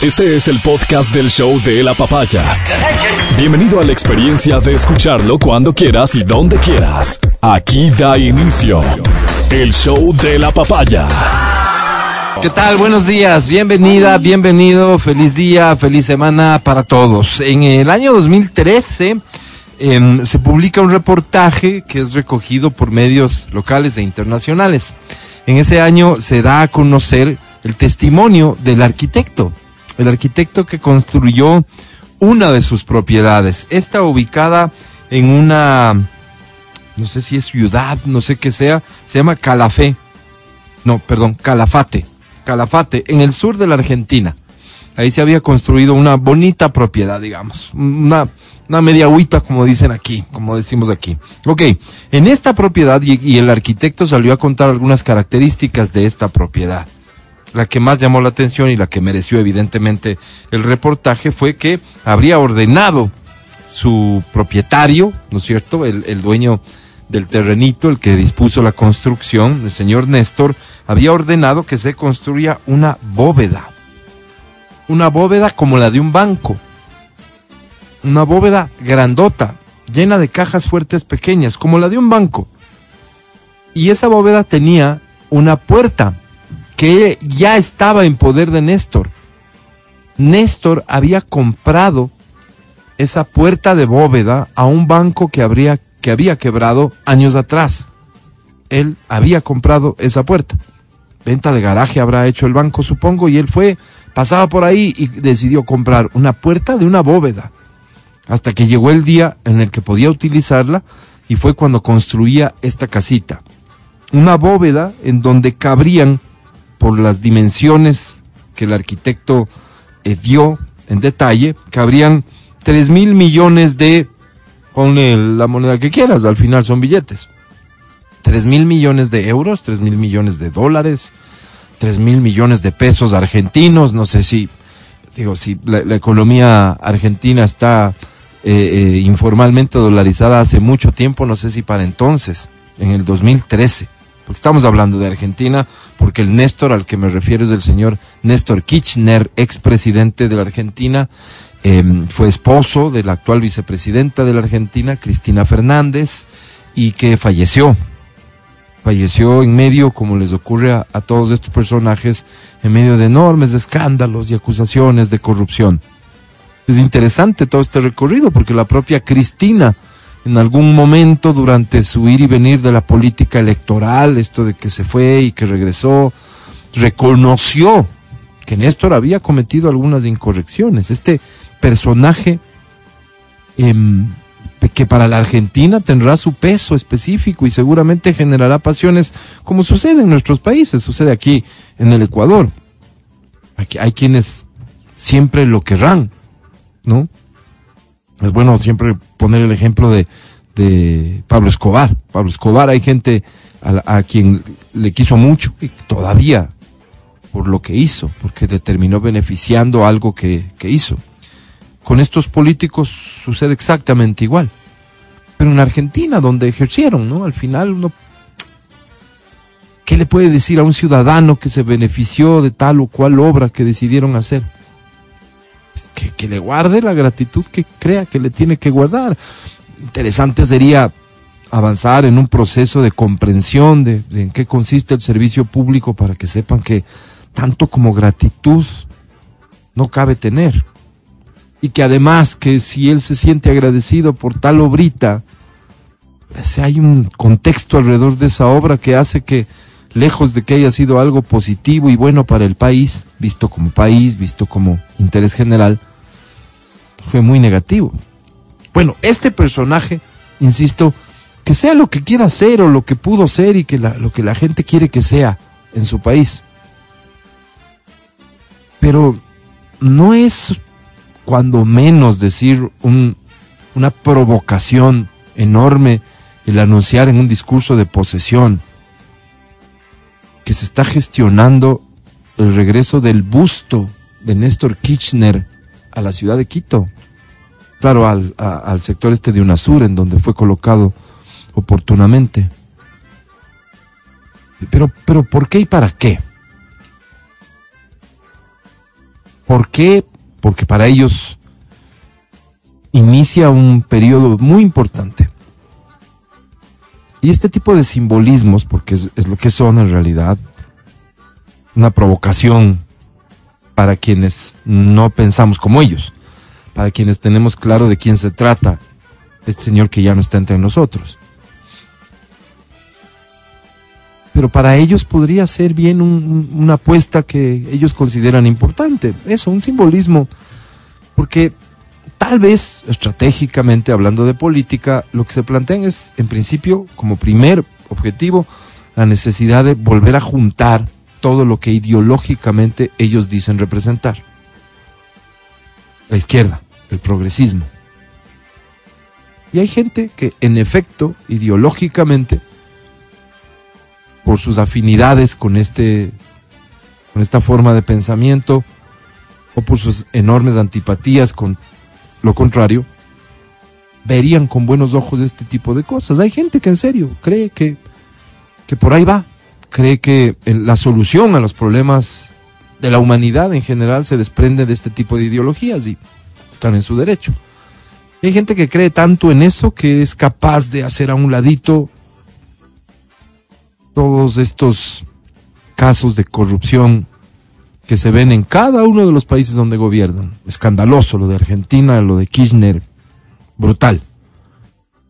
Este es el podcast del show de la papaya. Bienvenido a la experiencia de escucharlo cuando quieras y donde quieras. Aquí da inicio el show de la papaya. ¿Qué tal? Buenos días, bienvenida, bienvenido, feliz día, feliz semana para todos. En el año 2013 em, se publica un reportaje que es recogido por medios locales e internacionales. En ese año se da a conocer el testimonio del arquitecto el arquitecto que construyó una de sus propiedades. Está ubicada en una, no sé si es ciudad, no sé qué sea, se llama Calafé. No, perdón, Calafate. Calafate, en el sur de la Argentina. Ahí se había construido una bonita propiedad, digamos. Una, una media agüita, como dicen aquí, como decimos aquí. Ok, en esta propiedad, y el arquitecto salió a contar algunas características de esta propiedad la que más llamó la atención y la que mereció evidentemente el reportaje fue que habría ordenado su propietario, ¿no es cierto? El, dueño del terrenito, el que dispuso la construcción, el señor Néstor, había ordenado que se construya una bóveda. Una bóveda como la de un banco. Una bóveda grandota, llena de cajas fuertes pequeñas, como la de un banco. Y esa bóveda tenía una puerta que ya estaba en poder de Néstor. Néstor había comprado esa puerta de bóveda a un banco que, habría, que había quebrado años atrás. Él había comprado esa puerta. Venta de garaje habrá hecho el banco, supongo, y él fue, pasaba por ahí y decidió comprar una puerta de una bóveda. Hasta que llegó el día en el que podía utilizarla y fue cuando construía esta casita. Una bóveda en donde cabrían por las dimensiones que el arquitecto eh, dio en detalle, cabrían tres mil millones de, ponle la moneda que quieras, al final son billetes. Tres mil millones de euros, tres mil millones de dólares, tres mil millones de pesos argentinos, no sé si, digo, si la, economía argentina está eh, eh, informalmente dolarizada hace mucho tiempo, no sé si para entonces, en el 2013 porque estamos hablando de Argentina, porque el Néstor al que me refiero es el señor Néstor Kirchner, expresidente de la Argentina, em, fue esposo de la actual vicepresidenta de la Argentina, Cristina Fernández, y que falleció. Falleció en medio, como les ocurre a, a todos estos personajes, en medio de enormes escándalos y acusaciones de corrupción. Es interesante todo este recorrido porque la propia Cristina en algún momento durante su ir y venir de la política electoral, esto de que se fue y que regresó, reconoció que Néstor había cometido algunas incorrecciones. Este personaje em, que para la Argentina tendrá su peso específico y seguramente generará pasiones como sucede en nuestros países, sucede aquí en el Ecuador. Aquí hay quienes siempre lo querrán, ¿no? Es bueno siempre poner el ejemplo de, de Pablo Escobar. Pablo Escobar, hay gente a, quien le quiso mucho y todavía por lo que hizo, porque le terminó beneficiando algo que, que hizo. Con estos políticos sucede exactamente igual. Pero en Argentina, donde ejercieron, ¿no? Al final uno ¿Qué le puede decir a un ciudadano que se benefició de tal o cual obra que decidieron hacer? Que, le guarde la gratitud que crea que le tiene que guardar. Interesante sería avanzar en un proceso de comprensión de, en qué consiste el servicio público para que sepan que tanto como gratitud no cabe tener. Y que además que si él se siente agradecido por tal obrita, pues hay un contexto alrededor de esa obra que hace que lejos de que haya sido algo positivo y bueno para el país, visto como país, visto como interés general, fue muy negativo. Bueno, este personaje, insisto, que sea lo que quiera ser o lo que pudo ser y que lo que la gente quiere que sea en su país. Pero no es cuando menos decir una provocación enorme el anunciar en un discurso de posesión que se está gestionando el regreso del busto de Néstor Kirchner a la ciudad de Quito. Claro, al, al sector este de UNASUR, en donde fue colocado oportunamente. Pero, pero, ¿por qué y para qué? ¿Por qué? Porque para ellos inicia un periodo muy importante. Y este tipo de simbolismos, porque es, lo que son en realidad, una provocación para quienes no pensamos como ellos, para quienes tenemos claro de quién se trata este señor que ya no está entre nosotros. Pero para ellos podría ser bien un- una apuesta que ellos consideran importante. Eso, un simbolismo. Porque tal vez, estratégicamente, hablando de política, lo que se plantean es, en principio, como primer objetivo, la necesidad de volver a juntar todo lo que ideológicamente ellos dicen representar. La izquierda, el progresismo. Y hay gente que, en efecto, ideológicamente, por sus afinidades con este con esta forma de pensamiento o por sus enormes antipatías con lo contrario, verían con buenos ojos este tipo de cosas. Hay gente que en serio cree que, que por ahí va, cree que la solución a los problemas de la humanidad en general se desprende de este tipo de ideologías y están en su derecho. Hay gente que cree tanto en eso que es capaz de hacer a un ladito todos estos casos de corrupción que se ven en cada uno de los países donde gobiernan. Escandaloso lo de Argentina, lo de Kirchner, brutal.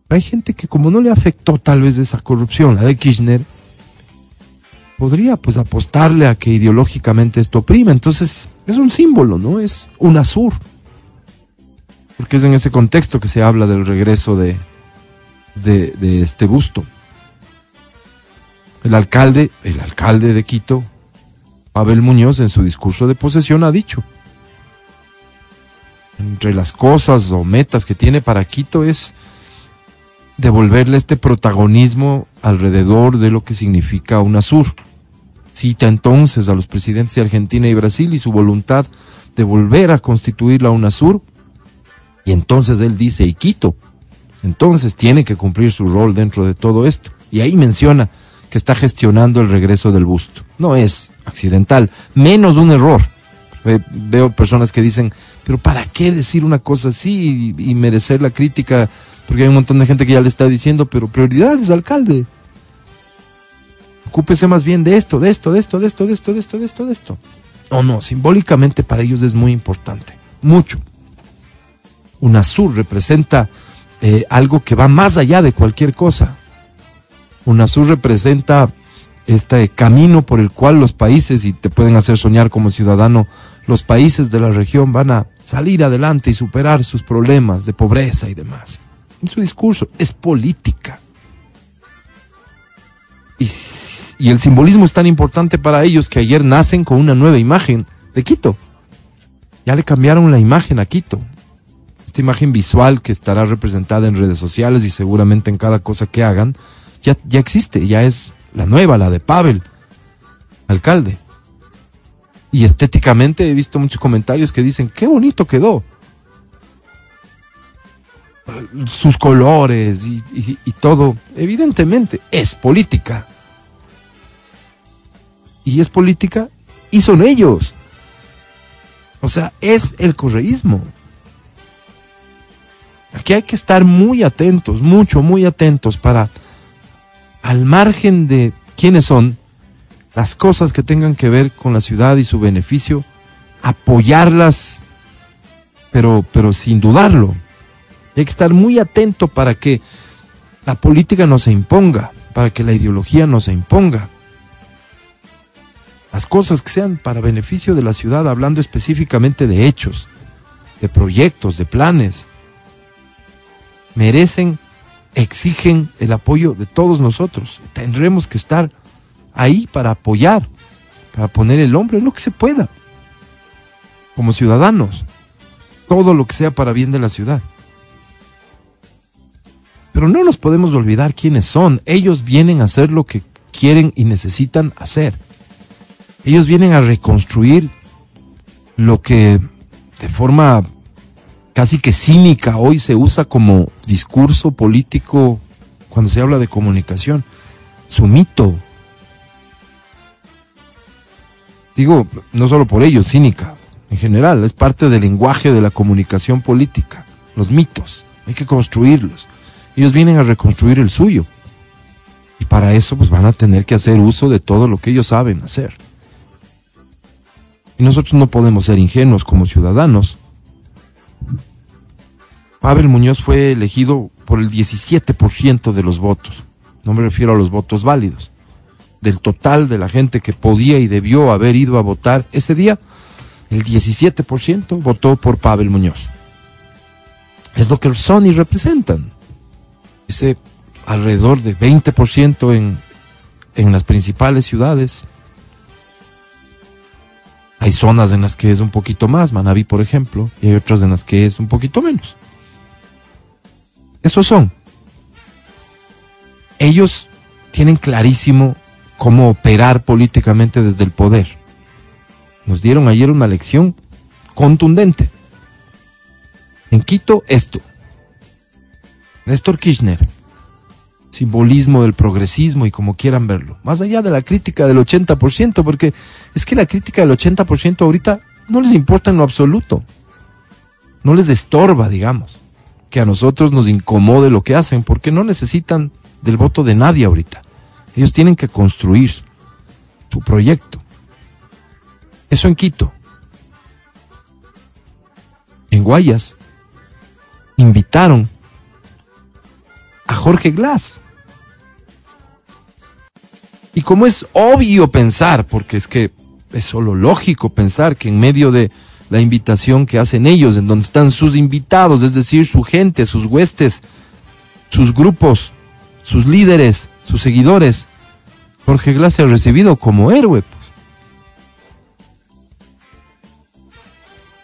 Hay gente que como no le afectó tal vez esa corrupción, la de Kirchner, podría pues apostarle a que ideológicamente esto oprime. Entonces es un símbolo, ¿no? Es un azur. Porque es en ese contexto que se habla del regreso de, de, de este busto. El alcalde, el alcalde de Quito, Pavel Muñoz, en su discurso de posesión ha dicho, entre las cosas o metas que tiene para Quito es devolverle este protagonismo alrededor de lo que significa UNASUR. Cita entonces a los presidentes de Argentina y Brasil y su voluntad de volver a constituir la UNASUR. Y entonces él dice, y Quito, entonces tiene que cumplir su rol dentro de todo esto. Y ahí menciona que está gestionando el regreso del busto. No es accidental, menos un error. Veo personas que dicen, pero ¿para qué decir una cosa así y, y merecer la crítica? Porque hay un montón de gente que ya le está diciendo, pero prioridades, alcalde. Ocúpese más bien de esto, de esto, de esto, de esto, de esto, de esto, de esto, de esto. No, no, simbólicamente para ellos es muy importante, mucho. UNASUR representa eh, algo que va más allá de cualquier cosa. UNASUR representa este camino por el cual los países, y te pueden hacer soñar como ciudadano, los países de la región van a salir adelante y superar sus problemas de pobreza y demás. En su discurso es política. Y, y el simbolismo es tan importante para ellos que ayer nacen con una nueva imagen de Quito. Ya le cambiaron la imagen a Quito. Esta imagen visual que estará representada en redes sociales y seguramente en cada cosa que hagan, ya, ya existe, ya es la nueva, la de Pavel, alcalde. Y estéticamente he visto muchos comentarios que dicen, qué bonito quedó. Sus colores y, y- y todo, evidentemente, es política. Y es política y son ellos. O sea, es el correísmo. Aquí hay que estar muy atentos, mucho, muy atentos para, al margen de quiénes son, las cosas que tengan que ver con la ciudad y su beneficio, apoyarlas, pero, pero sin dudarlo. Hay que estar muy atento para que la política no se imponga, para que la ideología no se imponga. Las cosas que sean para beneficio de la ciudad, hablando específicamente de hechos, de proyectos, de planes, merecen, exigen el apoyo de todos nosotros. Tendremos que estar ahí para apoyar, para poner el hombro en lo que se pueda, como ciudadanos, todo lo que sea para bien de la ciudad. Pero no nos podemos olvidar quiénes son. Ellos vienen a hacer lo que quieren y necesitan hacer. Ellos vienen a reconstruir lo que de forma casi que cínica hoy se usa como discurso político cuando se habla de comunicación. Su mito. Digo, no solo por ello, cínica. en general, es parte del lenguaje de la comunicación política, los mitos, hay que construirlos. Ellos vienen a reconstruir el suyo. Y para eso pues van a tener que hacer uso de todo lo que ellos saben hacer. Y nosotros no podemos ser ingenuos como ciudadanos. Pavel Muñoz fue elegido por el 17% de los votos. No me refiero a los votos válidos. Del total de la gente que podía y debió haber ido a votar ese día, el 17% votó por Pavel Muñoz. Es lo que los Sony representan. Ese alrededor de 20% en, en las principales ciudades. Hay zonas en las que es un poquito más, Manabí por ejemplo, y hay otras en las que es un poquito menos. Esos son. Ellos tienen clarísimo cómo operar políticamente desde el poder. Nos dieron ayer una lección contundente. En Quito, esto. Néstor Kirchner, simbolismo del progresismo y como quieran verlo. Más allá de la crítica del 80%, porque es que la crítica del 80% ahorita no les importa en lo absoluto. No les estorba, digamos, que a nosotros nos incomode lo que hacen, porque no necesitan del voto de nadie ahorita. Ellos tienen que construir su proyecto. Eso en Quito. En Guayas invitaron a Jorge Glass. Y como es obvio pensar, porque es que es solo lógico pensar que en medio de la invitación que hacen ellos, en donde están sus invitados, es decir, su gente, sus huestes, sus grupos, sus líderes, sus seguidores, Jorge Glass se ha recibido como héroe.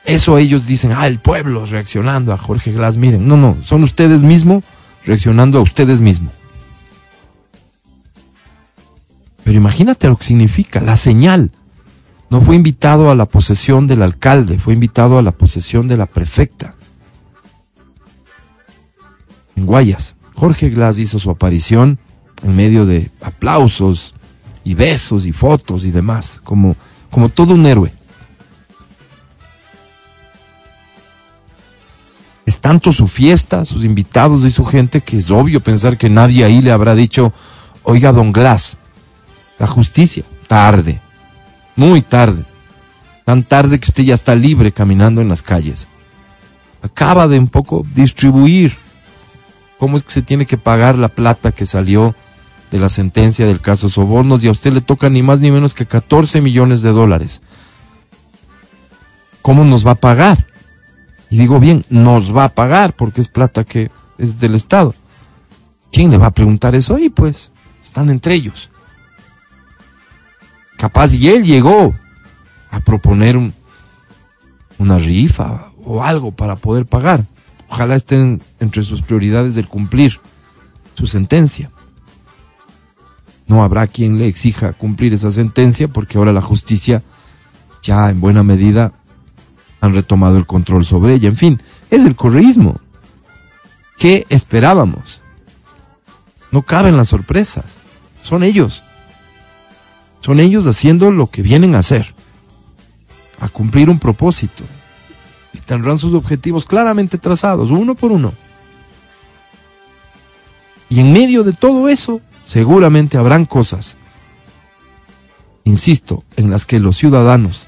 Eso ellos dicen, ah, el pueblo reaccionando a Jorge Glass. Miren, no, no, son ustedes mismos reaccionando a ustedes mismos. Pero imagínate lo que significa, la señal. No fue invitado a la posesión del alcalde, fue invitado a la posesión de la prefecta. En Guayas, Jorge Glass hizo su aparición en medio de aplausos y besos y fotos y demás, como, como todo un héroe. es tanto su fiesta, sus invitados y su gente, que es obvio pensar que nadie ahí le habrá dicho, oiga, don Glass, la justicia, tarde, muy tarde, tan tarde que usted ya está libre caminando en las calles. Acaba de un poco distribuir cómo es que se tiene que pagar la plata que salió de la sentencia del caso Sobornos y a usted le toca ni más ni menos que 14 millones de dólares. ¿Cómo nos va a pagar? Y digo bien, nos va a pagar porque es plata que es del Estado. ¿Quién le va a preguntar eso ahí? Pues están entre ellos. Capaz y él llegó a proponer una rifa o algo para poder pagar. Ojalá estén entre sus prioridades el cumplir su sentencia. No habrá quien le exija cumplir esa sentencia porque ahora la justicia ya en buena medida han retomado el control sobre ella. En fin, es el correísmo. ¿Qué esperábamos? No caben las sorpresas. Son ellos. Son ellos haciendo lo que vienen a hacer. A cumplir un propósito. Y tendrán sus objetivos claramente trazados, uno por uno. Y en medio de todo eso, seguramente habrán cosas, insisto, en las que los ciudadanos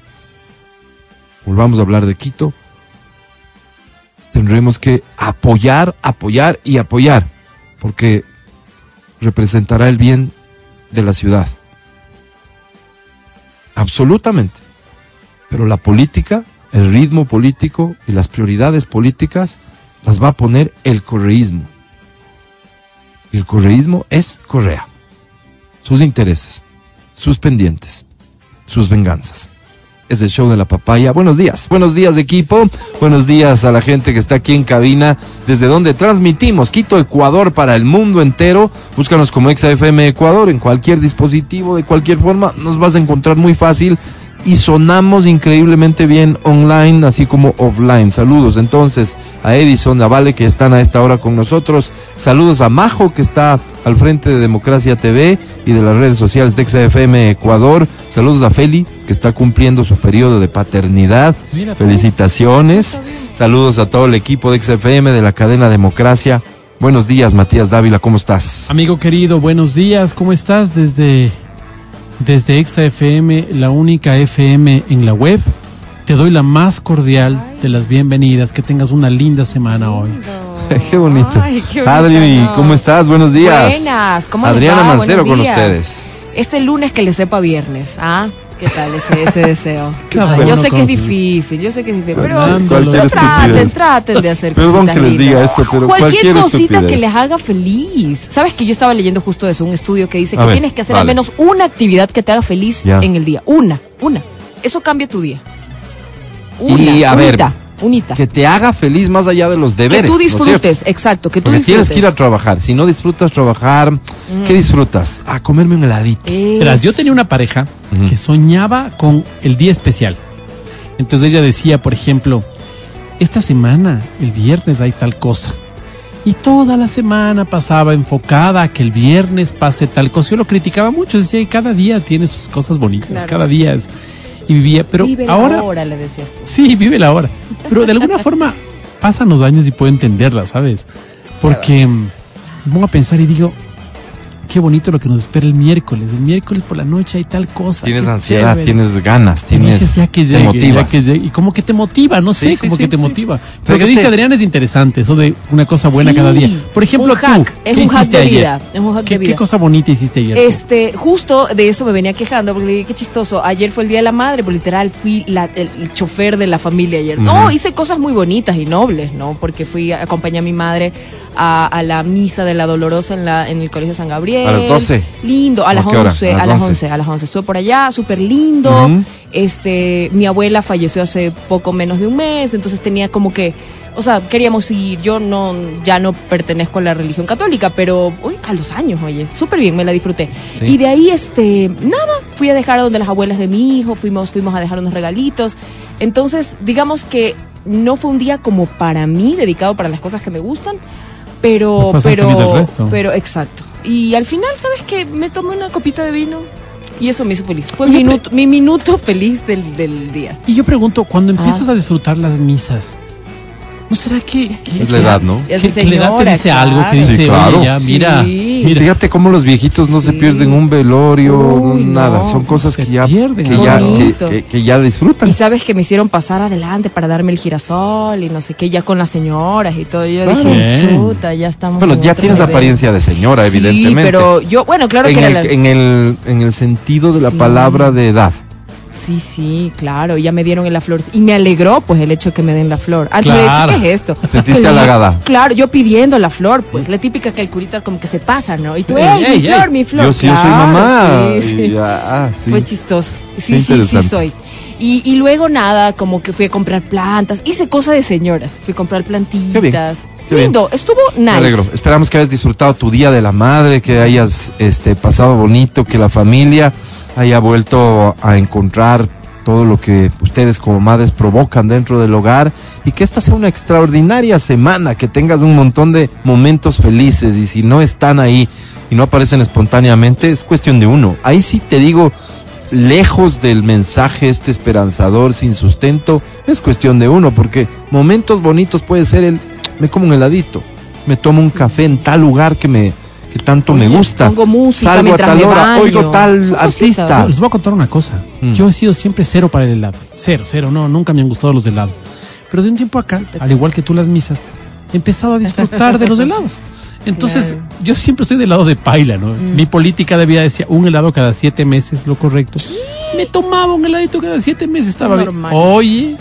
volvamos a hablar de Quito, tendremos que apoyar, apoyar y apoyar, porque representará el bien de la ciudad. Absolutamente. Pero la política, el ritmo político y las prioridades políticas las va a poner el correísmo. Y el correísmo es Correa. Sus intereses, sus pendientes, sus venganzas es el show de la papaya. Buenos días, buenos días equipo, buenos días a la gente que está aquí en cabina, desde donde transmitimos Quito, Ecuador para el mundo entero. Búscanos como XFM Ecuador en cualquier dispositivo, de cualquier forma, nos vas a encontrar muy fácil y sonamos increíblemente bien online, así como offline. Saludos entonces a Edison, a Vale, que están a esta hora con nosotros. Saludos a Majo, que está al frente de Democracia TV y de las redes sociales de XFM Ecuador. Saludos a Feli, que está cumpliendo su periodo de paternidad. Mira. Felicitaciones. Saludos a todo el equipo de XFM de la cadena Democracia. Buenos días, Matías Dávila, ¿cómo estás? Amigo querido, buenos días. ¿Cómo estás desde desde Exa FM, la única FM en la web? Te doy la más cordial de las bienvenidas. Que tengas una linda semana hoy. qué bonito. Ay, qué bonito, Adri, no. ¿cómo estás? Buenos días. Buenas, ¿cómo les Adriana va? Mancero Buenos con días. ustedes. Este lunes que le sepa viernes, ¿ah? ¿Qué tal ese, ese deseo? Yo sé que es difícil, yo sé que es difícil, pero, traten, estupidez. traten de hacer Perdón cositas que les diga esto, pero cualquier, cualquier cosita estupidez. que les haga feliz. ¿Sabes que yo estaba leyendo justo eso, un estudio que dice A que ver, tienes que hacer vale. al menos una actividad que te haga feliz Ya. en el día, una, una. Eso cambia tu día. Una, Y, a ver, unita, unita. Que te haga feliz más allá de los deberes. que tú disfrutes, exacto, que tú Porque disfrutes. tienes que ir a trabajar. Si no disfrutas trabajar, ¿qué disfrutas? A comerme un heladito. Verás, yo tenía una pareja que soñaba con el día especial. Entonces ella decía, por ejemplo, esta semana, el viernes hay tal cosa. Y toda la semana pasaba enfocada a que el viernes pase tal cosa. Yo lo criticaba mucho, decía, y cada día tiene sus cosas bonitas, Claro. cada día es... Y vivía, pero Vive la ahora... hora, le decías tú. Sí, vive la hora. Pero de alguna forma pasan los años y puedo entenderla, ¿sabes? Porque mm, me pongo a pensar y digo, qué bonito lo que nos espera el miércoles. El miércoles por la noche hay tal cosa. Tienes ansiedad, chévere. tienes ganas, tienes. dices, ya que te llegue, motivas. ya que llegue. Y como que te motiva, no sé, Sí, sí, como sí, que te sí. motiva. Pero Lo que dice te- Adrián es interesante, eso de una cosa buena Sí, cada día. Por ejemplo, un hack, tú, es ¿qué un hack de ayer? vida, es un hack ¿Qué, de vida. qué cosa bonita hiciste ayer? tú? Este, justo de eso me venía quejando, porque le dije, qué chistoso. Ayer fue el Día de la Madre, pues literal fui la- el, el chofer de la familia ayer. No, hice cosas muy bonitas y nobles, ¿no? Porque fui, a- acompañé a mi madre a, a la misa de la Dolorosa en, la, en el Colegio San Gabriel. ¿A las 12? Lindo, a ¿A las qué hora? 11, ¿A las a las 11? 11, a las 11. Estuve por allá, súper lindo. Este, mi abuela falleció hace poco menos de un mes, entonces tenía como que, o sea, queríamos ir. Yo no, ya no pertenezco a la religión católica, pero uy, a los años, oye, súper bien, me la disfruté. Sí. Y de ahí, este, nada, fui a dejar a donde las abuelas de mi hijo, fuimos, fuimos a dejar unos regalitos. Entonces, digamos que no fue un día como para mí, dedicado para las cosas que me gustan, pero, pero, pero, exacto. Y al final, ¿sabes qué? Me tomé una copita de vino y eso me hizo feliz. Fue minuto, mi minuto feliz del, del día. Y yo pregunto, cuando empiezas Ah. a disfrutar las misas, ¿no será que... que- Es la edad, ¿no? Y Que, que la edad te dice algo, que claro. dice, Sí, claro. oye, ya, mira, Sí. mira. Fíjate cómo los viejitos no se Sí. pierden un velorio, Uy, nada. no. Son cosas Se que ya, pierden, que ya, que, que- que ya disfrutan. Y sabes que me hicieron pasar adelante para darme el girasol y no sé qué, ya con las señoras y todo. Yo Claro. dije, chuta, ya estamos. Bueno, en ya tienes la nivel". apariencia de señora, Sí, evidentemente. pero yo, bueno, claro en, que el, la- en, el, en el sentido de la Sí. palabra de edad. Sí, sí, claro, ya me dieron en la flor. Y me alegró, pues, el hecho que me den la flor. Antes Claro. de hecho, ¿qué es esto? Sentiste Que le- halagada. Claro, yo pidiendo la flor, pues, la típica que el curita como que se pasa, ¿no? Y tú, Ey, ¡ey, ey, mi flor, ey! mi flor! Yo sí, yo soy Claro, mamá. Sí, sí. ya, ah, sí. Fue chistoso. Sí, sí, sí soy. Y, y luego nada, como que fui a comprar plantas. Hice cosa de señoras. Fui a comprar plantitas. Qué bien. Lindo, estuvo nice. Me alegro. Esperamos que hayas disfrutado tu día de la madre, que hayas este, pasado bonito, que la familia haya vuelto a encontrar todo lo que ustedes como madres provocan dentro del hogar y que esta sea una extraordinaria semana, que tengas un montón de momentos felices y si no están ahí y no aparecen espontáneamente, es cuestión de uno. Ahí sí te digo, lejos del mensaje este esperanzador sin sustento, es cuestión de uno, porque momentos bonitos puede ser el me como un heladito, me tomo un café en tal lugar que me que tanto me Oye, gusta. pongo música Salgo a tal me hora, baño. oigo tal artista. No, les voy a contar una cosa. Mm. Yo he sido siempre cero para el helado. Cero, cero. No, nunca me han gustado los helados. Pero de un tiempo acá, al igual que tú las misas, he empezado a disfrutar de los helados. Entonces, Claro. yo siempre soy del lado de paila, ¿no? Mi política de vida decía un helado cada siete meses, lo correcto. Me tomaba un heladito cada siete meses, estaba bien. Oye,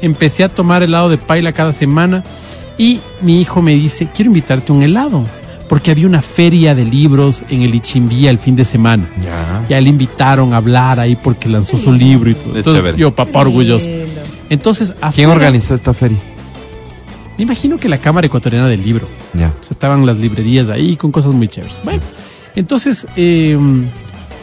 empecé a tomar helado de paila cada semana y mi hijo me dice, quiero invitarte un helado. Porque había una feria de libros en el Ichimbía el fin de semana. Ya. Ya le invitaron a hablar ahí porque lanzó su libro y todo. Qué Entonces, yo, papá orgulloso. Entonces, ¿Quién afuera- organizó esta feria? Me imagino que la Cámara Ecuatoriana del Libro. Ya. O sea, estaban las librerías ahí con cosas muy chéveres. Bueno, entonces, eh,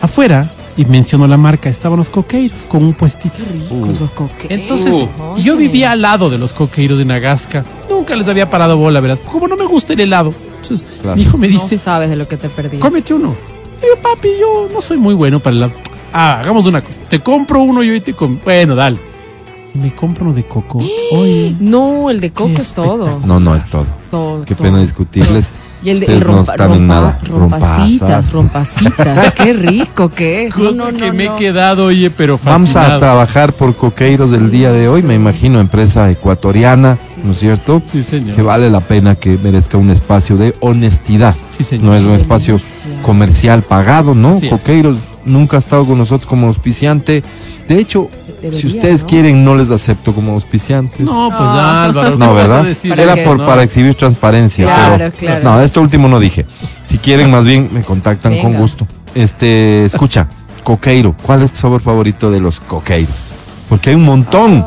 afuera y mencionó la marca, estaban los coqueiros con un puestito. Con esos coqueros. Entonces, Oye. yo vivía al lado de los coqueiros de Nagasca. Nunca les había parado bola, verás. Como no me gusta el helado. Claro. mi hijo me No dice, sabes de lo que te perdí. cómete uno. Y yo, papi, yo no soy muy bueno para el helado. Ah, hagamos una cosa. Te compro uno yo y te compro. Bueno, dale. Y me compro uno de coco. Oye. No, el de coco es todo. No, no es todo. Todo, Qué todo. pena discutirles. Y el de Ustedes el rompa, no están en rompa- nada. rompacitas, rompacitas. Qué rico que es. No, Cosa no, no, que me he quedado, oye, pero Vamos a fascinado. trabajar por coqueiros del día de hoy, me imagino, empresa ecuatoriana, ¿no es cierto? Sí, señor. Que vale la pena que merezca un espacio de honestidad. Sí, señor. No es un espacio delicia. comercial pagado, ¿no? Así es. Coqueiros nunca ha estado con nosotros como auspiciante. De hecho, Debería, si ustedes ¿no? quieren, no les acepto como auspiciantes. No, pues. Álvaro. ¿qué No, ¿verdad? decir ¿Para Era qué? por, No. para exhibir transparencia. Claro, pero, claro. No, esto último no dije. Si quieren, más bien me contactan con gusto. Este, escucha, coqueiro. ¿Cuál es tu sabor favorito de los coqueiros? Porque hay un montón.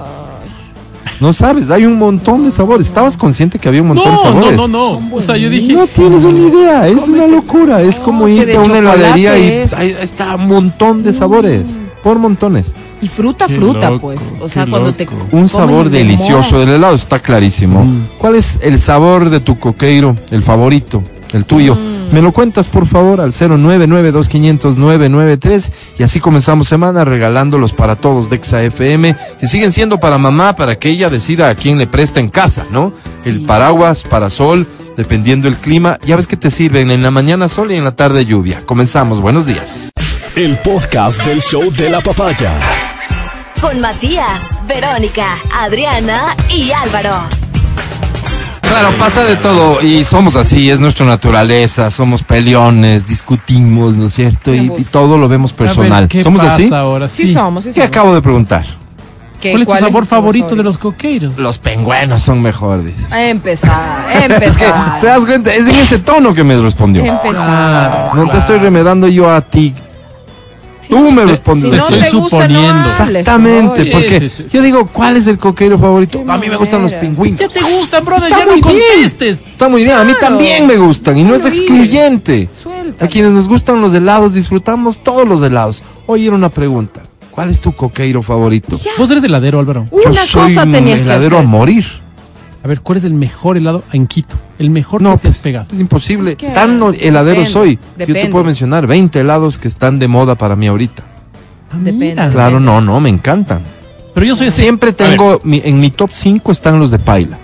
No sabes, hay un montón de sabores. ¿Estabas consciente que había un montón de No, sabores? no, no, no. O sea, yo dije. No tienes una idea, es una locura. Es como irte de a una heladería y ahí ahí está un montón de sabores. Por montones. Y fruta, Qué fruta, loco, pues. O sea, cuando te. Un sabor delicioso del helado, está clarísimo. Mm. ¿Cuál es el sabor de tu coqueiro, el favorito, el tuyo? Mm. Me lo cuentas, por favor, al 099-2500-993 y así comenzamos semana regalándolos para todos de Exa FM, que siguen siendo para mamá, para que ella decida a quién le presta en casa, ¿no? El paraguas, parasol, dependiendo el clima. Ya ves que te sirven en la mañana sol y en la tarde lluvia. Comenzamos, buenos días. El podcast del show de la papaya. Con Matías, Verónica, Adriana y Álvaro. Claro, pasa de todo y somos así, es nuestra naturaleza, somos peleones, discutimos, ¿no es cierto? Y, todo lo vemos ver, personal. ¿qué ¿Somos pasa así? ahora? Sí, Sí. somos, sí ¿Qué somos. acabo de preguntar? ¿Qué- ¿Cuál es tu sabor favorito de los coqueiros? Los pingüenos son mejores. empezar, a Es que, empezar. ¿te das cuenta? Es en ese tono que me respondió. empezar. No te estoy remedando yo a ti. Tú me Si respondes. no estoy te gusta, no suponiendo. hables. Exactamente, Oye. porque Sí, sí, sí. yo digo, ¿cuál es el coqueiro favorito? Qué A mí me gustan los pingüinos. ¿Qué te gustan, brother? Está ya no muy bien. contestes. Está muy bien, a mí también me gustan y no es excluyente. Suéltalo. A quienes nos gustan los helados, disfrutamos todos los helados. Oye, era una pregunta. ¿Cuál es tu coqueiro favorito? Ya. Vos eres heladero, Álvaro. Yo Una soy cosa un tenías que heladero hacer. a morir. A ver, ¿cuál es el mejor helado en Quito? El mejor No, que te has pues, pegado. es imposible. Tan no- heladero Depende, soy. que Yo te depende. puedo mencionar 20 helados que están de moda para mí ahorita. Ah, Depende. Claro, no, no, me encantan. Pero yo soy ese. Siempre tengo, mi- en mi top 5 están los de Paila.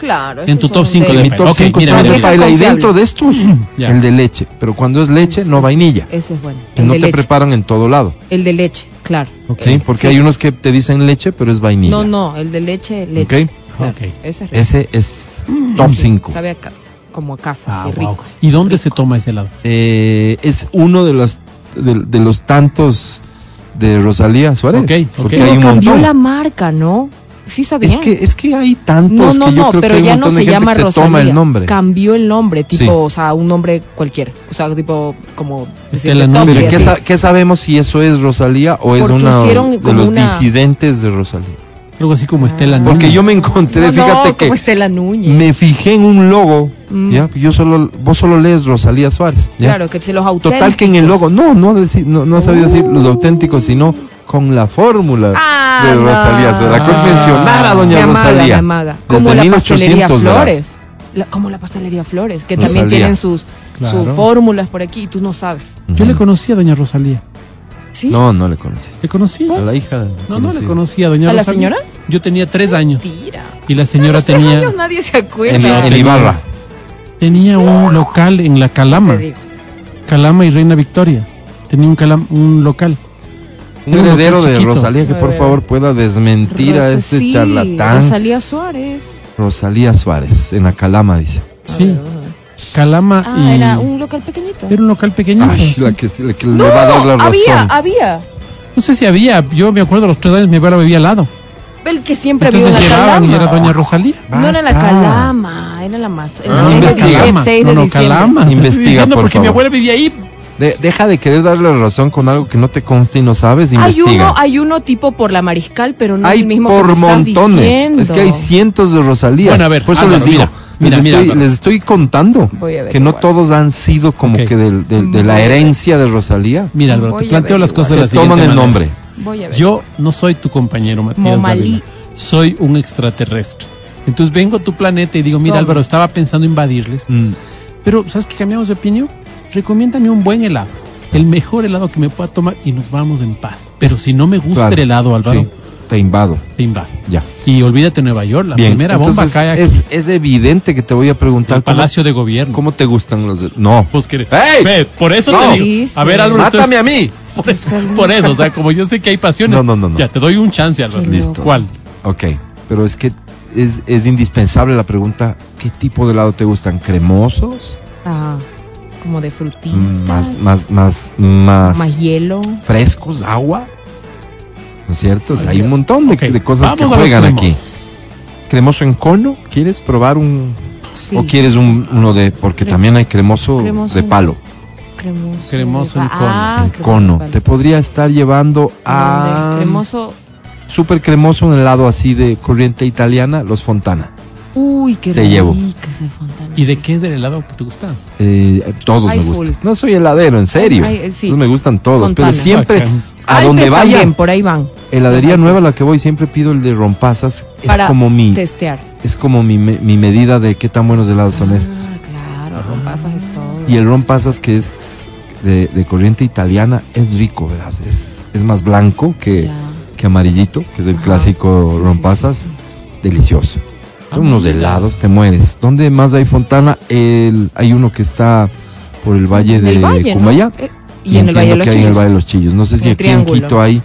Claro. En tu top cinco En de mi top Ok, 5 mira, están mira, los de. Paila. Y dentro de estos, Ya. el de leche. Pero cuando es leche, no vainilla. Ese es bueno. Que El no de te leche. preparan en todo lado. El de leche, claro. Ok. ¿Sí? Porque hay unos que te dicen leche, pero es vainilla. No, no, el de leche, leche. Ok. Claro, Ok. Ese es rico. Ese es top 5. Sabe a ca- como a casa, Ah, así wow. rico. ¿Y dónde se toma ese helado? Eh, es uno de los, de, de los tantos de Rosalía Suárez. Ok, ok. Porque Pero hay un cambió montón. la marca, ¿no? Sí sabía. Es que, es que hay tantos no, no, que yo no, creo pero que hay ya un no se llama se Rosalía. toma el nombre. Cambió el nombre, tipo, Sí. o sea, un nombre cualquiera. O sea, tipo, como decirle. Topsy, Pero ¿qué, sa- qué sabemos si eso es Rosalía o es Porque una hicieron de los una- disidentes de Rosalía? Algo así como Estela Porque Núñez. yo me encontré, No, fíjate no, que como Estela Núñez. me fijé en un logo, Mm. ¿ya? Yo solo, vos solo lees Rosalía Suárez, ¿ya? Claro, que se los auténticos. Total que en el logo, no, no, deci- no, no ha sabido decir los auténticos, sino con la fórmula Ah, de no. Rosalía. Suárez. La cosa es Ah. mencionar a doña me amaga, Rosalía. me amaga. Desde Como la 1800 pastelería. Flores. La- como la pastelería Flores, que Rosalía. también tienen sus, Claro. sus fórmulas por aquí y tú no sabes. Yo le conocí a doña Rosalía. ¿Sí? No, no le conociste. ¿Le conocí? A la hija. No, no le conocí. a doña ¿A la señora? Yo tenía tres años. Mentira. Y la señora los tenía, años nadie se acuerda. En, Ibarra. tenía un local en la Calama. Te digo. Calama y Reina Victoria. Tenía un, calam- un local. Un Era heredero local de. Rosalía que por favor pueda desmentir a ese sí, charlatán. Rosalía Suárez. Rosalía Suárez, en la Calama, dice. Sí. Calama Ah, y... era un local pequeñito. era un local pequeñito. Ay, la que, la que le va a dar la razón. había, había. No sé si había. Yo me acuerdo a los tres años mi abuela bebía al lado. El que siempre había en la llegaban calama. y era doña Rosalía. No era la calama, era la más. Ah, 6 de investiga. diciembre. Calama. 6 de no, no. Calama. Investiga, diciendo por porque mi favor. abuela vivía ahí. De- deja de querer darle la razón con algo que no te consta y no sabes. Hay Investiga. uno, hay uno tipo por la mariscal, pero no hay es el mismo que por estás montones. diciendo. Es que hay cientos de Rosalías. Bueno, a ver, Por eso Álvaro, les digo, mira. Mira, les, mira, estoy, Álvaro. les estoy contando Voy a ver que no todos han sido como que del- del- de la herencia de Rosalía. Mira, Álvaro, Voy te planteo las cosas de la siguiente toman el nombre. Voy a ver. Yo no soy tu compañero, Matías. Dávila. Soy un extraterrestre. Entonces vengo a tu planeta y digo, mira ¿Cómo? Álvaro, estaba pensando invadirles, Mm. pero ¿sabes que cambiamos de opinión? Recomiéndame un buen helado, el mejor helado que me pueda tomar y nos vamos en paz. Pero si no me gusta Claro. el helado, Álvaro, Sí, te invado. te invado. Ya. Y olvídate Nueva York, la Bien. primera bomba Entonces, cae aquí, es, es evidente que te voy a preguntar el cómo, Palacio de Gobierno. cómo te gustan los de... No. Pues que- ¡Ey! Ve, por eso No. te digo. A ver, Álvaro, Mátame entonces- a mí. por, eso, por eso, o sea, como yo sé que hay pasiones, No, no, no, no. ya te doy un chance, Álvaro. Listo. ¿Cuál? Ok. Pero es que es, es indispensable la pregunta, ¿qué tipo de helado te gustan? ¿Cremosos? Ah, como de frutitas. Mm, Más, más, más, más, Más hielo. frescos, agua. ¿No es cierto? O sea, hay un montón de, cosas que vamos juegan aquí. ¿Cremoso en cono? ¿Quieres probar un...? Sí. ¿O quieres un, uno de...? Porque Crem- también hay cremoso, cremoso de en- palo. Cremoso. Cremoso en Ah, cono. en cremoso cono. vale. Te podría estar llevando a... ¿Dónde? Cremoso. Súper cremoso, un helado así de corriente italiana, los Fontana. Uy, qué Te rico llevo. ese. ¿Y de qué es el helado que te gusta? Eh, todos Ay, me full. gustan. No soy heladero, en serio. Ay, sí. Me gustan todos. Fontana. Pero siempre, a Alpes donde vaya, también, por ahí van. heladería nueva, Alpes. la que voy, siempre pido el de rompasas. Es Para como mi, testear. es como mi, mi medida de qué tan buenos helados son estos. Ah, claro, rompasas es todo. Y el rompasas que es de, de corriente italiana es rico, ¿verdad? Es, es más blanco que, que amarillito, que es el Ajá. clásico Sí, sí, rompasas. sí, sí. Delicioso. Son Ah, unos helados, te mueres. ¿Dónde más hay Fontana? El, hay uno que está por el valle de el valle, ¿no? Cumbayá. Eh, Y, en el Valle de los que hay en el Chillos. Valle de los Chillos. No sé si El aquí Triángulo. en Quito hay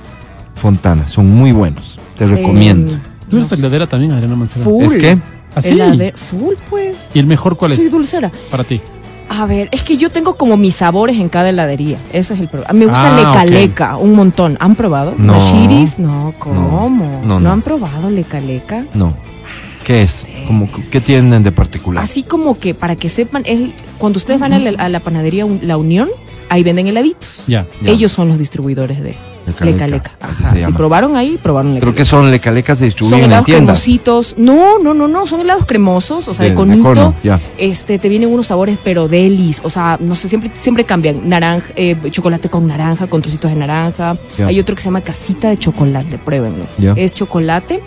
Fontana. Son muy buenos. Te recomiendo. Eh, Tú eres no sé. heladera también, Adriana Mancera. Full. ¿Es que? ¿Ah, sí? Helade- Full, pues. ¿Y el mejor cuál Sí, es dulcera. para ti? A ver, es que yo tengo como mis sabores en cada heladería. Ese es el problema. Me gusta Ah, leca ok. leca, un montón. ¿Han probado? No. ¿Mashiris? No, ¿cómo? No, No, no. han probado leca leca? No. ¿Qué es? Como, ¿Qué tienen de particular? Así como que, para que sepan, es cuando ustedes van a la, a la panadería La Unión, ahí venden heladitos. Ya. Ya. Ellos son los distribuidores de Leca leca Leca, leca. así Ajá. se Si probaron ahí, probaron leca Creo que son lecalecas se Son distribuyen en helados tiendas. cremositos. No, no, no, no, son helados cremosos, o sea, de, De- de conito. ya. Este, te vienen unos sabores, pero delis, o sea, no sé, siempre, siempre cambian. Naranja, eh, chocolate con naranja, con trocitos de naranja. Ya. Hay otro que se llama casita de chocolate, pruébenlo. Ya. Es chocolate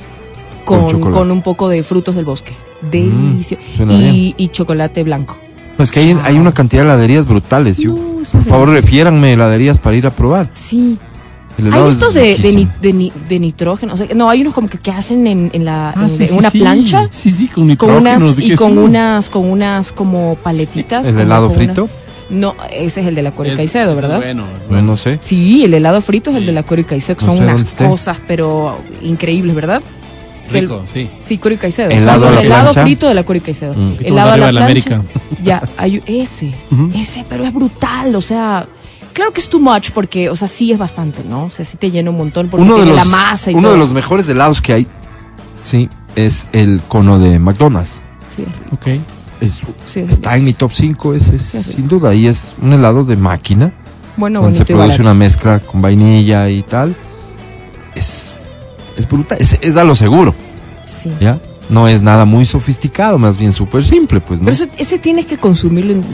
Con con, chocolate. con un poco de frutos del bosque. Delicioso. suena bien. y, y chocolate blanco. Pues que hay, hay una cantidad de heladerías brutales. Yo- No, por es favor, delicioso. refiéranme heladerías para ir a probar. Sí. Hay es estos de, de, de ni- de nitrógeno. O sea, no, hay unos como que, que hacen en, en la, Ah, en, sí, en sí, una sí. plancha. Sí, sí, con Con nitrógeno. unas, no y con unas, con unas como paletitas. ¿El como helado una- frito? No, ese es el de la Cuero y Es- Caicedo, es ¿verdad? Bueno, es No, bueno. no sé. Sí, el helado frito es el de la Cuero y Caicedo, que No son unas cosas, pero increíbles, ¿verdad? Sí, el- Rico, sí. Sí, Cuero y Caicedo. Helado Estamos a la el helado plancha. frito de la Cuero y Caicedo. Mm. poquito Helado a más la arriba de la plancha. Ya, hay ese. Ese, pero es brutal, o sea, claro que es too much porque, o sea, sí es bastante, ¿no? O sea, sí te llena un montón porque Uno de tiene los, la masa y uno todo. de los mejores helados que hay, sí, es el cono de McDonald's. Sí. Ok. Es, Sí, es está en mi top 5, ese es, Sí, es sin duda. Y es un helado de máquina, Bueno, donde se produce una mezcla con vainilla y tal. Es, es brutal, es, es a lo seguro, Sí. ¿ya? No es nada muy sofisticado, más bien súper simple, pues, ¿no? Pero eso- ese tienes que consumirlo en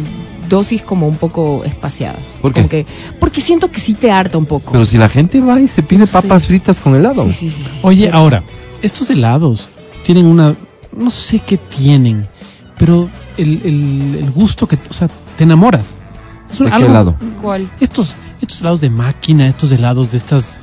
dosis como un poco espaciadas. ¿Por qué? Como que- porque siento que sí te harta un poco. Pero si la gente va y se pide Sí. papas fritas con helado. sí, sí, sí, sí. Oye, Pero- ahora, estos helados tienen una. No sé qué tienen, pero el, el- el gusto que. O sea, te enamoras. Es un- ¿De qué algo- helado? ¿Cuál? Estos, estos helados de máquina, estos helados de estas.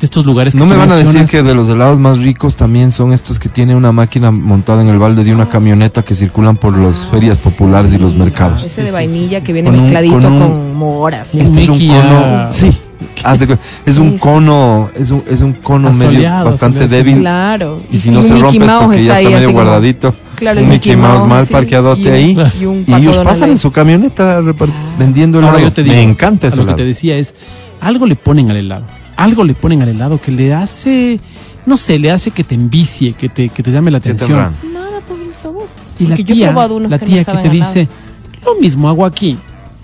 De estos lugares que No me van a decir que de los helados más ricos también son estos que tienen una máquina montada en el balde de una camioneta que circulan por las Ah, ferias populares y los mercados. Ese de vainilla que viene Con un- mezcladito con con, un- moras. Un Este es un cono, ah, sí, es un cono, es un, es un cono medio bastante asoleado. débil. Claro. Y si no se rompe es porque ya está medio guardadito. Claro, un Mickey Mouse mal sí, parqueadote y ahí. Y, un Y pato ellos pasan en su camioneta vendiendo helado. Ahora yo te digo, Me encanta a ese lo que te decía es, algo le ponen al helado, algo le ponen al helado que le hace, no sé, le hace que te envicie, que te, que te llame la ¿Qué atención. Nada por el sabor. Y la Porque yo he tía, la que tía no que te dice, lo mismo hago aquí.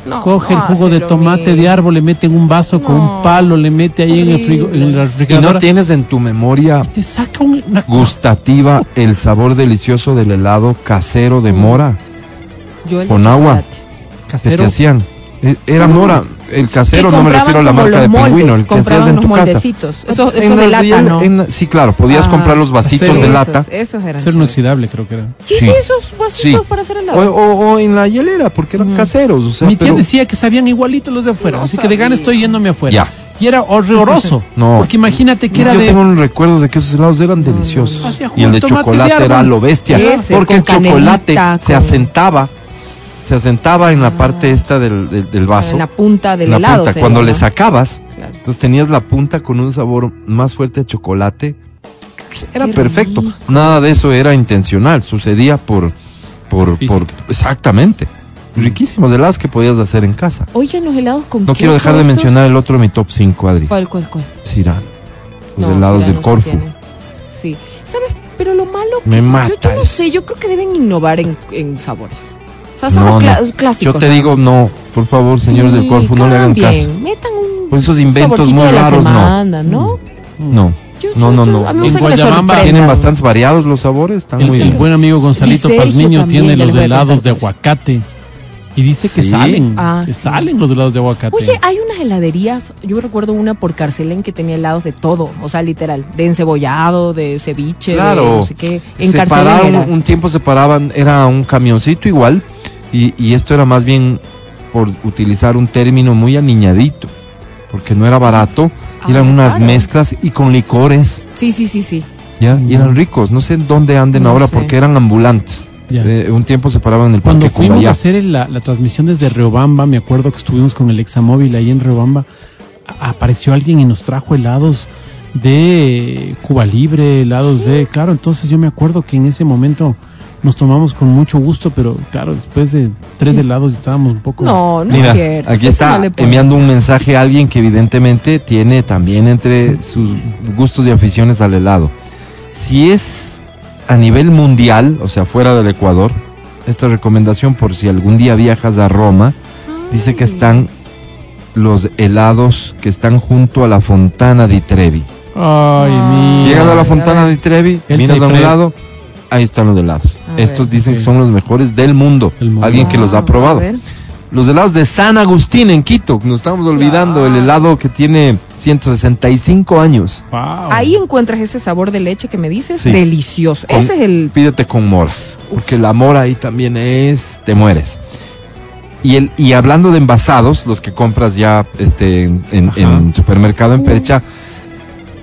No, Coge el jugo de tomate de árbol, le mete en un vaso con un palo, le mete ahí en el frigo, en la Y refrigeradora. no tienes en tu memoria Te saca un- una gustativa el sabor delicioso del helado casero de mora Yo el de con agua. chocolate. que casero. te hacían. E- Era mora, el casero, no me refiero a la marca de moldes, pingüino, el que hacías en tu casa. Eso, En eso de las- lata, ¿no? en- sí, claro, podías Ah, comprar los vasitos acero. de Esos, lata. Esos eran. Acero inoxidable, creo que era. Sí, Sí. esos vasitos Sí. para hacer O, helado. o- o en la hielera, porque eran caseros. O sea, Mi tía pero- decía que sabían igualitos los de afuera, No así que de gana estoy yéndome afuera. Ya. Y era horroroso. No. Porque imagínate que era Yo de. tengo un recuerdo de que esos helados eran deliciosos. Hacía jugo y el de chocolate era lo bestia. Ese, porque el chocolate canelita, se con- asentaba, se asentaba en la parte esta del, del- del vaso. En la punta del la helado. punta. Cuando le sacabas, Claro. entonces tenías la punta con un sabor más fuerte de chocolate. Pues, Era Qué perfecto. rico. Nada de eso era intencional. Sucedía por, por, por exactamente. Riquísimos helados que podías hacer en casa. Oigan, los helados con No quiero dejar de estos. mencionar el otro de mi top 5, Adri. ¿Cuál, cuál, cuál? Cirán. Los No, helados del Corfu. Sí. ¿Sabes? Pero lo malo. Me que- mata Yo, yo no sé, yo creo que deben innovar en, en sabores. O sea, son No, los cla- no. clásicos. Yo te digo, no, por favor, señores Sí, del Corfu, no le hagan caso. Metan un. Por esos inventos muy de la raros, no. semana, ¿no? No, no, yo- no, no. me En que Guayabamba. Tienen bastantes variados los sabores, están El, muy el bien. buen amigo Gonzalito Pazmiño tiene los helados de aguacate. Y dice que Sí. salen. Ah, que sí. salen los helados de aguacate. Oye, hay unas heladerías, yo recuerdo una por Carcelén que tenía helados de todo, o sea, literal, de encebollado, de ceviche, Claro. de no sé qué. En Carcelén Separaron, un tiempo separaban, era un camioncito igual, y, y esto era más bien por utilizar un término muy aniñadito, porque no era barato, Ah, eran unas claro. mezclas y con licores, Sí, sí, sí, sí. ¿ya? Y eran ricos, no sé dónde anden No ahora, sé. porque eran ambulantes. Eh, un tiempo se paraban en el Cuando parque fuimos Cumbayá. a hacer el- la, la transmisión desde Riobamba, me acuerdo que estuvimos con el examóvil ahí en Riobamba, a- apareció alguien y nos trajo helados de Cuba Libre, helados de... Claro, entonces yo me acuerdo que en ese momento nos tomamos con mucho gusto, pero claro, después de tres helados estábamos un poco... No, no Mira, es cierto. aquí está no enviando un mensaje a alguien que evidentemente tiene también entre sus gustos y aficiones al helado. Si es a nivel mundial, o sea, fuera del Ecuador, esta recomendación por si algún día viajas a Roma, dice que están los helados que están junto a la Fontana di Trevi. Ay, mira. Llegas a la Fontana di Trevi, El miras a un lado, ahí están los helados. A Estos ver. dicen que son los mejores del mundo. Alguien que los ha Ah, probado. Los helados de San Agustín en Quito. Nos estamos olvidando el helado que tiene 165 años. Wow. Ahí encuentras ese sabor de leche que me dices, Sí. delicioso. Con- Ese es el... Pídete con mora. Porque la mora ahí también es. Te mueres. Y, el, y hablando de envasados, los que compras ya este, en, en- supermercado en Percha,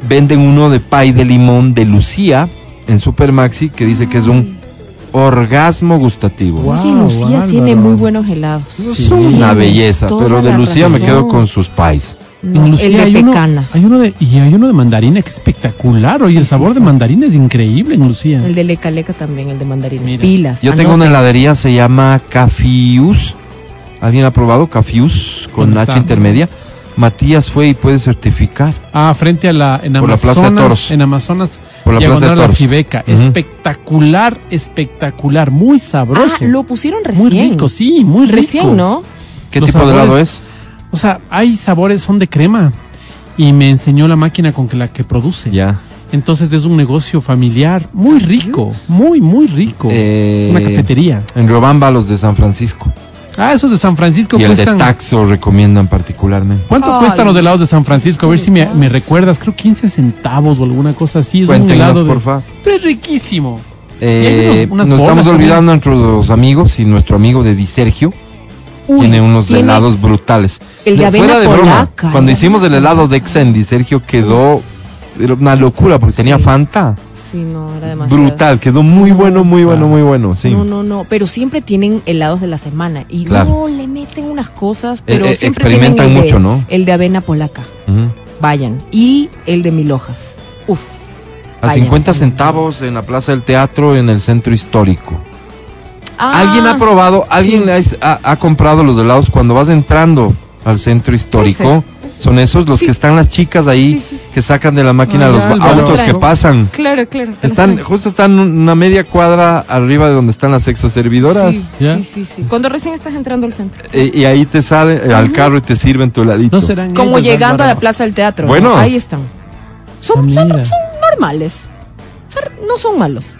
venden uno de pay de limón de Lucía en Supermaxi que dice que es un orgasmo gustativo. Wow. Oye, Lucía Álvaro. tiene muy buenos helados. Sí. Son una belleza, pero de Lucía me quedo con sus pies. No, En Lucía el de hay uno, pecanas. hay uno de, y hay uno de mandarina que es espectacular. Oye, el sabor sí, de sí. mandarina es increíble en Lucía. El de leca leca también, el de mandarina. Mira. Pilas. Yo tengo una heladería, se llama Cafius. ¿Alguien ha probado Cafius con ¿Dónde H está? intermedia? Matías fue y puede certificar Ah, frente a la, en Por la Plaza de Amazonas, Toros. en Amazonas, por la Plaza de a la Toros. Fibeca. Espectacular, espectacular, muy sabroso. Ah, lo pusieron recién. muy rico, sí, muy rico. Recién, ¿no? ¿Qué Los tipo de helado es? O sea, hay sabores, son de crema. Y me enseñó la máquina con que la que produce. Ya. Entonces es un negocio familiar muy rico, muy, muy rico. Eh, es una cafetería. En Riobamba, los de San Francisco. Ah, esos de San Francisco Y el de cuestan. Taxo recomiendan particularmente. ¿Cuánto Ay, cuestan los helados de San Francisco? A ver si me, recuerdas. Creo 15 centavos o alguna cosa así. Es un helado de. por favor. Pero es riquísimo. Eh, unos- nos estamos olvidando de nuestros amigos y nuestro amigo de Di Sergio Uy, tiene unos tiene helados brutales. El de avena Fuera de broma, cuando hicimos el helado de polaca. Exa en Di Sergio quedó era una locura porque tenía Sí. Fanta. Sí, no, era demasiado. Brutal, quedó muy bueno, muy bueno, muy bueno. Sí. No, no, no, pero siempre tienen helados de la semana y Claro. no le meten unas cosas, pero Eh, eh, siempre experimentan tienen el de- mucho, ¿no? El de avena polaca, vayan, y el de mil hojas. Uf. A vayan 50 también. centavos en la Plaza del Teatro en el centro histórico. Ah, ¿Alguien ha probado, alguien sí. ha, ha- ha comprado los helados cuando vas entrando al centro histórico? Son esos los Sí. que están las chicas ahí Sí, sí, sí. que sacan de la máquina Ay, los Álvaro. autos que pasan. Claro, claro. Están, justo están una media cuadra arriba de donde están las sexoservidoras. Sí, ¿Ya? sí, sí, sí. Cuando recién estás entrando al centro. Eh, y ahí te sale eh, al carro y te sirven tu heladito. No serán Como ellos, llegando a la. Plaza del Teatro. ¿no? Buenos. Ahí están. Son, Ah, son, normales. Son- no son malos.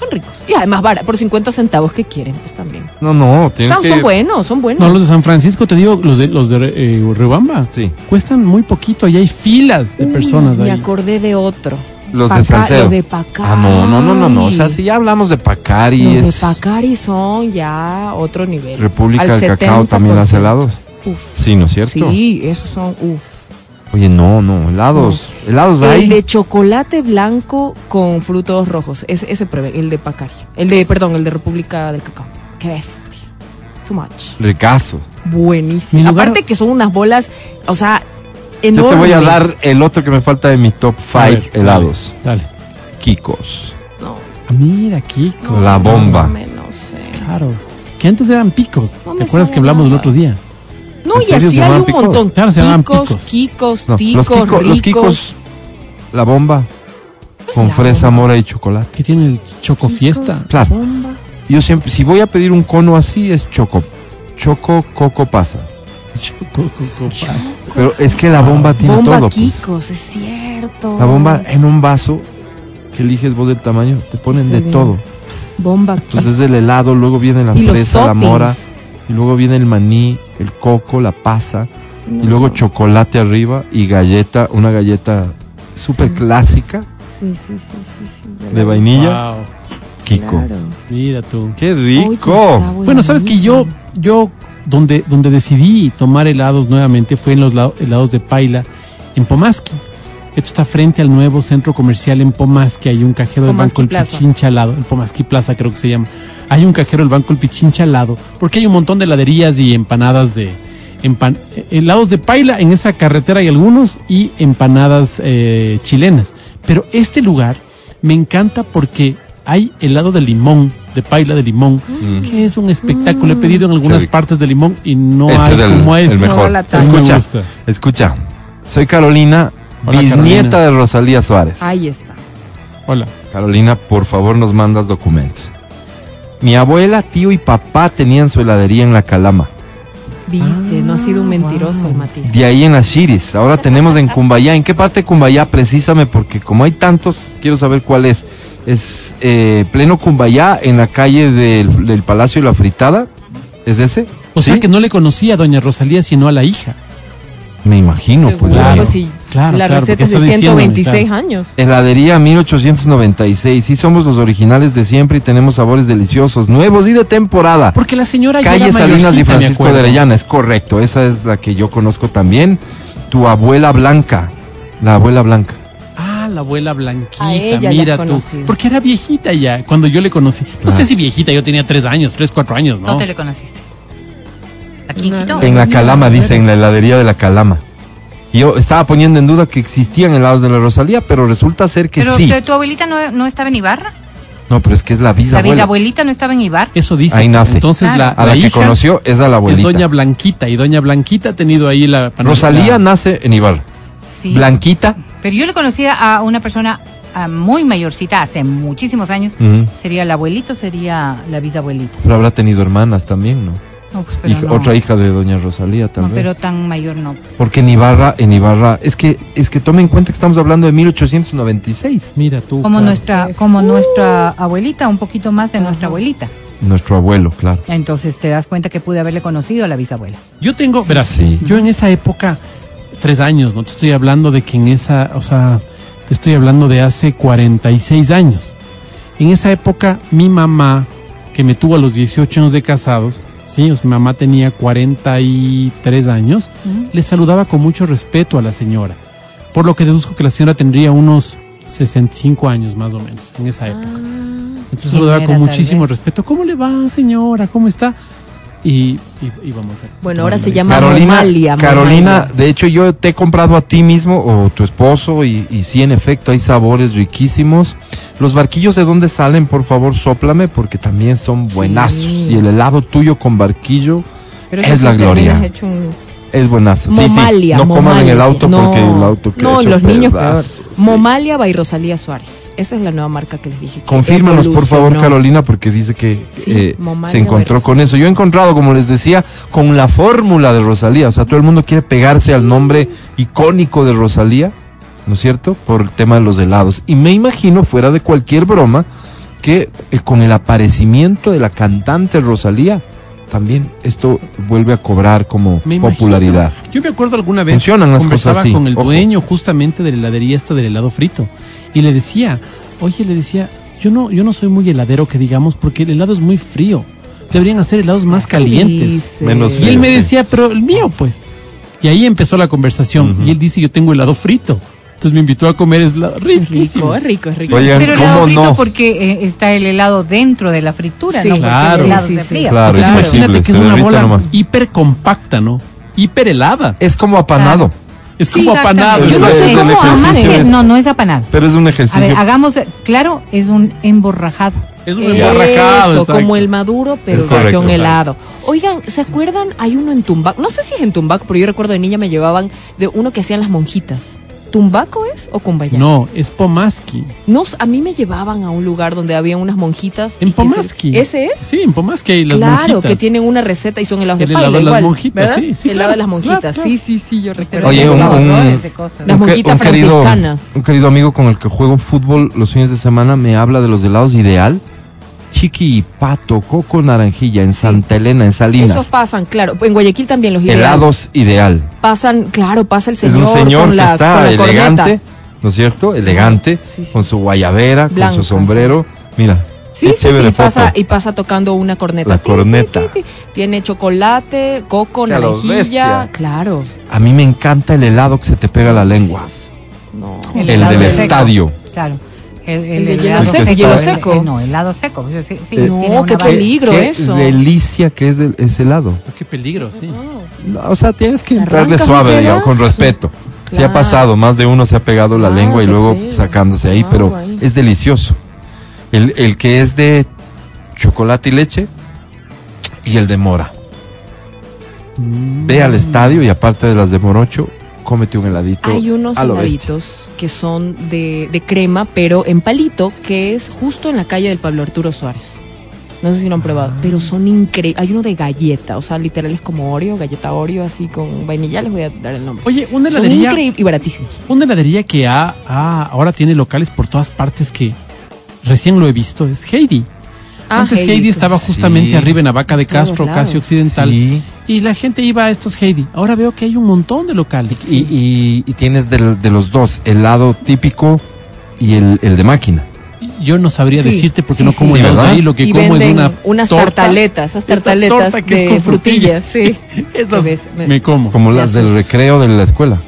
Son ricos. Y además, bara- por 50 centavos, ¿qué quieren? Pues también. No, no, tienes Están- que... Son buenos, son buenos. No, los de San Francisco, te digo, los de los de eh, Riobamba. Sí. Cuestan muy poquito y hay filas de Uy, personas Me ahí. acordé de otro. Los de Paca- Salcedo. Los de Pacari. Ah, no, no, no, no, no. O sea, si ya hablamos de Pacari, Los es de Pacari son ya otro nivel. República Al del Cacao también hace 70%. helados. Uf. Sí, ¿no es cierto? Sí, esos son uf. Oye, no, no, helados. Helados hay. El de chocolate blanco con frutos rojos. Ese, ese pruebe, el de Pacari. El de, perdón, el de República del Cacao. Qué bestia. Too much. Ricazo. Buenísimo. Lugar- Aparte que son unas bolas, o sea, Yo enormes. te voy a dar el otro que me falta de mi top A 5 ver, helados. Dale. Kikos. No, Ah, mira, Kiko. no, La bomba. No, no sé. Claro. Que antes eran picos. No ¿Te acuerdas que hablamos el nada. otro día? No, ¿En y así hay un picos? montón. Claro, se Picos, picos. Kikos, No, ticos, los, Kiko- ricos. los Kikos, la bomba, con la fresa, bomba. mora y chocolate. Que tiene el Choco Kikos, Fiesta. Claro. bomba. Yo siempre, si voy a pedir un cono así, es choco. Choco, coco, pasa. Choco, coco, pasa. Pero es que la bomba tiene Bomba todo. pues. Kikos, es cierto. La bomba en un vaso, que eliges vos del tamaño, te ponen Estoy de viendo. todo. Bomba. Entonces el helado, luego viene la fresa, la mora, y luego viene el maní, el coco, la pasa, y luego chocolate arriba y galleta, una galleta súper Sí. clásica Sí, sí, sí, sí, de la- vainilla. Wow. Kiko. Claro. Mira tú. ¡Qué rico! Bueno, sabes que yo, yo donde, donde decidí tomar helados nuevamente fue en los la- helados de Paila en Pomaski. Esto está frente al nuevo centro comercial en Pomaski. Hay un cajero del Banco El. Pichincha al lado. El Pomaski Plaza creo que se llama. Hay un cajero del Banco El Pichincha al lado. Porque hay un montón de heladerías y empanadas de... empan- eh, helados de Paila en esa carretera hay algunos y empanadas eh, chilenas. Pero este lugar me encanta porque hay helado de limón, de Paila de limón, Mm. que es un espectáculo. He pedido en algunas partes de limón y no Este hay es el, como el este. mejor. Toda la tarde. Me Escucha, escucha. Soy Carolina, Hola, bisnieta Carolina. de Rosalía Suárez. Ahí está. Hola. Carolina, por favor nos mandas documentos. Mi abuela, tío y papá tenían su heladería en La Calama. Viste, no ha sido un mentiroso el Matías. De ahí en las Chiris. Ahora tenemos en Cumbayá. ¿En qué parte de Cumbayá? Precisame, porque como hay tantos, quiero saber cuál es. Es eh, pleno Cumbayá, en la calle del, del Palacio de la Fritada. ¿Es ese? O sea ¿Sí? que no le conocía a doña Rosalía, sino a la hija. Me imagino, pues. Claro. pues, sí, Claro, la claro, receta es de está diciéndome, 126 claro. años. Heladería 1896. Sí, somos los originales de siempre y tenemos sabores deliciosos, nuevos y de temporada. Porque la señora ya Calle Salinas y Francisco de. Arellana, es correcto. Esa es la que yo conozco también. Tu abuela Blanca. La abuela Blanca. Ah, la abuela Blanquita, mira tú. conocido. Porque era viejita ya, cuando yo le conocí. No sé si viejita, yo tenía tres años, tres, cuatro años, ¿no? ¿Dónde le conociste? ¿Aquí en Quito? En la Calama, dice, en la heladería de la Calama. Yo estaba poniendo en duda que existían helados de la Rosalía, pero resulta ser que Pero sí. ¿tu, tu abuelita no, no estaba en Ibarra? No, pero es que es la ¿La bisabuela. bisabuelita no estaba en Ibarra? Eso dice. Ahí nace. Entonces Claro. la, A la, que hija conoció es a la es abuelita. doña Blanquita y doña Blanquita ha tenido ahí la Rosalía la- nace en Ibarra. Sí. Blanquita. Pero yo le conocía a una persona muy mayorcita hace muchísimos años. ¿Sería el abuelito sería la bisabuelita? Pero habrá tenido hermanas también, ¿no? No, pues pero Hija- no. Otra hija de doña Rosalía, tal No, vez. pero tan mayor no. pues. Porque en Ibarra, en Ibarra, es que, es que tome en cuenta que estamos hablando de 1896. Mira tú. Como nuestra, como nuestra abuelita, un poquito más de nuestra abuelita. Nuestro abuelo, claro. Entonces te das cuenta que pude haberle conocido a la bisabuela. Yo tengo, verás, sí. yo en esa época, tres años, no te estoy hablando de que en esa, o sea, te estoy hablando de hace 46 años. En esa época, mi mamá, que me tuvo a los 18 años de casados, sí, o sea, mi mamá tenía 43 años, le saludaba con mucho respeto a la señora. Por lo que deduzco que la señora tendría unos 65 años más o menos en esa época. Entonces ¿Quién saludaba con muchísimo respeto. ¿Cómo le va, señora? ¿Cómo está? Y, y, y vamos a. Bueno, ahora se la- llama Carolina. Carolina, de hecho yo te he comprado a ti mismo o tu esposo y, y sí, en efecto, hay sabores riquísimos. Los barquillos de dónde salen, por favor, sóplame porque también son buenazos. Y el helado tuyo con barquillo Pero es la gloria. hecho un Es buenazo. Sí, sí. Momalia. No coman en Momalia, el auto No, porque el auto queda No, los niños peor. pedazos, sí. Momalia by Rosalía Suárez. Esa es la nueva marca que les dije. que Confírmanos, por favor. Carolina, porque dice que eh, Momalia se encontró con eso. Yo he encontrado, como les decía, con la fórmula de Rosalía. O sea, todo el mundo quiere pegarse al nombre icónico de Rosalía, ¿no es cierto? Por el tema de los helados. Y me imagino, fuera de cualquier broma, que eh, con el aparecimiento de la cantante Rosalía, también esto vuelve a cobrar como Me imagino. popularidad. Yo me acuerdo alguna vez Funcionan las conversaba cosas así, con el ojo. dueño justamente de la heladería esta del helado frito y le decía, oye, le decía, yo no, yo no soy muy heladero que digamos porque el helado es muy frío. Deberían hacer helados más calientes. Y él me Sí. decía, pero el mío, pues. Y ahí empezó la conversación. Y él dice, yo tengo helado frito. Entonces me invitó a comer helado Es riquísimo. rico, es rico, es rico. Oigan, Pero el ¿cómo helado frito no? porque eh, está el helado dentro de la fritura, Sí, no porque claro. el helado Sí, se sí, fría. Claro, Entonces, imagínate que es una bola nomás. hiper compacta, ¿no? Hiper helada. Es como apanado, Es como apanado. Yo no Es sé cómo No, no es apanado. pero es un A ejercicio. ver, hagamos, claro, es un emborrajado. Es un Eso, exacto. como el maduro, pero Es correcto, versión exacto. helado. Oigan, ¿se acuerdan? Hay uno en Tumbaco. No sé si es en Tumbaco, pero yo recuerdo de niña me llevaban de uno que hacían las monjitas. ¿Tumbaco es o Cumbayá? No, es Pomaski. No, a mí me llevaban a un lugar donde había unas monjitas. En que se- Pomaski. ¿Ese es? Sí, en Pomaski hay las claro, monjitas. que tienen una receta y son helados El de helado paila de las igual, monjitas, ¿verdad? sí, sí, El helado claro. de las monjitas. Claro, Sí, sí, sí, yo recuerdo. Oye, un- un- de cosas. Las Un monjitas un querido, franciscanas. un querido amigo con el que juego fútbol los fines de semana me habla de los helados ideal. Chiqui y pato, coco naranjilla, en Santa Elena, en Salinas. Esos pasan, claro. En Guayaquil también los ideal. Helados ideal. Pasan, claro, pasa el Es señor, un señor con que la, está con la elegante, corneta. ¿no es cierto? Elegante, Sí, sí, con su guayabera, Blanca, con su sombrero. Mira, Sí, sí, chévere sí, foto. pasa, y pasa tocando una corneta. La corneta. ti, ti. Tiene chocolate, coco, lo naranjilla. bestia. Claro. A mí me encanta el helado que se te pega a la lengua. No. El, helado del seco. estadio. Claro. El, El hielo helado seco, seco, hielo el- seco. el- no, helado seco. Sí, sí, sí, Eh, tiene No, una qué peligro Qué eso. delicia que es el- ese helado. Qué peligro, sí. No, o sea, tienes que entrarle suave, digamos, con respeto. Se ha pasado, más de uno se ha pegado la Claro, lengua y qué luego sacándose ahí, Claro, pero ahí. es delicioso. El, el que es de chocolate y leche y el de mora. Ve al estadio y aparte de las de morocho, cómete un heladito. Hay unos a lo bestia. heladitos que son de, de crema, pero en palito, que es justo en la calle del Pablo Arturo Suárez. No sé si lo han probado, pero son increíbles. Hay uno de galleta, o sea, literal es como Oreo, galleta Oreo, así con vainilla. Les voy a dar el nombre. Oye, una son heladería, increíbles y baratísimos. una heladería que ha, ha- ahora tiene locales por todas partes que recién lo he visto es Heidi. Ah, Antes Heidi, Heidi, estaba sí. justamente arriba en Abaca de todos Castro, casi occidental. Sí. Y la gente iba a estos Heidi. Ahora veo que hay un montón de locales. Y, y- y tienes de los dos, el helado típico y el, el de máquina. Yo no sabría Sí, decirte porque sí, no como sí. helados ¿verdad? ahí, lo que y como es una unas torta. tartaletas, esas tartaletas torta que es de con frutillas, sí. Esas Que ves, me- me como. Como las del recreo de la escuela.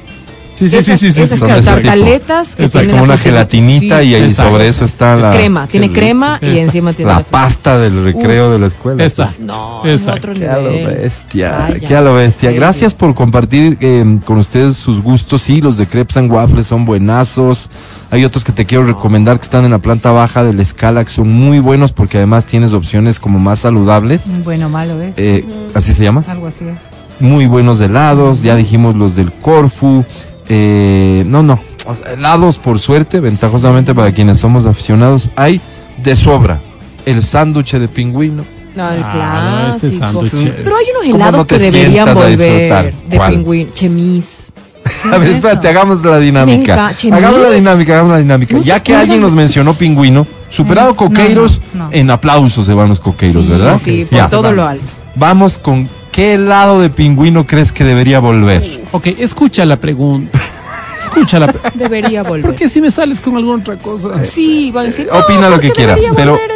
Sí, sí, esas, sí, sí, sí, esas claro, de tartaletas que Exacto, Es tienen como la una gelatinita Sí. y ahí Exacto. sobre eso está la... crema, tiene crema y Exacto. encima tiene La pasta del recreo de la escuela. Esa. No, es Exacto. otro Qué a lo nivel. bestia, Vaya. qué a lo bestia. Sí. Gracias por compartir eh, con ustedes sus gustos. Sí, los de crepes and waffles son buenazos. Hay otros que te quiero recomendar que están en la planta baja del Scala, que son muy buenos porque además tienes opciones como más saludables. Bueno, malo es. Eh, ¿Así se llama? Algo así es. Muy buenos helados. Ya dijimos los del Corfu. Eh, no, no. Helados, por suerte, ventajosamente para quienes somos aficionados, hay de sobra. El sándwich de pingüino. No, el Ah, este. Pero hay unos ¿Cómo helados no que deberían volver disfrutar? de ¿Cuál? pingüino. Chemis. A ver, es espérate, hagamos la dinámica. Hagamos la dinámica, hagamos la dinámica. ¿No ya que alguien nos mencionó pingüino, superado coqueiros, no, no. en aplausos se van los coqueiros, Sí, ¿verdad? sí, por Ya. todo lo alto. Vamos con qué helado de pingüino crees que debería volver. Ok, escucha la pregunta. Escucha la pregunta. Debería volver. Porque si me sales con alguna otra cosa. Sí, van a decir. Eh, opina lo que quieras, pero- de-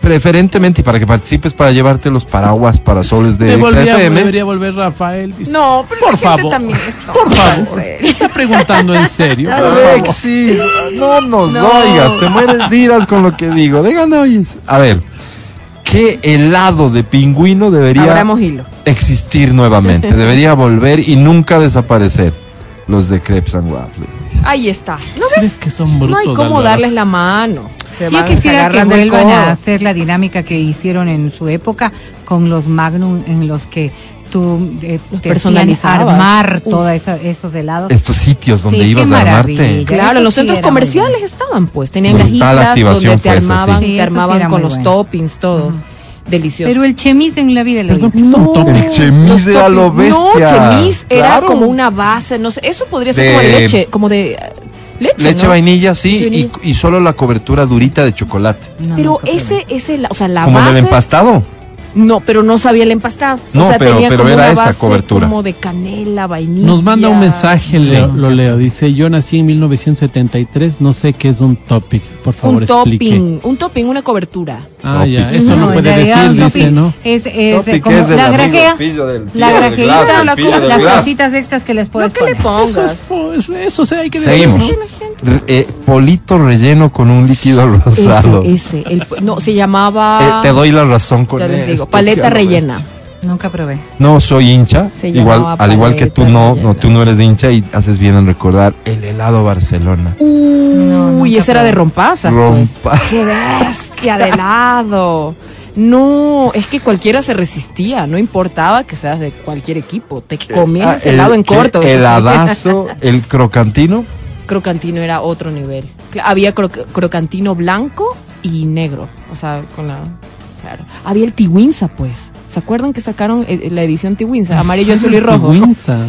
Preferentemente y para que participes para llevarte los paraguas parasoles de Devolvía- XFM. debería volver Rafael. dice. No, pero por la gente favor. también está por favor. serio. Está preguntando en serio. favor. Alexis, no nos No. oigas, te mueres dirás con lo que digo. Digan, oyes. A ver, ¿qué helado de pingüino debería existir nuevamente? Debería volver y nunca desaparecer. Los de crepes and waffles. dice. Ahí está. No, ¿Crees que son brutos? no hay cómo Álvaro? darles la mano. Se Yo van, se quisiera que vuelvan a hacer la dinámica que hicieron en su época con los Magnum, en los que tú eh, te personalizabas. armar todos esos helados. Estos sitios donde Sí, ibas a armarte. Claro, en los sí centros comerciales bueno. estaban, pues. Tenían las islas donde te armaban, sí. Sí, te armaban con los bueno. toppings, todo. Delicioso. Pero el chemis en la vida. El chemis era lo toppings. No, bestia. chemis era como una base, no sé, eso podría ser De- como de leche, como de eh, leche, Leche ¿no? vainilla, sí, y, y solo la cobertura durita de chocolate. No, Pero ese, ese, o sea, la Como base. del empastado. No, pero no sabía el empastado. No, o sea, pero- tenía pero como era una esa base cobertura. como de canela, vainilla. Nos manda un mensaje, Leo, Sí. lo leo. Dice, yo nací en 1973, no sé qué es un topic. Por favor, Un explique. topping, un topping, una cobertura. Ah, ya, eso no, puede decir, dice, ¿no? Es, es Topic como es la grajea. La del las cositas extras que les puedes No le poner. Eso, pongas. es- eso, eso, sí hay que Seguimos. decirlo. Eh, polito relleno con un líquido rosado. Ese, ese. el- no, se llamaba. Eh, te doy la razón con Ya les digo, esto, paleta rellena. bestia. Nunca probé. No soy hincha, Se igual, al igual que tú no, rellena. no, tú no eres de hincha y haces bien en recordar el helado Barcelona. No, Uy, nunca ese era de probé. rompazas. Rompa- Pues. ¡Qué bestia de helado! No, es que cualquiera se resistía, no importaba que seas de cualquier equipo. Te comías Ah, ese helado en corto. eso sí. Heladazo, el crocantino. Crocantino era otro nivel. Había cro- crocantino blanco y negro. O sea, con la. Claro. Había el Tiwinza, pues. ¿Se acuerdan que sacaron eh, la edición Tiwinza? Amarillo, azul y rojo. Tiwinza.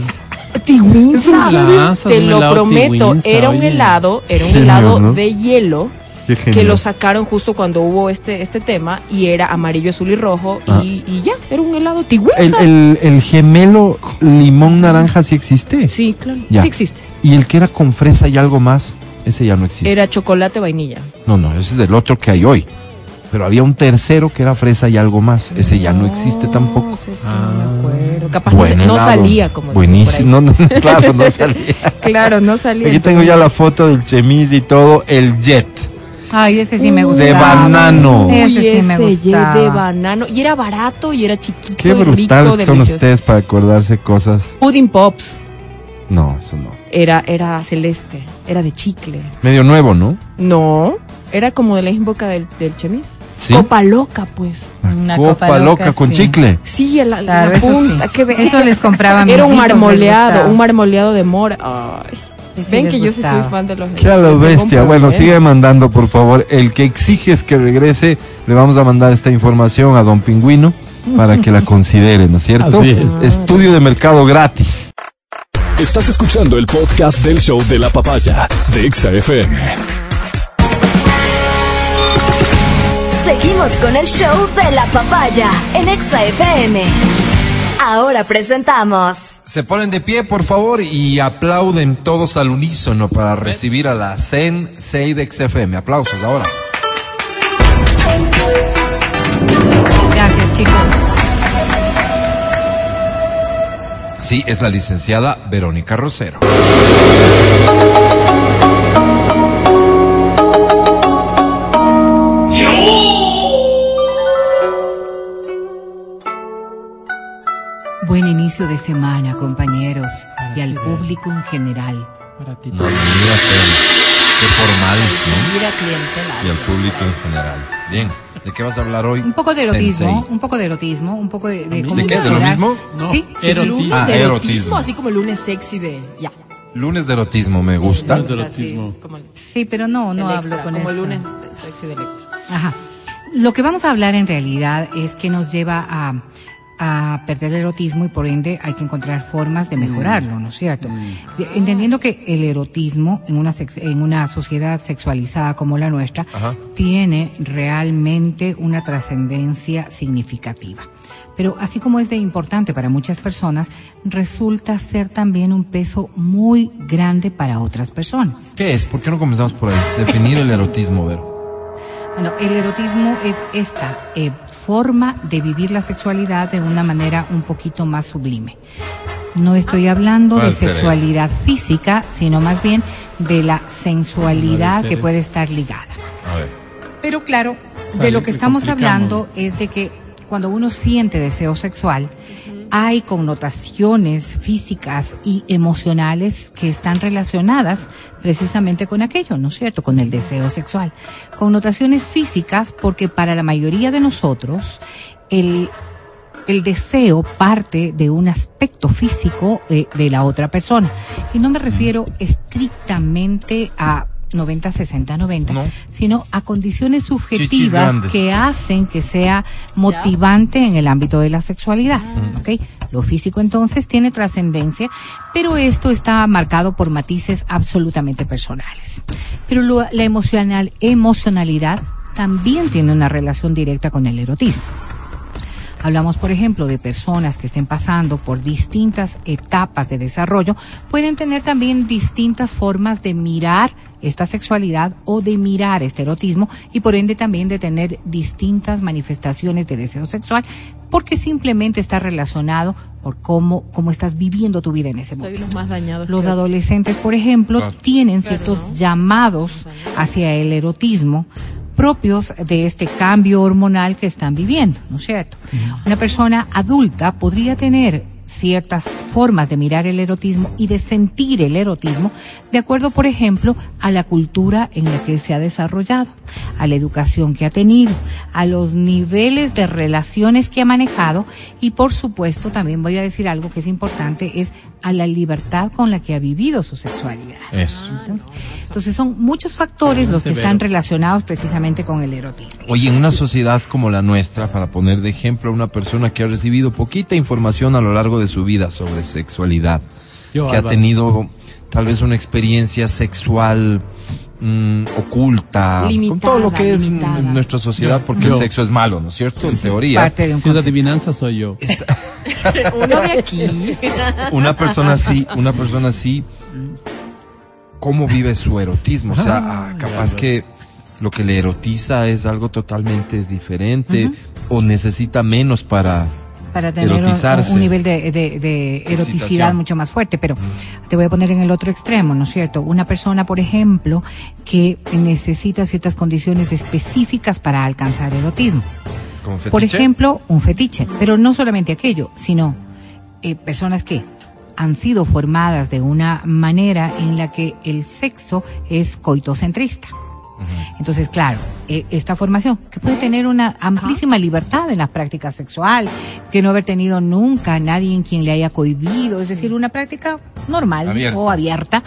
Lanzas Te lo prometo. Tiwinza, Era un helado, era un helado ¿no? de hielo que lo sacaron justo cuando hubo este, este tema y era amarillo, azul y rojo Ah. y, y ya, era un helado Tiwinza. el, el, el gemelo limón naranja sí existe. Sí, claro. Ya. Sí existe. Y el que era con fresa y algo más, ese ya no existe. Era chocolate vainilla. No, no, ese es el otro que hay hoy. Pero había un tercero que era fresa y algo más. Ese ya no existe tampoco. Sí, sí, Ah. me acuerdo. Capaz no, no salía como Buenísimo. No, no, claro, no salía. Claro, no salía. Aquí tengo ya la foto del chemis y todo. El jet. Ay, ese sí me gustaba. De banano. Uy, Ese sí me ese gustaba. de banano. Y era barato y era chiquito, Qué rico, brutales son delicioso. ustedes para acordarse cosas. Pudding Pops No, eso no. Era, era celeste, era de chicle. Medio nuevo, ¿no? No, era como de la época del, del chemis. Sí. Copa loca, pues. Una copa, copa loca, loca, con sí. chicle. Sí, la, la Claro, eso punta, sí. qué Eso les compraba a mis Era un marmoleado, un marmoleado de mora. Ay. Ven que yo sí soy fan de los Qué a lo bestia. Bueno, problema. sigue mandando, por favor. El que exiges que regrese, le vamos a mandar esta información a Don Pingüino para que la considere, ¿no es cierto? Así es. Estudio de mercado gratis. Estás escuchando el podcast del show de la papaya de Exa FM. Seguimos con el show de la papaya en Exa FM. Ahora presentamos Se ponen de pie, por favor, y aplauden todos al unísono para recibir a la Sensei de XFM. Aplausos ahora. Gracias, chicos. Sí, es la licenciada Verónica Rosero. Buen inicio de semana, compañeros, y al público en general. Para ti. No, mira, qué formal, ¿no? Mira clientela. Y al público en general. Bien, ¿de qué vas a hablar hoy? Un poco de erotismo, Sensei? un poco de erotismo, un poco de, de ¿De qué? ¿De lo mismo? No, Sí, erotismo. Lunes Ah, de erotismo. erotismo, así como el lunes sexy de. Ya. Lunes de erotismo, me gusta. Lunes de erotismo. como Sí, pero no, no hablo con como el eso. lunes de sexy del extra. Ajá. Lo que vamos a hablar en realidad es que nos lleva a, a perder el erotismo y por ende hay que encontrar formas de mejorarlo, ¿no es cierto? De- Entendiendo que el erotismo en una, sex- en una sociedad sexualizada como la nuestra Ajá. tiene realmente una trascendencia significativa. Pero así como es de importante para muchas personas, resulta ser también un peso muy grande para otras personas. ¿Qué es? ¿Por qué no comenzamos por ahí? Definir el erotismo, Vero. Bueno, el erotismo es esta eh, forma de vivir la sexualidad de una manera un poquito más sublime. No estoy hablando de ¿Cuál será sexualidad física, sino más bien de la sensualidad que puede estar ligada. A ver. Pero claro, de lo que estamos hablando es de que cuando uno siente deseo sexual, hay connotaciones físicas y emocionales que están relacionadas precisamente con aquello, ¿no es cierto? Con el deseo sexual. Connotaciones físicas porque para la mayoría de nosotros el el deseo parte de un aspecto físico eh, de la otra persona. Y no me refiero estrictamente a 90, 60, 90, No. sino a condiciones subjetivas que hacen que sea motivante en el ámbito de la sexualidad. ¿ok? Lo físico entonces tiene trascendencia, pero esto está marcado por matices absolutamente personales. Pero lo- la emocional, emocionalidad también tiene una relación directa con el erotismo. Hablamos, por ejemplo, de personas que estén pasando por distintas etapas de desarrollo, pueden tener también distintas formas de mirar esta sexualidad o de mirar este erotismo y por ende también de tener distintas manifestaciones de deseo sexual porque simplemente está relacionado por cómo, cómo estás viviendo tu vida en ese Soy momento. los más dañados. Los creo. adolescentes, por ejemplo, Claro. tienen Claro, ciertos ¿no? llamados hacia el erotismo propios de este cambio hormonal que están viviendo, ¿no es cierto? Una persona adulta podría tener ciertas formas de mirar el erotismo y de sentir el erotismo de acuerdo, por ejemplo, a la cultura en la que se ha desarrollado, a la educación que ha tenido, a los niveles de relaciones que ha manejado y, por supuesto, también voy a decir algo que es importante, es a la libertad con la que ha vivido su sexualidad. Eso. Entonces, entonces son muchos factores los que están relacionados precisamente con el erotismo. Oye, en una sociedad como la nuestra, para poner de ejemplo a una persona que ha recibido poquita información a lo largo de su vida sobre sexualidad, Yo, que ha tenido tal vez una experiencia sexual mm, oculta, con Limitada, todo lo que es limitada. nuestra sociedad, porque Yo. el sexo es malo, ¿no es cierto? En teoría. Parte de un Si es concepto. adivinanza soy yo. Uno de aquí. una persona así, una persona así, ¿cómo vive su erotismo? O sea, ah, capaz que lo que le erotiza es algo totalmente diferente o necesita menos para... para tener un, nivel de, de- de eroticidad mucho más fuerte. Pero te voy a poner en el otro extremo, ¿no es cierto? Una persona, por ejemplo, que necesita ciertas condiciones específicas para alcanzar erotismo. Por ejemplo, un fetiche. Pero no solamente aquello, sino eh, personas que han sido formadas de una manera en la que el sexo es coitocentrista. Entonces, claro, eh, esta formación, que puede tener una amplísima libertad en la práctica sexual, que no haber tenido nunca a nadie en quien le haya cohibido, es decir, una práctica normal Abierta. o abierta,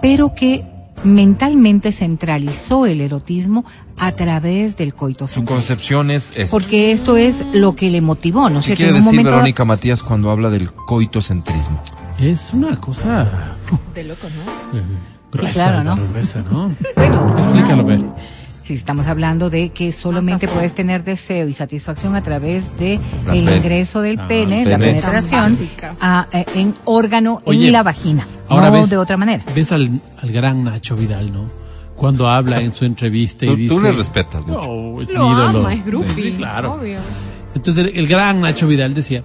pero que mentalmente centralizó el erotismo a través del Su coitocentrismo. concepción es esta. Porque esto es lo que le motivó, ¿no es ¿Qué cierto? quiere En un decir momento- Verónica Matías cuando habla del coitocentrismo? Es una cosa De loco, ¿no? Gruesa, claro, ¿no? gruesa, ¿no? Bueno, Explícalo, ver. Si estamos hablando de que solamente puedes tener deseo y satisfacción a través de La el pene. ingreso del Ah, pene, la pene. penetración a- eh, en órgano Oye, en la vagina, Ahora no ves, de otra manera. Ves al, al gran Nacho Vidal, ¿no? Cuando habla en su entrevista y Tú, dice... tú le respetas mucho. No, es Lo mi ídolo. ama, es groupie. Sí, claro. Obvio. Entonces el, el gran Nacho Vidal decía,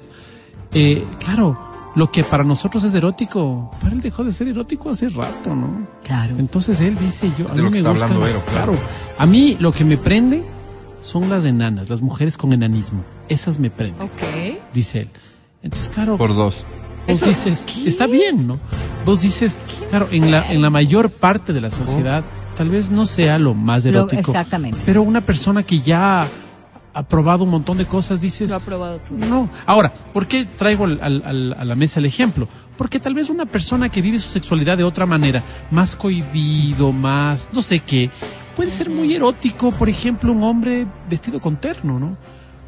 eh, claro, lo que para nosotros es erótico, para él dejó de ser erótico hace rato, ¿no? Claro. Entonces él dice, yo, a de mí lo que me está gustan- hablando Vero, claro. A mí lo que me prende son las enanas, las mujeres con enanismo. Esas me prenden, Ok. dice él. Entonces, claro, Por dos. vos Eso- dices, ¿qué? está bien, ¿no? Vos dices, claro, en la, en la mayor parte de la sociedad, tal vez no sea lo más Lo- erótico. exactamente. Pero una persona que ya ha probado un montón de cosas, dices, Lo ha probado todo. no. Ahora, ¿por qué traigo al- al- al- a la mesa el ejemplo? Porque tal vez una persona que vive su sexualidad de otra manera, más cohibido, más no sé qué, puede ser muy erótico. Por ejemplo, un hombre vestido con terno, ¿no?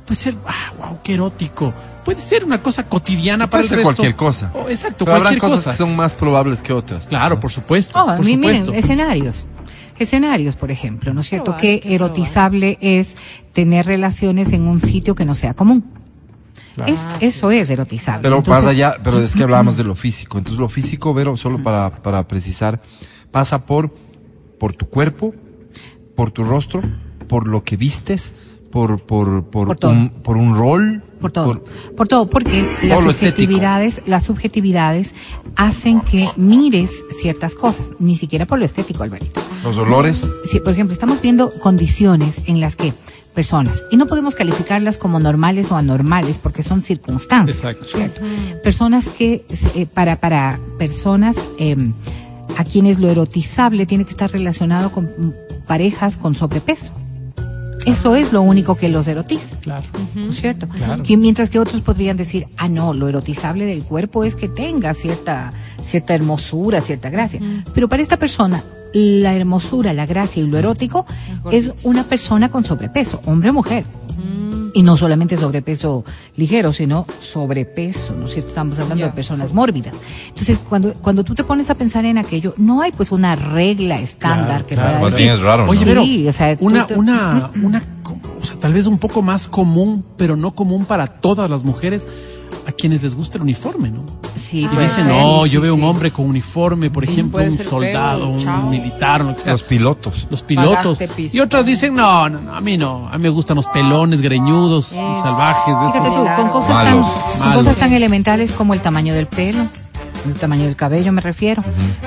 Puede ser, ah, wow, qué erótico. Puede ser una cosa cotidiana Sí, para puede el ser resto. cualquier cosa. Oh, exacto, Pero habrá cualquier cosas cosa. que son más probables que otras. Claro, por supuesto. Oh, por mi- miren, supuesto. escenarios. Escenarios, por ejemplo, ¿no es cierto? Que erotizable es tener relaciones en un sitio que no sea común. Claro. Es, eso es erotizable. Pero Entonces, más allá, pero es que hablábamos de lo físico. Entonces lo físico, Vero, solo para, para precisar, pasa por, por tu cuerpo, por tu rostro, por lo que vistes, por, por, por, Por un, por un rol. Por todo. Por, todo, porque las estético. subjetividades, las subjetividades hacen que mires ciertas cosas, ni siquiera por lo estético, Alvarito. los olores. Si, por ejemplo, estamos viendo condiciones en las que personas, y no podemos calificarlas como normales o anormales porque son circunstancias. Exacto. ¿cierto? Personas que, eh, para, para personas eh, a quienes lo erotizable tiene que estar relacionado con parejas con sobrepeso. Eso es lo único que los erotiza. Claro. ¿no es cierto? Que mientras que otros podrían decir, ah, no, lo erotizable del cuerpo es que tenga cierta, cierta hermosura, cierta gracia. Pero para esta persona, la hermosura, la gracia y lo erótico es una persona con sobrepeso, hombre o mujer. Y no solamente sobrepeso ligero, sino sobrepeso, ¿no es cierto? Estamos hablando de personas mórbidas. Entonces, cuando, cuando tú te pones a pensar en aquello, no hay pues una regla estándar que claro. pueda decir. es raro, ¿no? Oye, pero Sí, o sea, tú una, te- una, una, o sea, tal vez un poco más común, pero no común para todas las mujeres, a quienes les gusta el uniforme, ¿no? Sí, Y dicen, ser. no, Sí, yo veo sí. un hombre con uniforme, por ejemplo, un soldado, feo, chao. un militar, lo que sea. Los pilotos. Los pilotos. Y otras dicen, no, no, no, a mí no. A mí me gustan los pelones, greñudos, salvajes. De Fíjate esos. tú, con cosas, tan, Malos. con cosas tan elementales como el tamaño del pelo, el tamaño del cabello me refiero,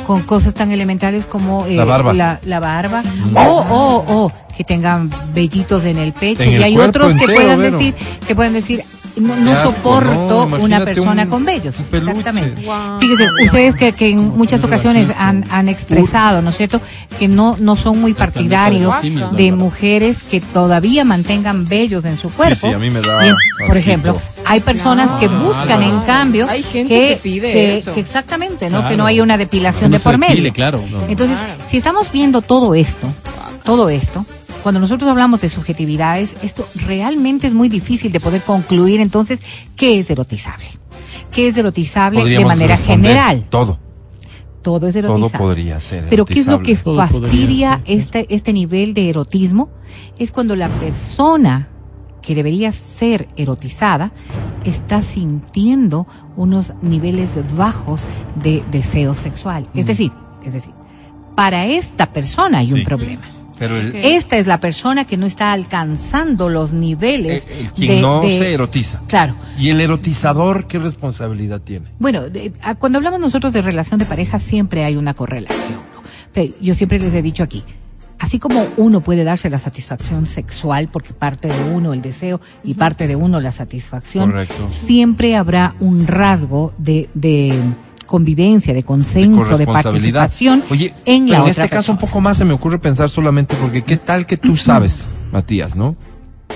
con cosas tan elementales como eh, La barba. la, la barba, o, o, o que tengan vellitos en el pecho, En y el hay otros que puedan decir, que puedan decir, no, no Qué asco, soporto no, una persona un- con vellos. un. Exactamente. Wow. Fíjese, ustedes que, que en muchas ocasiones han, han expresado, ¿no es cierto?, que no, no son muy partidarios de mujeres que todavía mantengan vellos en su cuerpo. sí, a mí me da en- por ejemplo, hay personas que buscan, en cambio, Hay gente que pide que, eso. que exactamente, ¿no? Claro. Que no haya una depilación de por depile, medio. claro. Entonces, si estamos viendo todo esto, todo esto, cuando nosotros hablamos de subjetividades, esto realmente es muy difícil de poder concluir entonces qué es erotizable. ¿Qué es erotizable de manera general? Todo. Todo es Todo erotizable. podría ser. Pero ¿qué es lo que erotizable. Todo fastidia este, este nivel de erotismo? Es cuando la persona que debería ser erotizada está sintiendo unos niveles bajos de deseo sexual. Es decir, es decir, para esta persona hay un Sí. problema. Pero el, Esta es la persona que no está alcanzando los niveles el- el quien de- no de- se erotiza. Claro. ¿Y el erotizador qué responsabilidad tiene? Bueno, de- a- cuando hablamos nosotros de relación de pareja siempre hay una correlación. ¿no? Pero yo siempre les he dicho aquí, así como uno puede darse la satisfacción sexual porque parte de uno el deseo y parte de uno la satisfacción, Correcto. siempre habrá un rasgo de, de convivencia, de consenso, de, corresponsabilidad. participación Oye, en la pero en otra este caso un poco más se me ocurre pensar solamente porque qué tal que tú sabes, Matías, ¿no?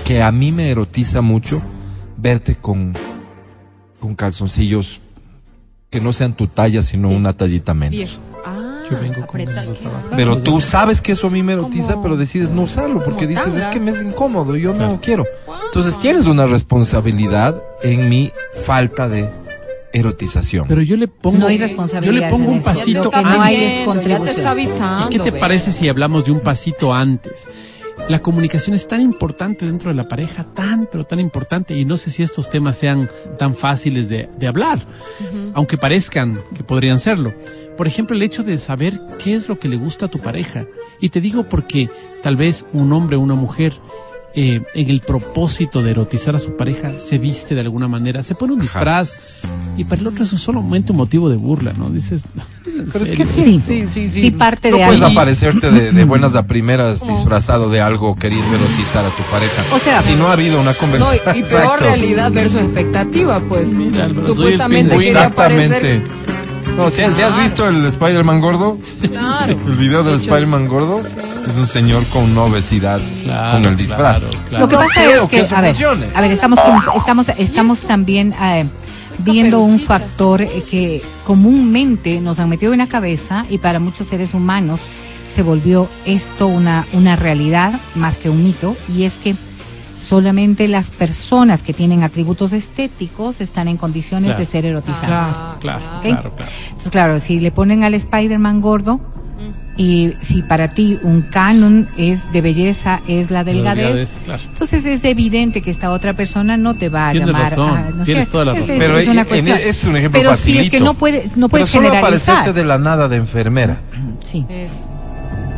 Que a mí me erotiza mucho verte con con calzoncillos que no sean tu talla, sino una tallita menos. Viejo. Ah, Yo vengo con esos. Pero tú sabes que eso a mí me erotiza, pero decides no usarlo porque dices, es que me es incómodo, yo Claro. no quiero. Entonces tienes una responsabilidad en mi falta de erotización. Pero yo le pongo, No hay yo le pongo un pasito no hay antes. viendo, ya te contribución. está avisando. ¿Y qué te ve. parece si hablamos de un pasito antes? La comunicación es tan importante dentro de la pareja, tan, pero tan importante, y no sé si estos temas sean tan fáciles de, de hablar, aunque parezcan que podrían serlo. Por ejemplo, el hecho de saber qué es lo que le gusta a tu pareja. Y te digo porque tal vez un hombre o una mujer, eh, en el propósito de erotizar a su pareja, se viste de alguna manera, se pone un disfraz, y para el otro eso es solamente un motivo de burla, ¿no? Dices, "No, ¿es en Pero es que sí, esto?". sí, sí, sí. Sí parte no de puedes ahí. aparecerte de, de buenas a primeras disfrazado de algo queriendo erotizar a tu pareja. O sea, si no ha habido una No, conversación. y, y peor realidad versus expectativa, pues. Mira, Supuestamente quería parecer. No, si, si has visto el Spider-Man gordo, Claro. el video del Spider-Man gordo, es un señor con una obesidad Claro, con el disfraz. claro, claro. Lo que pasa es que, a ver, funcione. a ver, estamos com- estamos estamos también eh, viendo un factor eh, que comúnmente nos han metido en la cabeza y para muchos seres humanos se volvió esto una una realidad más que un mito y es que solamente las personas que tienen atributos estéticos están en condiciones Claro. de ser erotizadas. Ah, Claro, ¿ok? claro, claro. Entonces, claro, si le ponen al Spider-Man gordo. Y si para ti un canon es de belleza es la delgadez, delgadez, claro. entonces es evidente que esta otra persona no te va a Tienes llamar razón, a, ¿no es tienes toda la Es- razón. es- Pero es una en- cuestión. este es un ejemplo Pero si es que facilito. no puedes no Pero puedes solo generalizar. aparecerte de la nada de enfermera. Sí, Eso.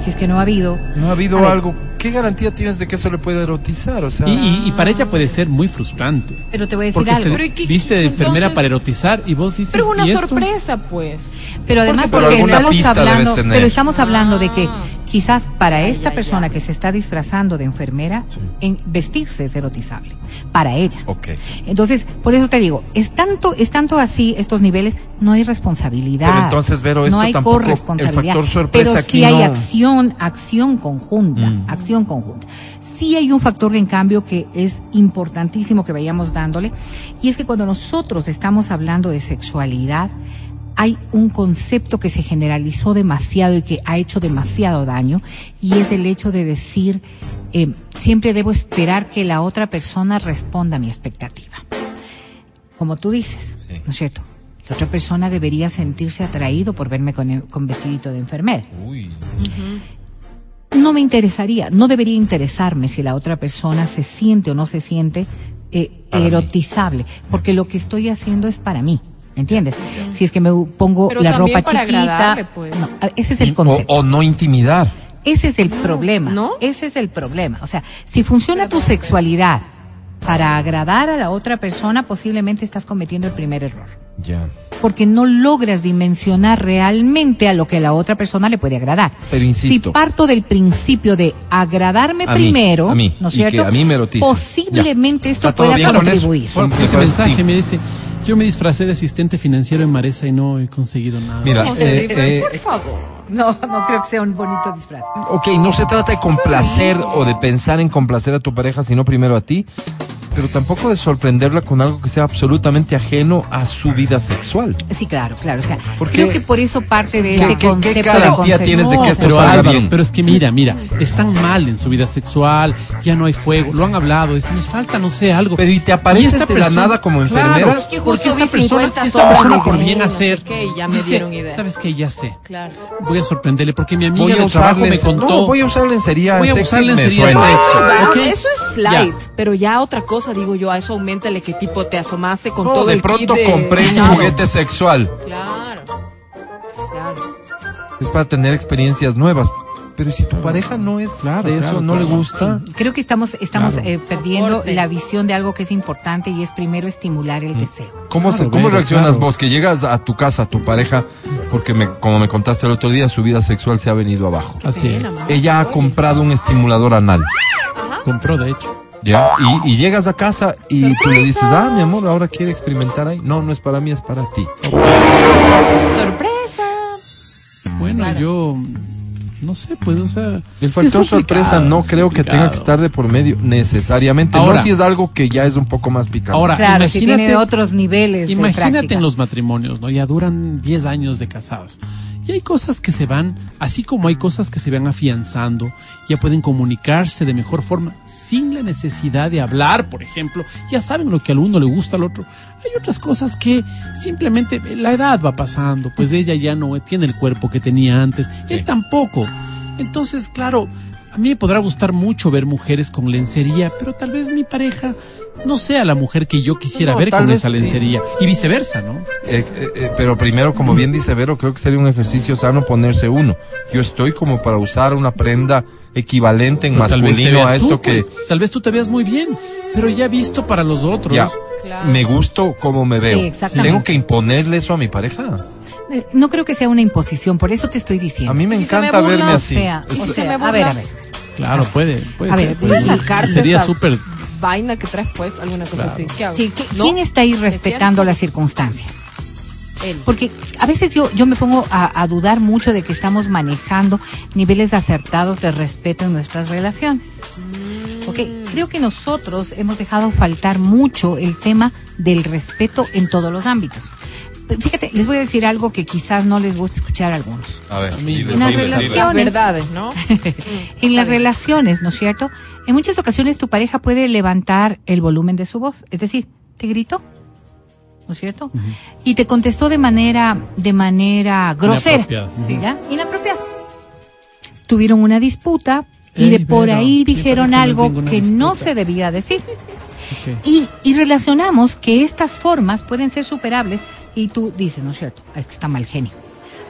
si es que no ha habido No ha habido A ver. algo. ¿Qué garantía tienes de que eso le puede erotizar? O sea, Y, y- y para ella puede ser muy frustrante. pero te voy a decir Porque algo. se Pero ¿y qué- viste de entonces- enfermera para erotizar y vos dices. Pero es una sorpresa, pues. Pero además Porque- porque, alguna estamos hablando, pero estamos hablando de que Ah. Quizás para esta persona que se está disfrazando de enfermera, en vestirse es erotizable. Para ella. ok. Entonces, por eso te digo, es tanto, es tanto así estos niveles, no hay responsabilidad. Pero entonces, Vero, esto no hay tampoco- corresponsabilidad. el factor sorpresa pero aquí sí hay no- acción, acción conjunta, Mm. acción conjunta. sí hay un factor en cambio que es importantísimo que vayamos dándole, y es que cuando nosotros estamos hablando de sexualidad, hay un concepto que se generalizó demasiado y que ha hecho demasiado daño, y es el hecho de decir, eh, siempre debo esperar que la otra persona responda a mi expectativa. Como tú dices, ¿no es cierto? La otra persona debería sentirse atraído por verme con, con vestidito de enfermera. Uy. No me interesaría, no debería interesarme si la otra persona se siente o no se siente eh, erotizable, porque lo que estoy haciendo es para mí. ¿Entiendes? Si es que me pongo Pero la ropa para chiquita. pues. No, ese es el O, concepto. o no intimidar. Ese es el problema. ¿no? Ese es el problema. O sea, si funciona tu sexualidad para agradar a la otra persona, posiblemente estás cometiendo el primer error. Ya. Porque no logras dimensionar realmente a lo que a la otra persona le puede agradar. Pero insisto. Si parto del principio de agradarme A mí, primero, a mí, ¿no es cierto? a mí me erotice. Posiblemente Ya. esto ¿Está todo pueda con contribuir. Bueno, Ese me parece- mensaje sí. me dice, yo me disfracé de asistente financiero en Maresa y no he conseguido nada. Mira, ¿Cómo se eh, eh, Por favor. No, no creo que sea un bonito disfraz. ok, no se trata de complacer o de pensar en complacer a tu pareja, sino primero a ti, pero tampoco de sorprenderla con algo que sea absolutamente ajeno a su vida sexual. Sí, claro, claro. O sea, ¿Por creo que por eso parte de ¿Qué- este qué- qué concepto garantía de tienes de que esto pero salga Álvaro, bien? pero es que mira, mira, están mal en su vida sexual, ya no hay fuego, lo han hablado, dicen, nos falta, no sé, algo. Pero ¿y te apareces esta de la nada como enfermera? Claro, Es que porque justo esta vi persona, 50 esta persona por bien no sé hacer, qué, y ya me dice, dieron idea. ¿Sabes qué? Ya sé. Claro. Voy a sorprenderle porque mi amiga de trabajo me contó. No, voy a usar lencería Voy a usar lencería sexy. Eso es light, pero ya otra cosa, digo yo, a eso aumentale que tipo te asomaste con No, todo de el pronto kit de compré un juguete sexual. Claro, claro. Es para tener experiencias nuevas. Pero si tu pareja no es Claro, de eso, claro, no claro. le gusta. Creo que estamos, estamos Claro. eh, perdiendo Soporte. la visión de algo que es importante y es primero estimular el deseo. ¿Cómo, se- Claro, cómo reaccionas claro. vos que llegas a tu casa, a tu pareja, porque me, como me contaste el otro día, su vida sexual se ha venido abajo? Así es. Pena, mamá. Ella ha comprado un estimulador anal. Compró, de hecho. ¿Ya? Y, y llegas a casa y tú le dices, ah, mi amor, ahora quiere experimentar ahí. No, no es para mí, es para ti. Sorpresa. Bueno, yo no sé, pues, o sea, El factor sorpresa no creo que tenga que estar de por medio necesariamente. Ahora- no si es algo que ya es un poco más picante. Ahora, Claro, si imagínate- tiene otros niveles Imagínate en los matrimonios, ¿no? Ya duran 10 años de casados. Y hay cosas que se van, así como hay cosas que se van afianzando, ya pueden comunicarse de mejor forma, sin la necesidad de hablar, por ejemplo. Ya saben lo que al uno le gusta al otro. Hay otras cosas que simplemente la edad va pasando, pues ella ya no tiene el cuerpo que tenía antes, él tampoco. Entonces, claro, a mí me podrá gustar mucho ver mujeres con lencería, pero tal vez mi pareja no sea la mujer que yo quisiera No, ver con esa sí. lencería. Y viceversa, ¿no? Eh, eh, eh, pero primero, como bien dice Vero, creo que sería un ejercicio sano ponerse uno. Yo estoy como para usar una prenda equivalente en Pero masculino a esto tú, que pues. Tal vez tú te veas muy bien, pero ya visto para los otros. ya Claro. me gusto como me veo. Sí, exactamente. Tengo que imponerle eso a mi pareja. Eh, No creo que sea una imposición, por eso te estoy diciendo. A mí me ¿Y si se encanta me burla? verme o así. sea, Es- o ¿Y si sea, me a ver, a ver. Claro, puede. puede A ver, ser, puede sacarte Sería súper. Vaina que traes puesta, alguna cosa así. ¿Qué hago? Sí, ¿qui- ¿No? ¿Quién está ahí ¿Es respetando la circunstancia? Él. Porque a veces yo, yo me pongo a, a dudar mucho de que estamos manejando niveles acertados de respeto en nuestras relaciones. Ok, creo que nosotros hemos dejado faltar mucho el tema del respeto en todos los ámbitos. Fíjate, les voy a decir algo que quizás no les guste escuchar a algunos. A ver, En las relaciones- Las verdades, ¿no? En las relaciones, ¿no es cierto? En muchas ocasiones tu pareja puede levantar el volumen de su voz, es decir, te gritó, ¿no es cierto? Y te contestó de manera, de manera grosera, Inapropiada. ¿sí? ¿ya? Inapropiada. Tuvieron una disputa y Ey, de por ahí dijeron no algo que no se debía decir. Y, y relacionamos que estas formas pueden ser superables y tú dices, ¿no es cierto? "Ah, Es que está mal genio.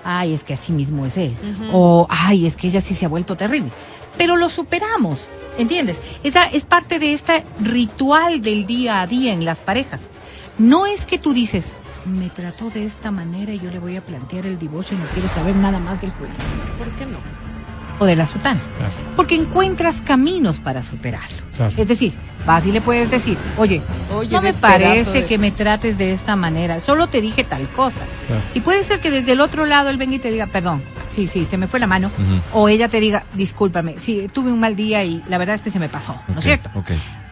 Ay, es que así mismo es él. O, ay, es que ella sí se ha vuelto terrible. Pero lo superamos, ¿entiendes? Esa es parte de este ritual del día a día en las parejas. No es que tú dices, me trató de esta manera y yo le voy a plantear el divorcio y no quiero saber nada más del problema. ¿Por qué no? O de la sutana. Claro. Porque encuentras caminos para superarlo. Claro. Es decir, vas y le puedes decir, oye, Oye, no me parece de- que me trates de esta manera, solo te dije tal cosa. Claro. Y puede ser que desde el otro lado él venga y te diga, perdón, sí, sí, se me fue la mano, o ella te diga, discúlpame, sí, tuve un mal día y la verdad es que se me pasó, ¿no es cierto? ok.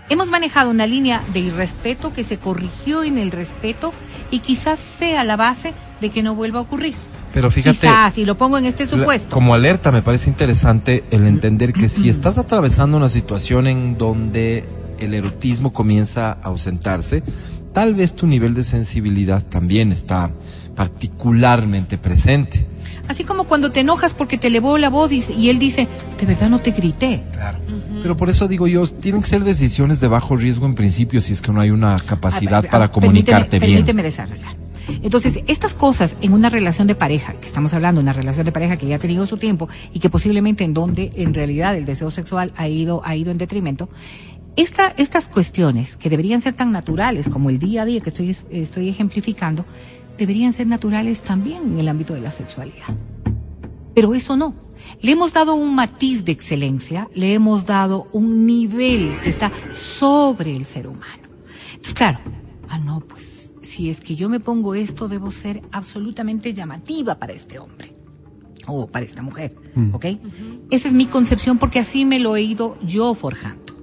Hemos manejado una línea de irrespeto que se corrigió en el respeto y quizás sea la base de que no vuelva a ocurrir. Pero fíjate. Quizás, y lo pongo en este La- supuesto. Como alerta me parece interesante el entender que si estás atravesando una situación en donde el erotismo comienza a ausentarse, tal vez tu nivel de sensibilidad también está particularmente presente. Así como cuando te enojas porque te elevó la voz y, y él dice, de verdad no te grité. Claro. Pero por eso digo yo, tienen que ser decisiones de bajo riesgo en principio si es que no hay una capacidad para comunicarte permíteme, bien. Permíteme desarrollar. Entonces, estas cosas en una relación de pareja, que estamos hablando de una relación de pareja que ya ha tenido su tiempo y que posiblemente en donde en realidad el deseo sexual ha ido, ha ido en detrimento, esta, estas cuestiones que deberían ser tan naturales como el día a día que estoy, estoy ejemplificando, deberían ser naturales también en el ámbito de la sexualidad. Pero eso no. Le hemos dado un matiz de excelencia, le hemos dado un nivel que está sobre el ser humano. Entonces, claro, ah, no, pues si es que yo me pongo esto, debo ser absolutamente llamativa para este hombre o para esta mujer, ¿ok? Esa es mi concepción porque así me lo he ido yo forjando.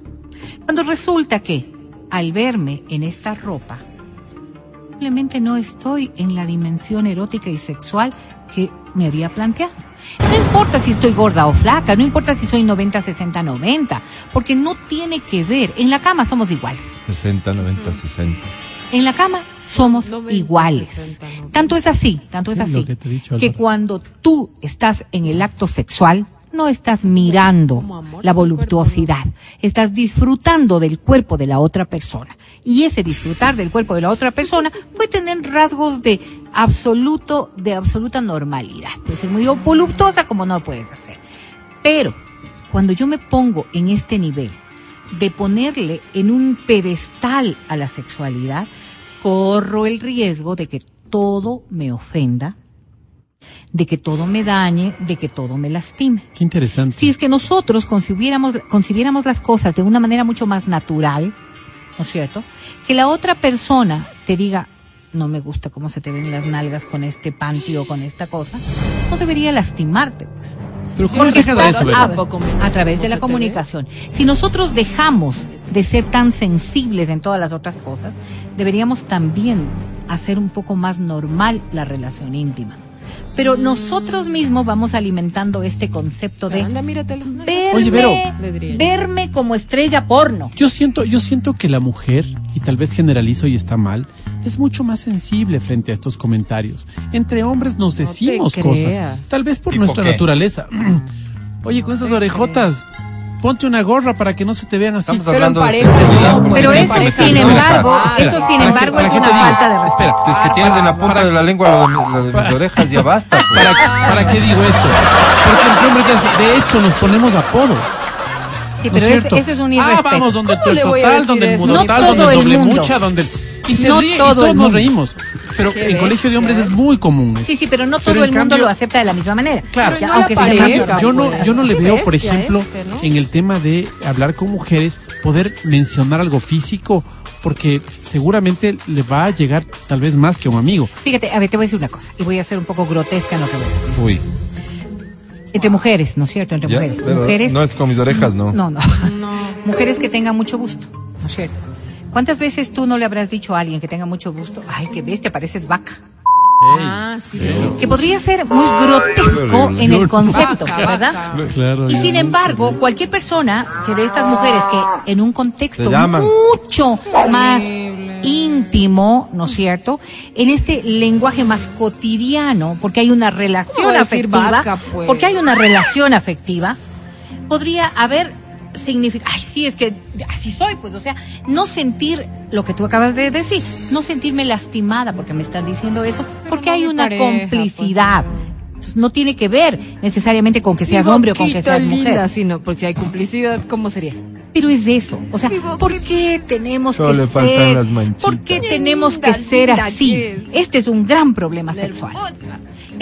Cuando resulta que al verme en esta ropa, simplemente no estoy en la dimensión erótica y sexual que me había planteado. No importa si estoy gorda o flaca, no importa si soy 90, 60, 90, porque no tiene que ver. En la cama somos iguales. 60, 90, 60. En la cama somos 90, iguales. 60, 90. Tanto es así, tanto es así, que dicho, cuando tú estás en el acto sexual, no estás mirando amor, la voluptuosidad, estás disfrutando del cuerpo de la otra persona. Y ese disfrutar del cuerpo de la otra persona puede tener rasgos de absoluto, de absoluta normalidad. Puede ser muy voluptuosa como no lo puedes hacer. Pero cuando yo me pongo en este nivel de ponerle en un pedestal a la sexualidad, corro el riesgo de que todo me ofenda, de que todo me dañe, de que todo me lastime. Qué interesante. Si es que nosotros concibiéramos, concibiéramos las cosas de una manera mucho más natural, ¿no es cierto? Que la otra persona te diga, no me gusta cómo se te ven las nalgas con este panty o con esta cosa, no debería lastimarte, pues. Pero ¿cómo Porque se eso, a, través ¿cómo de la comunicación. Si nosotros dejamos de ser tan sensibles en todas las otras cosas, deberíamos también hacer un poco más normal la relación íntima. Pero nosotros mismos vamos alimentando este concepto de Anda, verme, Oye, yo. verme como estrella porno. Yo siento, yo siento que la mujer, y tal vez generalizo y está mal, es mucho más sensible frente a estos comentarios. Entre hombres nos decimos cosas, tal vez por ¿Tipo nuestra qué? naturaleza. Oye, con esas orejotas, ponte una gorra para que no se te vean así. Estamos Pero hablando de pareja, no, porque Pero eso, pareja, sin embargo, orejas. eso sin ¿para embargo es una falta de respeto. Espera, Es que tienes en la punta de la lengua lo de, lo de mis orejas, ya basta. pues. ¿Para, ¿Para qué digo esto? Porque entre hombres, ya- de hecho, nos ponemos apodos. Sí, ¿no es pero es- cierto? eso es un Ah, irrespeto. vamos donde el ¿Cómo le voy a total, donde el mudo No tal, donde el doble mucha, donde el... Y se No ríe y todo todos el nos reímos. Pero ¿Qué en ves? colegio de hombres es muy común. Sí, sí, pero no todo el mundo lo acepta de la misma manera. Claro. Ya, no aunque sea yo no, yo no le veo, por ejemplo, este, ¿no? en el tema de hablar con mujeres, poder mencionar algo físico, porque seguramente le va a llegar tal vez más que a un amigo. Fíjate, a ver, te voy a decir una cosa, y voy a ser un poco grotesca en lo que voy a decir. Uy, Entre mujeres, ¿no es cierto? Entre ya, mujeres. mujeres. no es con mis orejas, no. No, no. Mujeres que tengan mucho gusto, ¿no es cierto? ¿Cuántas veces tú no le habrás dicho a alguien que tenga mucho gusto? Ay, qué bestia, pareces vaca. Ah, sí. Que podría ser muy grotesco en el concepto, Vaca, ¿verdad? vaca. Claro. Y sin embargo, cualquier persona que de estas mujeres que en un contexto mucho más íntimo, ¿no es cierto? En este lenguaje más cotidiano, porque hay una relación ¿Cómo decir afectiva, vaca, pues? porque hay una relación afectiva, podría haber significado, ay, sí, es que así soy, pues, o sea, no sentir lo que tú acabas de decir, no sentirme lastimada porque me están diciendo eso, porque no hay una pareja, complicidad. Entonces, no tiene que ver necesariamente con que seas hombre o con que seas mujer. linda, sí, no, porque si hay complicidad, ¿cómo sería? Pero es eso. O sea. ¿por qué tenemos Solo que le faltan ser? las manchitas. ¿Por qué tenemos linda, que ser linda así? que es. Este es un gran problema sexual.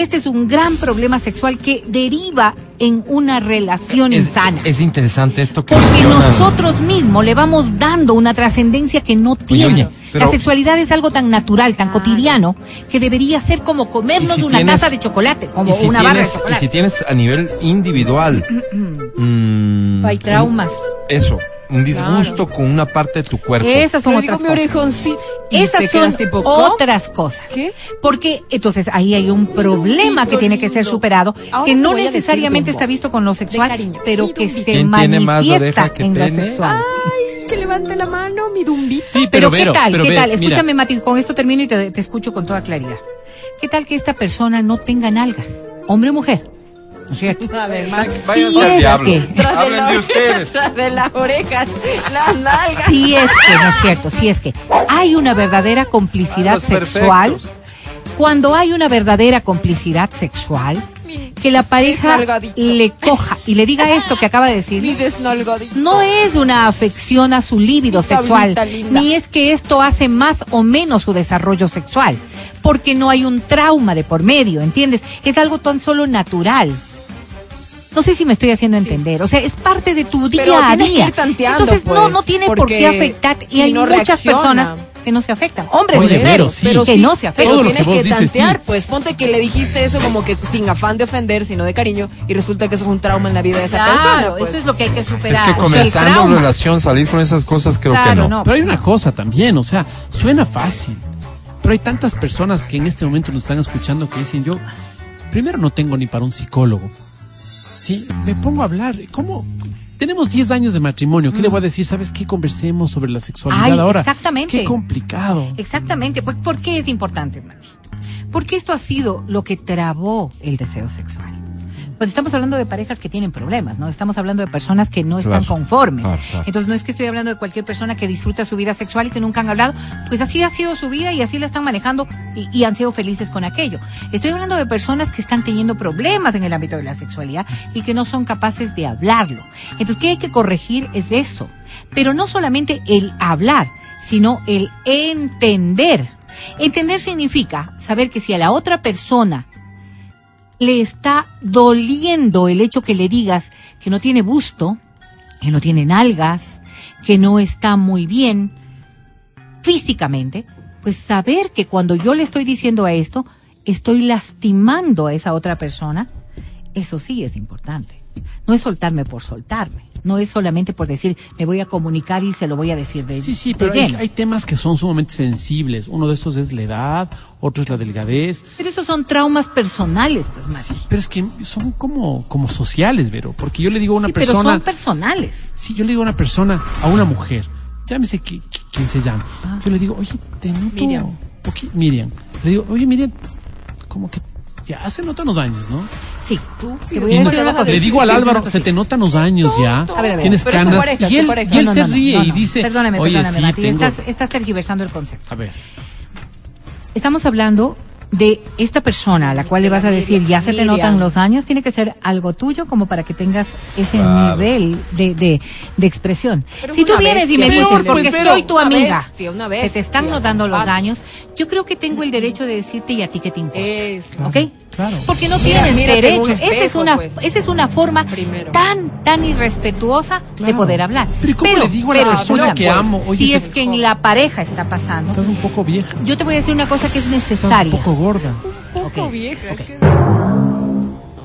Este es un gran problema sexual que deriva en una relación Es, insana. es interesante esto que porque mencionan. nosotros mismos le vamos dando una trascendencia que no tiene. oye. Pero- la sexualidad es algo tan natural, tan cotidiano, que debería ser como comernos si una tienes- taza de chocolate, como si una barra de tienes, y chocolate. si tienes a nivel individual mm, Hay traumas. eso, un disgusto con una parte de tu cuerpo. Esas son Pero otras digo cosas. Esas son otras cosas. ¿Qué? Porque entonces ahí hay un problema que tiene que ser superado, Ahora que no necesariamente está visto con lo sexual, pero que se ¿Quién tiene más manifiesta que en lo sexual. Ay, que levante la mano, mi dumbito. Sí, Pero, ¿qué tal? pero ¿Qué ve, tal? mira, Escúchame, Mati, con esto termino y te, te escucho con toda claridad. ¿Qué tal que esta persona no tenga nalgas? Hombre o mujer. ¿No es cierto? A ver, Max. Váyanse Sí al es diablo. que- de, ustedes. tras de las orejas, las nalgas. Si es que, ¿no es cierto? Si es que hay una verdadera complicidad sexual, perfectos. cuando hay una verdadera complicidad sexual, que la pareja le coja y le diga esto que acaba de decir, no es una afección a su líbido sexual, ni es que esto hace más o menos su desarrollo sexual, porque no hay un trauma de por medio, ¿entiendes? Es algo tan solo natural. No sé si me estoy haciendo entender, o sea, es parte de tu día Pero a tienes que día. ir tanteando, Entonces no, pues, no tiene por qué afectarte y si hay no muchas reacciona. personas que no se afectan, hombres Oye, Vero, sí. pero que sí, no se afectan. pero tienes que que, tantear, sí. pues ponte que le dijiste eso como que sin afán de ofender, sino de cariño, y resulta que eso es un trauma en la vida de esa Claro, persona. pues. eso es lo que hay que Es superar. que o sea, el comenzando trauma. relación, salir con esas cosas creo que Claro, no. no. Pero hay una cosa también, o sea, suena fácil. Pero hay tantas personas que en este momento nos están escuchando que dicen yo, primero no tengo ni para un psicólogo. Sí, me pongo a hablar. ¿Cómo? Tenemos 10 años de matrimonio. ¿Qué le voy a decir? ¿Sabes qué? Conversemos sobre la sexualidad Ay, ahora. exactamente. Qué complicado. Exactamente. ¿Por, por qué es importante, Mati? Porque esto ha sido lo que trabó el deseo sexual. Pues estamos hablando de parejas que tienen problemas, ¿no? Estamos hablando de personas que no están conformes. claro, claro. Entonces no es que estoy hablando de cualquier persona que disfruta su vida sexual y que nunca han hablado, pues así ha sido su vida y así la están manejando y, y han sido felices con aquello. Estoy hablando de personas que están teniendo problemas en el ámbito de la sexualidad y que no son capaces de hablarlo. Entonces, ¿qué hay que corregir? Es eso. Pero no solamente el hablar, sino el entender. Entender significa saber que si a la otra persona le está doliendo el hecho que le digas que no tiene busto, que no tiene nalgas, que no está muy bien físicamente, pues saber que cuando yo le estoy diciendo a esto, estoy lastimando a esa otra persona, eso sí es importante. No es soltarme por soltarme, no es solamente por decir me voy a comunicar y se lo voy a decir de, Sí, sí, de pero hay, temas que son sumamente sensibles. Uno de estos es la edad, otro es la delgadez. Pero esos son traumas personales, pues, Mati. Pero es que son como, como sociales, Vero. Porque yo le digo a una Sí, pero persona. son personales. Si yo le digo a una persona, a una mujer, llámese qui- qui- quien se llame, yo le digo, oye, te noto. Miriam. Miriam. Le digo, oye, Miriam, como que ya se notan los años, ¿no? Sí, tú. Te Y voy a decir una cosa. le digo al Álvaro, se te notan los años ya. A ver, a ver, Tienes pero canas. pareja, y él, y él No, no, se ríe no, y dice, Perdóname, oye, perdóname, sí, Mati. tengo... Estás, estás tergiversando el concepto. A ver, Estamos hablando de esta persona a la cual le vas a decir, ya se te notan los años, tiene que ser algo tuyo como para que tengas ese Claro. nivel de, de, de expresión. Pero si tú vienes y bestia, me dices, pues, porque pero soy tu una amiga, bestia, una se te bestia. están notando los años, yo creo que tengo el derecho de decirte y a ti qué te importa. Es. ¿Ok? claro. Porque no Mira, tienes derecho. esa es una, pues. esa es una forma Primero. tan, tan irrespetuosa de poder hablar. Pero ¿y cómo le digo a la pero escúchame, que amo, oye, si es que en la pareja está pasando, estás un poco vieja. yo te voy a decir una cosa que es necesaria. un poco gorda. Un poco vieja.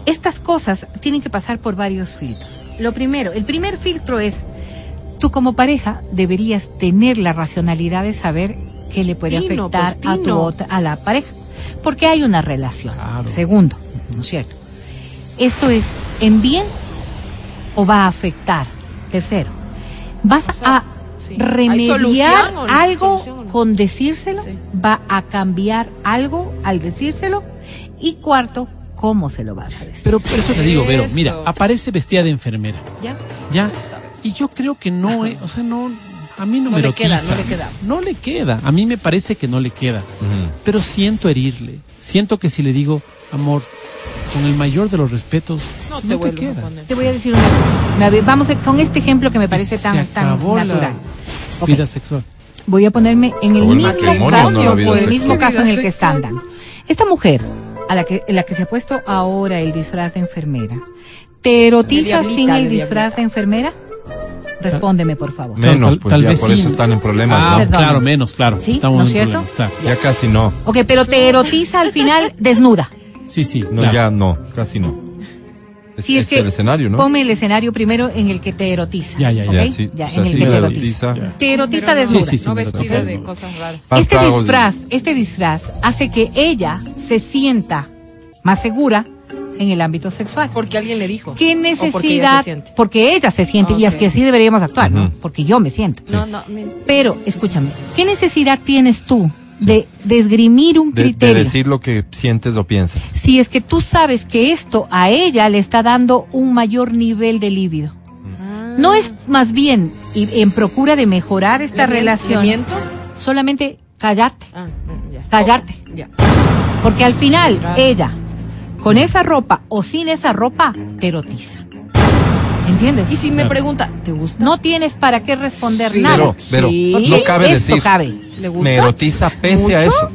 Estas cosas tienen que pasar por varios filtros. Lo primero, el primer filtro es, tú como pareja deberías tener la racionalidad de saber qué le puede Tino, afectar pues, a tu otra, a la pareja. Porque hay una relación. Claro. Segundo, ¿no es cierto? Esto es en bien o va a afectar. Tercero, vas a sí. ¿Hay remediar no? algo con decírselo, Sí. va a cambiar algo al decírselo y cuarto, cómo se lo vas a decir. Pero por eso te digo, Vero, mira, aparece vestida de enfermera. ¿Ya? ¿Ya? Y yo creo que no, es, o sea, no, a mí no, No me le queda, no le queda. No le queda, a mí me parece que no le queda. Pero siento herirle, siento que si le digo, amor, con el mayor de los respetos, No no te te, vuelvo a queda. Te voy a decir una cosa. Vamos a- con este ejemplo que me parece tan, tan natural. Ok, Vida sexual. Voy a ponerme en el mismo caso, no el mismo caso en el que están. Esta mujer, a la que, la que se ha puesto ahora el disfraz de enfermera, ¿te erotiza sin el disfraz de enfermera? Respóndeme, por favor. Menos, Tal- pues tal ya vez por sí. eso están en problemas. Ah, ¿no? Claro, menos, claro. Sí, Estamos ¿no es cierto? claro. Ya casi no. Ok, pero te erotiza al final desnuda. Sí, sí. No, claro. ya no, casi no. Es, Si es, es que el escenario, ¿no? ponme el escenario primero en el que te erotiza. Ya, ya, ya. ¿ok? Ya, sí. Ya, O sea, en el sí que te erotiza. erotiza. Te erotiza desnuda. Sí, sí, sí. No vestida de cosas raras. Este disfraz, este disfraz hace que ella se sienta más segura en el ámbito sexual. Porque alguien le dijo. ¿Qué O porque ella necesidad? se. Porque ella se siente y es que así deberíamos actuar. Porque yo me siento. No, no, me- Pero, escúchame, ¿qué necesidad tienes tú de, de esgrimir un De, de criterio? decir lo que sientes o piensas. Si es que tú sabes que esto a ella le está dando un mayor nivel de líbido. No es más bien y- en procura de mejorar esta ¿Le mien- relación. le miento? Solamente callarte, Ah, no, ya. callarte. Ya. Porque al final Gracias. ella, con esa ropa o sin esa ropa, te erotiza. ¿Entiendes? Y si me pregunta, ¿te gusta? No tienes para qué responder Sí. nada. Pero, pero, Sí. No cabe esto decir. cabe. ¿Le gusta? Me erotiza pese a eso.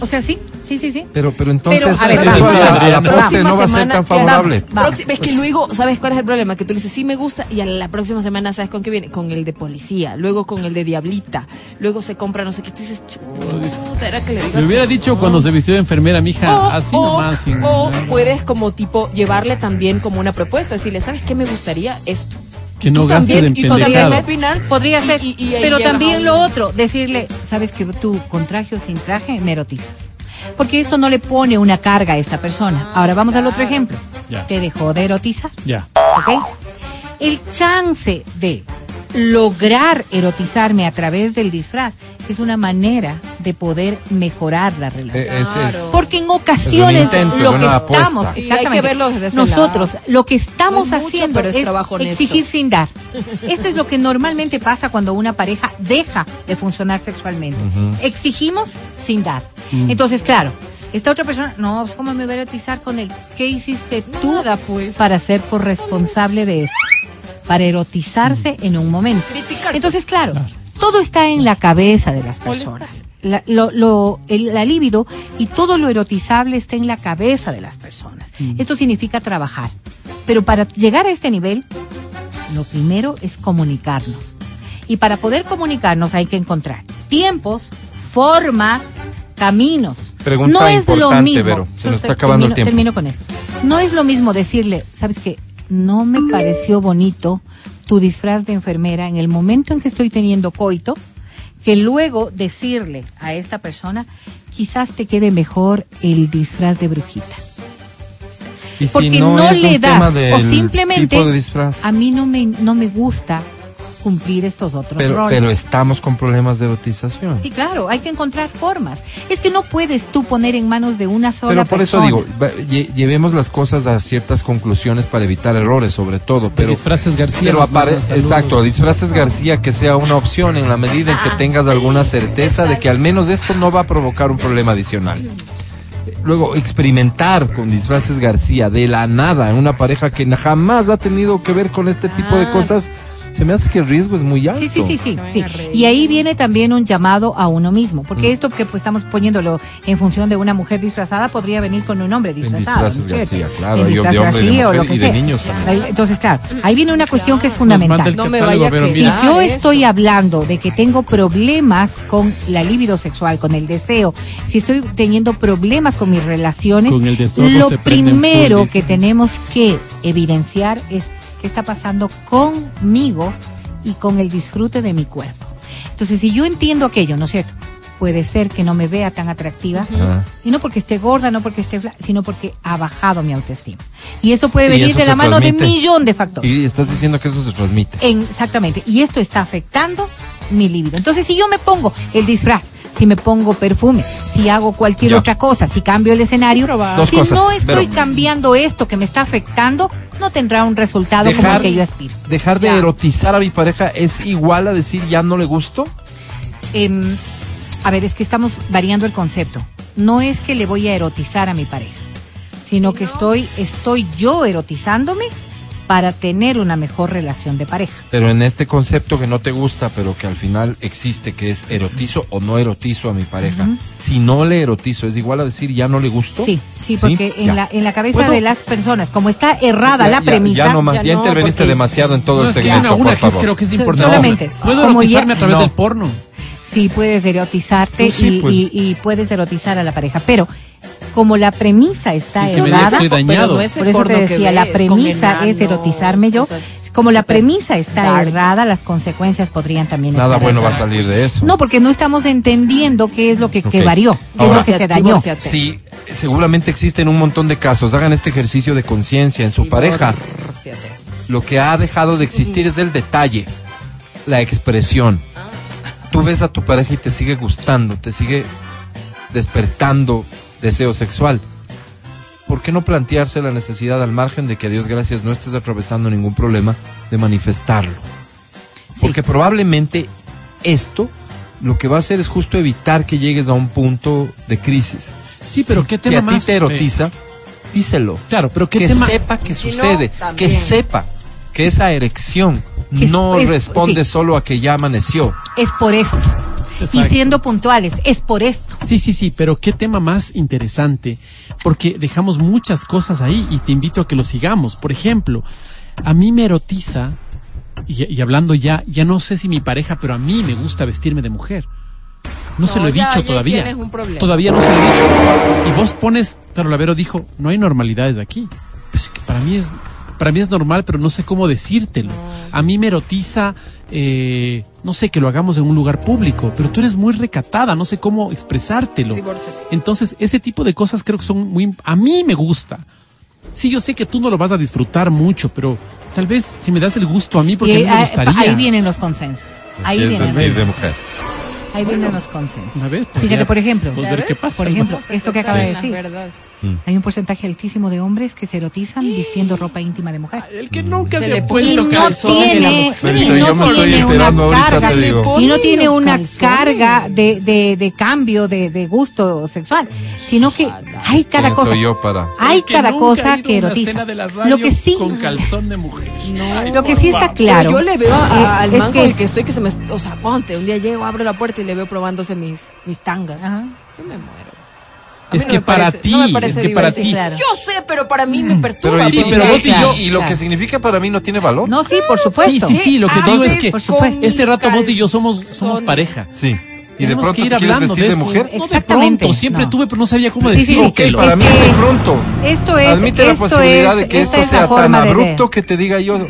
O sea, sí, sí, sí, sí. Pero, pero entonces Pero, a ver, eso vamos, a a la Próxima no va a ser tan favorable. Vamos, es que luego, ¿sabes cuál es el problema? Que tú le dices, sí me gusta, y a la próxima semana, ¿sabes con qué viene? Con el de policía, luego con el de diablita, luego se compra no sé qué, tú dices, chuta, era que le Me hubiera que dicho no. cuando se vistió de enfermera, mija, O- así o- nomás. sin- o puedes como tipo llevarle también como una propuesta, decirle, ¿sabes qué me gustaría? Esto. Que no también, en y tú también pendejadas. al final Podría y- ser. y- y pero también lo otro, decirle, sabes que tú con traje o sin traje me erotizas. Porque esto no le pone una carga a esta persona. Ahora vamos al otro ejemplo. Ya. Te dejó de erotizar. Ya. ¿Ok? El chance de lograr erotizarme a través del disfraz es una manera de poder mejorar la relación. Eh, es- es- Claro. Porque en ocasiones intento, lo que estamos, Sí, exactamente, que nosotros lado. lo que estamos No es mucho, haciendo pero es honesto. exigir sin dar. Esto es lo que normalmente pasa cuando una pareja deja de funcionar sexualmente. Exigimos sin dar. Mm. Entonces, claro, esta otra persona, no, pues, ¿cómo me voy a erotizar con él? ¿Qué hiciste tú Nada, pues. para ser corresponsable de esto? Para erotizarse en un momento. Criticar, Entonces, claro, todo está en la cabeza de las personas. La, lo, lo- el- la libido y todo lo erotizable está en la cabeza de las personas. Esto significa trabajar. Pero para llegar a este nivel, lo primero es comunicarnos. Y para poder comunicarnos hay que encontrar tiempos, formas, caminos. Pregunta no es lo mismo. Se nos está Termino- acabando el tiempo. Termino con esto. No es lo mismo decirle, ¿sabes qué? No me pareció bonito tu disfraz de enfermera en el momento en que estoy teniendo coito, que luego decirle a esta persona, quizás te quede mejor el disfraz de brujita. Si Porque no, le das, o simplemente, a mí no me, no me gusta cumplir estos otros Pero, roles. pero estamos con problemas de erotización. Sí, claro, hay que encontrar formas. Es que no puedes tú poner en manos de una sola Pero por eso persona. digo, lle- llevemos las cosas a ciertas conclusiones para evitar errores, sobre todo. Pero, disfraces García. pero nos apare- manda saludos. exacto, disfraces García que sea una opción en la medida en que tengas alguna certeza de que al menos esto no va a provocar un problema adicional. Luego, experimentar con disfraces García de la nada en una pareja que jamás ha tenido que ver con este tipo de Ah. cosas, se me hace que el riesgo es muy alto. Sí, sí, sí, sí. Y ahí viene también un llamado a uno mismo, Mm. porque esto que pues estamos poniéndolo en función de una mujer disfrazada podría venir con un hombre disfrazado. claro, En y de disfraz hombre, de García o mujer lo que y de sea. niños también. Ahí- Entonces, claro, ahí viene una cuestión que es fundamental. No me vaya que- Si Ah, yo eso. estoy hablando de que tengo problemas con la libido sexual, con el deseo, si estoy teniendo problemas con mis relaciones, Con el deseo lo primero que tenemos que evidenciar es qué está pasando conmigo y con el disfrute de mi cuerpo. Entonces, si yo entiendo aquello, ¿no es cierto? Puede ser que no me vea tan atractiva, Ajá. y no porque esté gorda, no porque esté flaca, sino porque ha bajado mi autoestima. Y eso puede venir eso de la mano de transmite. millón de factores. Y estás diciendo que eso se transmite. En- exactamente. Y esto está afectando mi libido. Entonces, si yo me pongo el disfraz, si me pongo perfume, si hago cualquier Ya. otra cosa, si cambio el escenario, si cosas, no estoy Vero. cambiando esto que me está afectando, no tendrá un resultado como el que yo aspiro. dejar de Ya. erotizar a mi pareja es igual a decir ya no le gusto. Em, a ver, es que estamos variando el concepto. No es que le voy a erotizar a mi pareja, sino que estoy, estoy yo erotizándome para tener una mejor relación de pareja. Pero en este concepto que no te gusta, pero que al final existe, que es erotizo o no erotizo a mi pareja. Si no le erotizo, ¿es igual a decir ya no le gusto? Sí, sí, porque Ya. en la, en la cabeza de las personas, como está errada Ya- la ya- premisa, Ya, no más, ya ya, no, interveniste porque- demasiado en todo No, el es que hay segmento, una, por favor. creo que es importante. solamente, Puedo como erotizarme ya- a través No. del porno. sí puedes erotizarte sí, y, pues. y- y puedes erotizar a la pareja, pero como la premisa está Sí, errada, estoy dañado. Pero no es el por eso te decía, la ves, premisa es erotizarme yo, cosas como la premisa está darks. errada, las consecuencias podrían también Nada estar bueno va a salir de eso. No, porque no estamos entendiendo qué es lo que, que varió, qué es lo que se dañó. Divórciate. Sí, seguramente existen un montón de casos. Hagan este ejercicio de conciencia en su pareja. Divórciate. Lo que ha dejado de existir es el detalle, la expresión. Tú ves a tu pareja y te sigue gustando, te sigue despertando deseo sexual. ¿Por qué no plantearse la necesidad al margen de que a Dios gracias no estés atravesando ningún problema de manifestarlo? Porque probablemente esto lo que va a hacer es justo evitar que llegues a un punto de crisis. Sí, pero Si- qué si tema a ti te erotiza, díselo. Claro, pero qué que tema. sepa que Si no, sucede, que sepa que esa erección Que no es- responde sí. solo a que ya amaneció. Es por esto. Y siendo puntuales, es por esto. Sí, sí, sí, pero qué tema más interesante, porque dejamos muchas cosas ahí y te invito a que lo sigamos. Por ejemplo, a mí me erotiza, y, y hablando ya, ya no sé si mi pareja, pero a mí me gusta vestirme de mujer. No, se lo he ya- dicho ya todavía. tienes un problema. Todavía no se lo he dicho. Y vos pones, pero Lavero dijo, no hay normalidades aquí. Pues que para mí es, para mí es normal, pero no sé cómo decírtelo. A mí me erotiza, eh, no sé, que lo hagamos en un lugar público, pero tú eres muy recatada, no sé cómo expresártelo. Entonces, ese tipo de cosas creo que son muy, a mí me gusta. Sí, yo sé que tú no lo vas a disfrutar mucho, pero tal vez si me das el gusto a mí, porque Y a mí me ahí- gustaría. ahí vienen los consensos. Ahí Es vienen, vestir de mujer. ahí vienen los consensos. A ver, pues Fíjate, por ejemplo, ¿Ya ver ves? qué pasa. por ejemplo, esto que acaba de decir. Verdad. Hay un porcentaje altísimo de hombres que se erotizan vistiendo ropa íntima de mujer. El que nunca Se se, le ha Y puesto no tiene, y no tiene una carga, y no tiene una carga de, de, de cambio de, de gusto sexual, sino que hay cada ¿Quién cosa, yo para? hay cada cosa que a erotiza. Lo que sí, Con calzón de mujer. Ay, lo que sí está claro, Pero yo le veo a- eh, al es mango que- el que estoy que se me, o sea, ponte, un día llego, abro la puerta y le veo probándose mis, mis tangas. Ajá. Yo me muero. Es no que para parece- ti, no es que para ti. Claro. Yo sé, pero para mí me perturba. Pero, y, Sí, pero vos y yo- y lo claro. que significa para mí no tiene valor. no, sí, por supuesto. Sí, sí, sí, lo que digo es que este rato vos y yo somos, somos pareja. Sí. Y de pronto que ir hablando vestir de mujer. No, de Exactamente. pronto, siempre No. tuve, pero no sabía cómo Sí, sí, sí. decirlo. Ok, para Es mí es de pronto. Esto es, Admite la esto posibilidad es- de que esta esto es la sea tan de abrupto que te diga yo,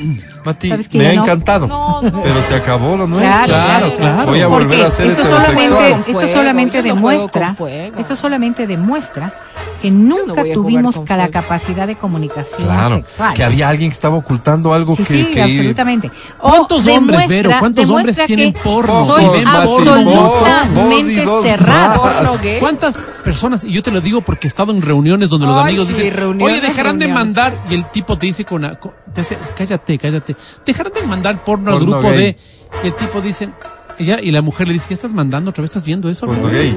Mati, ¿Sabes que me ha no? encantado. No, no. Pero se acabó lo nuestro. Claro, Claro, claro. Voy a ¿Por volver a ser esto solamente, esto solamente demuestra, esto solamente demuestra que nunca tuvimos la capacidad de comunicación Claro, sexual. que había alguien que estaba ocultando algo Sí, que, sí, que- absolutamente. O ¿Cuántos hombres, Vero? ¿Cuántos hombres tienen porno? Pocos, y ven Mati, porno? vos, vos y absolutamente cerrado. Porno. ¿Cuántas personas, y yo te lo digo porque he estado en reuniones donde los Ay, amigos sí, dicen, oye, dejarán de mandar, y el tipo te dice con, una- con- te hace, cállate, cállate, dejarán de mandar porno, al grupo gay. de, y el tipo dice, y, ya, y la mujer le dice, ¿qué estás mandando otra vez? ¿Estás viendo eso? Porno gay.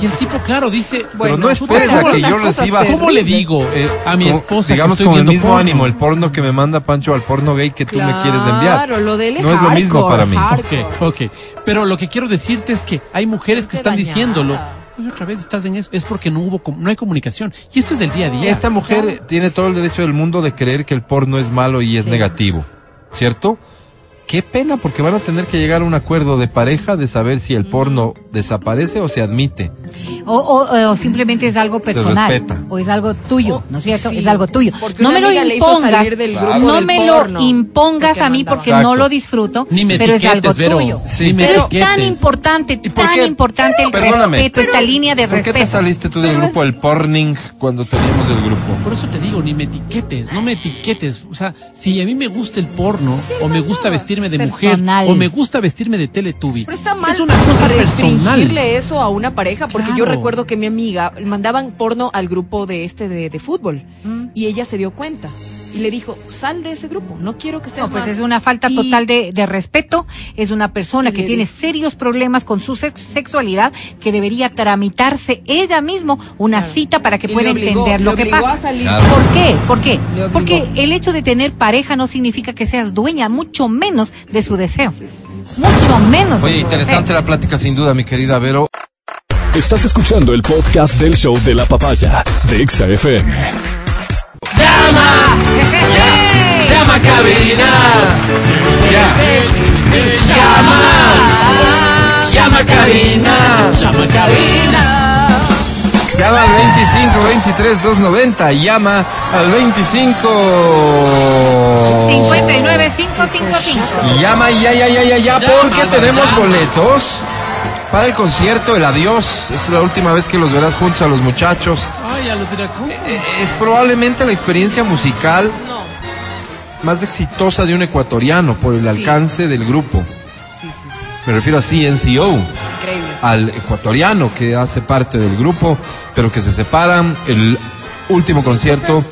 Y el tipo, claro, dice, Pero Bueno, no esperes ¿cómo a que yo reciba. ¿cómo le digo eh, a mi esposa digamos que estoy con el mismo porno? ánimo el porno que me manda Pancho al porno gay que tú me quieres enviar. Claro, lo de él es no es lo mismo hardcore, para mí. hardcore. Ok, ok. Pero lo que quiero decirte es que hay mujeres que están dañada. diciéndolo. Oye, otra vez estás en eso. Es porque no hubo, com- no hay comunicación. Y esto es del día a día. Esta mujer tiene todo el derecho del mundo de creer que el porno es malo y es Sí. negativo, ¿cierto? Qué pena, porque van a tener que llegar a un acuerdo de pareja de saber si el porno desaparece o se admite. O, o- o simplemente es algo personal. respeta. O es algo tuyo, ¿no es cierto? Sí, es algo tuyo. porque No me lo impongas. salir del grupo No me lo impongas a mí porque Exacto. no lo disfruto. Ni me pero es algo Vero. tuyo. Sí. Ni me pero es tan importante, ¿Y por tan importante el Perdóname. respeto, esta línea de ¿Por qué respeto. te saliste tú del grupo El Porning cuando teníamos el grupo? Por eso te digo, ni me etiquetes, no me etiquetes. O sea, si a mí me gusta el porno, o me gusta vestirme de Personal. mujer, o me gusta vestirme de Teletubby. Pero está mal Es una cosa restringirle eso a una pareja, porque yo recuerdo que mi amiga mandaban porno al grupo de este de, de fútbol Mm. y ella se dio cuenta. Y le dijo, sal de ese grupo, no quiero que estés No, pues más". es una falta Y- total de, de respeto. Es una persona que tiene serios problemas con su sex- sexualidad que debería tramitarse ella mismo una Claro. cita para que Y pueda obligó- entender lo que pasa. a salir. Claro. ¿Por qué? ¿Por qué? Porque el hecho de tener pareja no significa que seas dueña, mucho menos de su deseo. Mucho menos. de Oye, su interesante deseo. la plática sin duda, mi querida Vero. Estás escuchando el podcast del show de la papaya de Exa Llama a cabina. Llama. Llama a cabina. Llama a cabina. Llama al 25 23 290. Llama al 25 59555. Llama ya, ya, ya, ya, ya, porque tenemos boletos para el concierto El Adiós. Es la última vez que los verás juntos a los muchachos. Ay, ya lo dirá cómo. Eh, Es probablemente la experiencia musical más exitosa de un ecuatoriano por el alcance del grupo. Sí, sí, sí. Me refiero a CNCO, Increíble. al ecuatoriano que hace parte del grupo, pero que se separan. El último concierto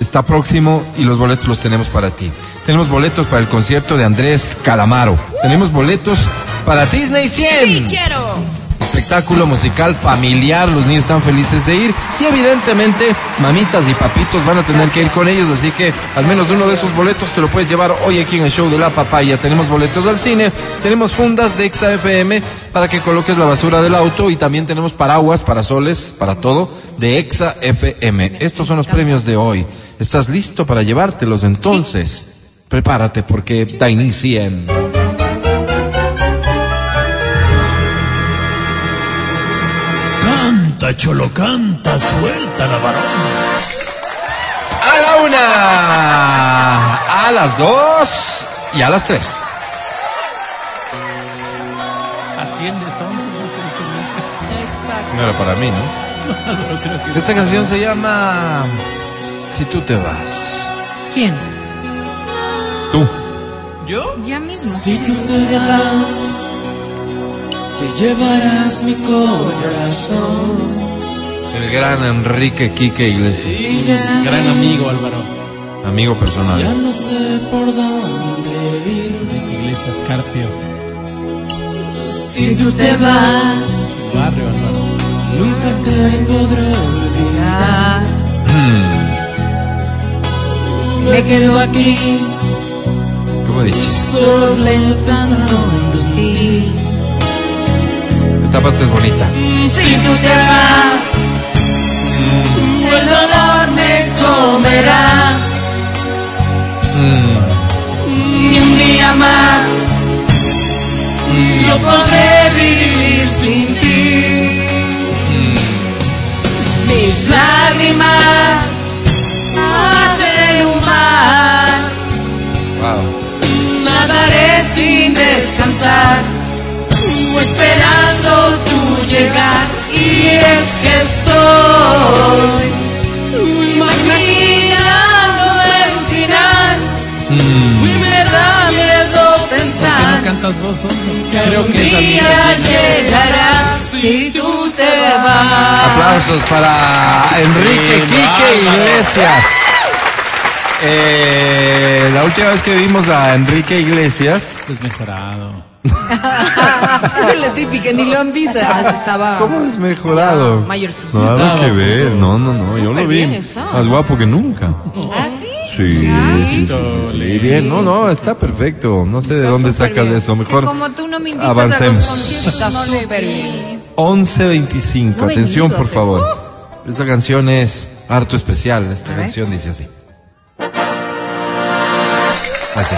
está próximo y los boletos los tenemos para ti. Tenemos boletos para el concierto de Andrés Calamaro. Tenemos boletos para Disney 100 Sí, quiero. espectáculo musical familiar, los niños están felices de ir y evidentemente mamitas y papitos van a tener que ir con ellos, así que al menos uno de esos boletos te lo puedes llevar hoy aquí en el show de la papaya. Tenemos boletos al cine, tenemos fundas de Exa FM para que coloques la basura del auto y también tenemos paraguas, parasoles, para todo de Exa FM. Estos son los premios de hoy. ¿Estás listo para llevártelos entonces? Prepárate porque da inicio Canta, cholo, canta, suelta la varón. A la una, a las dos y a las tres. Atiende, son No era para mí, ¿no? Esta canción se llama Si tú te vas. ¿Quién? Tú. ¿Yo? Ya mismo. Si tú te vas, te llevarás mi corazón. El gran Enrique Quique Iglesias. Gran amigo, Álvaro. Amigo ya personal. no sé por dónde ir. Iglesias Carpio. Si tú te vas, Barrio, Álvaro. nunca te podré olvidar. Me quedo aquí, ¿Cómo he dicho? solo pensando en ti. Parte es bonita. Si tú te vas, el dolor me comerá. Ni un día más yo podré vivir sin ti. Mis lágrimas hacen un mar. Wow. Nadaré sin descansar, esperando tu llegar. Y es que estoy imaginando el final. Y me da miedo ¿Por qué pensar no cantas vos, que Creo un que es día amiga. llegarás si tú te vas. Aplausos para Enrique Quique Iglesias. Eh, la última vez que vimos a Enrique Iglesias, Desmejorado. Esa es la típica, ni lo han visto. Ah, Estaba. ¿cómo es mejorado? Mayorcito. Nada que ver, no, no, no, yo lo vi más guapo que nunca. ¿Ah, sí? Sí, sí, sí, sí, sí, bien, no, no, está perfecto, no sé de dónde sacas bien. eso, mejor Como tú no me invitas avancemos. a los no le súper vi. bien. 11.25, No he atención por favor. Esta canción es harto especial, esta canción dice así. Así.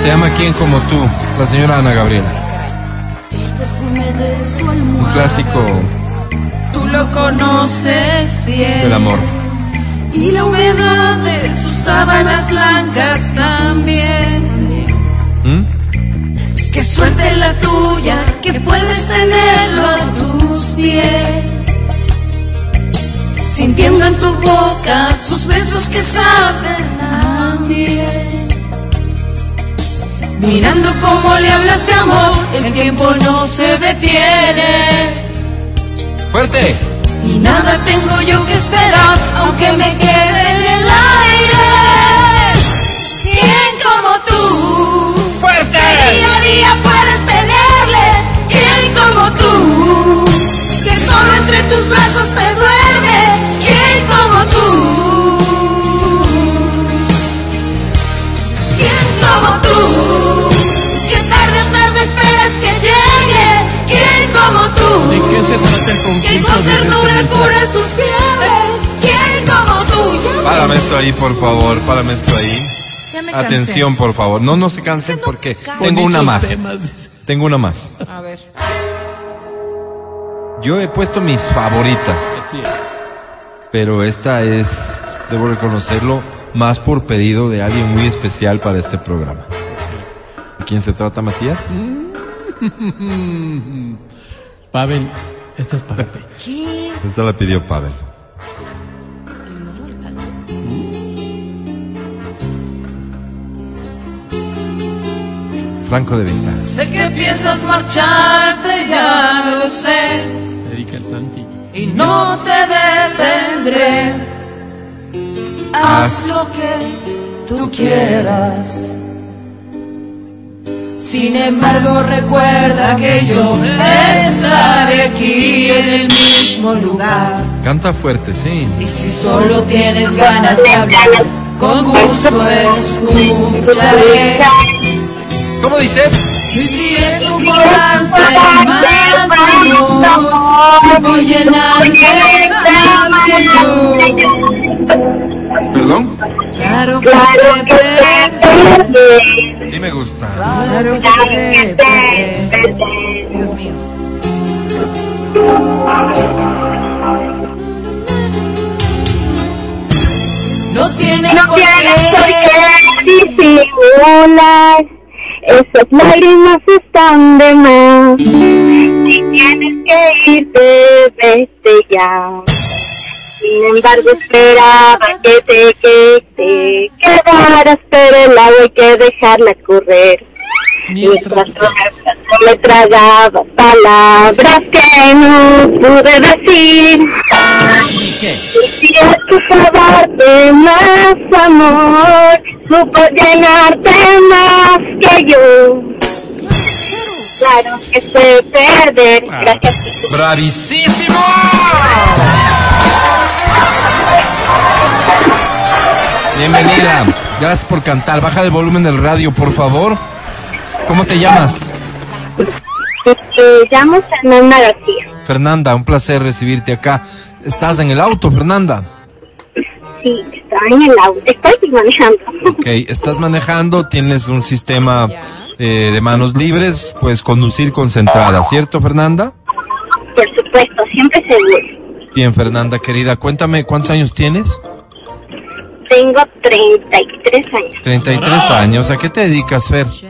Se llama ¿Quién como tú? La señora Ana Gabriela. Un clásico Tú lo conoces bien. del amor. Y la humedad de sus sábanas blancas también. ¿Mm? Qué suerte la tuya que puedes tenerlo a tus pies. Sintiendo en tu boca sus besos que saben a miel. Mirando cómo le hablas de amor, el tiempo no se detiene. ¡Fuerte! Y nada tengo yo que esperar, aunque me quede en el aire. ¿Quién como tú? ¡Fuerte! Que día a día puedes tenerle. ¿Quién como tú? Que solo entre tus brazos se tú? ¿De qué se trata el Que con ternura cure sus fiebres. ¿Quién como tú? Párame esto ahí, por favor, párame esto ahí. Atención, por favor. No, no se cansen no porque tengo una más. Tengo una más. A ver. Yo he puesto mis favoritas, Así es. pero esta es, debo reconocerlo, más por pedido de alguien muy especial para este programa. ¿De quién se trata, Matías? Pavel, esta es para ti. ¿Qué? Esta la pidió Pavel. Franco de Venta. Sé que piensas marcharte, ya lo sé. Dedica el Santi. Y no te detendré. Haz lo que tú quieras. Sin embargo, recuerda que yo estaré aquí en el mismo lugar. Canta fuerte, sí. Y si solo tienes ganas de hablar, con gusto escucharé. ¿Cómo dice? Y si es un volante más de amor, si voy llenarte más que yo. ¿Perdón? Claro que se puede, Sí me gusta. claro que se puede. Dios mío. No tienes No por qué disimular, esas lágrimas están de más. Si tienes que irte, vete ya. Sin embargo, esperaba que te, que te quedaras, pero el agua hay que dejarla correr. Mientras no me tragaba palabras que no pude decir. ¿Y qué? Quisiera darte más amor, supo llenarte más que yo. Claro que sé perder, gracias a ¡Bravísimo! Bienvenida. Gracias por cantar. Baja el volumen del radio, por favor. ¿Cómo te llamas? Te llamo Fernanda García. Fernanda, un placer recibirte acá. ¿Estás en el auto, Fernanda? Sí, estoy en el auto, estoy manejando. Ok, estás manejando, tienes un sistema eh, de manos libres, puedes conducir concentrada, ¿cierto, Fernanda? Por supuesto, siempre seguro. Bien, Fernanda, querida, cuéntame, ¿cuántos años tienes? Tengo 33 años. 33 años. ¿A qué te dedicas, Fer? Soy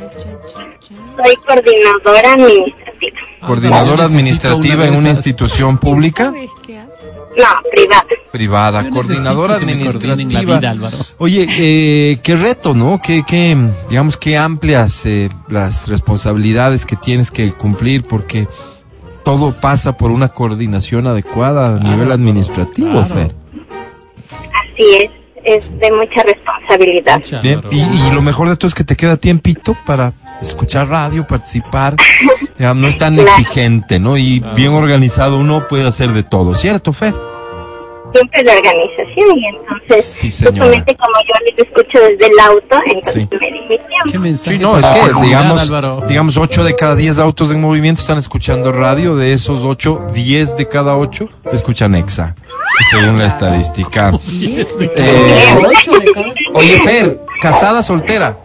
coordinadora administrativa. Coordinadora administrativa en una institución pública, ¿Sabes qué hace? No, privada. privada, Yo coordinadora administrativa. la vida, Álvaro. Oye, eh, qué reto, ¿no? Qué, qué, digamos, qué amplias eh, las responsabilidades que tienes que cumplir porque todo pasa por una coordinación adecuada a nivel administrativo, claro. Fer. Así es, es de mucha responsabilidad. Mucha, Bien, Álvaro. y, y lo mejor de todo es que te queda tiempito para escuchar radio, participar. Ya, no es tan Claro. exigente, ¿no? Y bien organizado uno puede hacer de todo, ¿cierto, Fer? Siempre la organización y entonces, Sí, justamente como yo les escucho desde el auto, entonces Sí. me di mi ¿Qué tiempo. mensaje Sí, no, es que digamos, Álvaro? digamos 8 de cada 10 autos en movimiento están escuchando radio, de esos 8, 10 de cada 8 escuchan EXA, según la estadística. Eh, oye, Fer, ¿casada, soltera?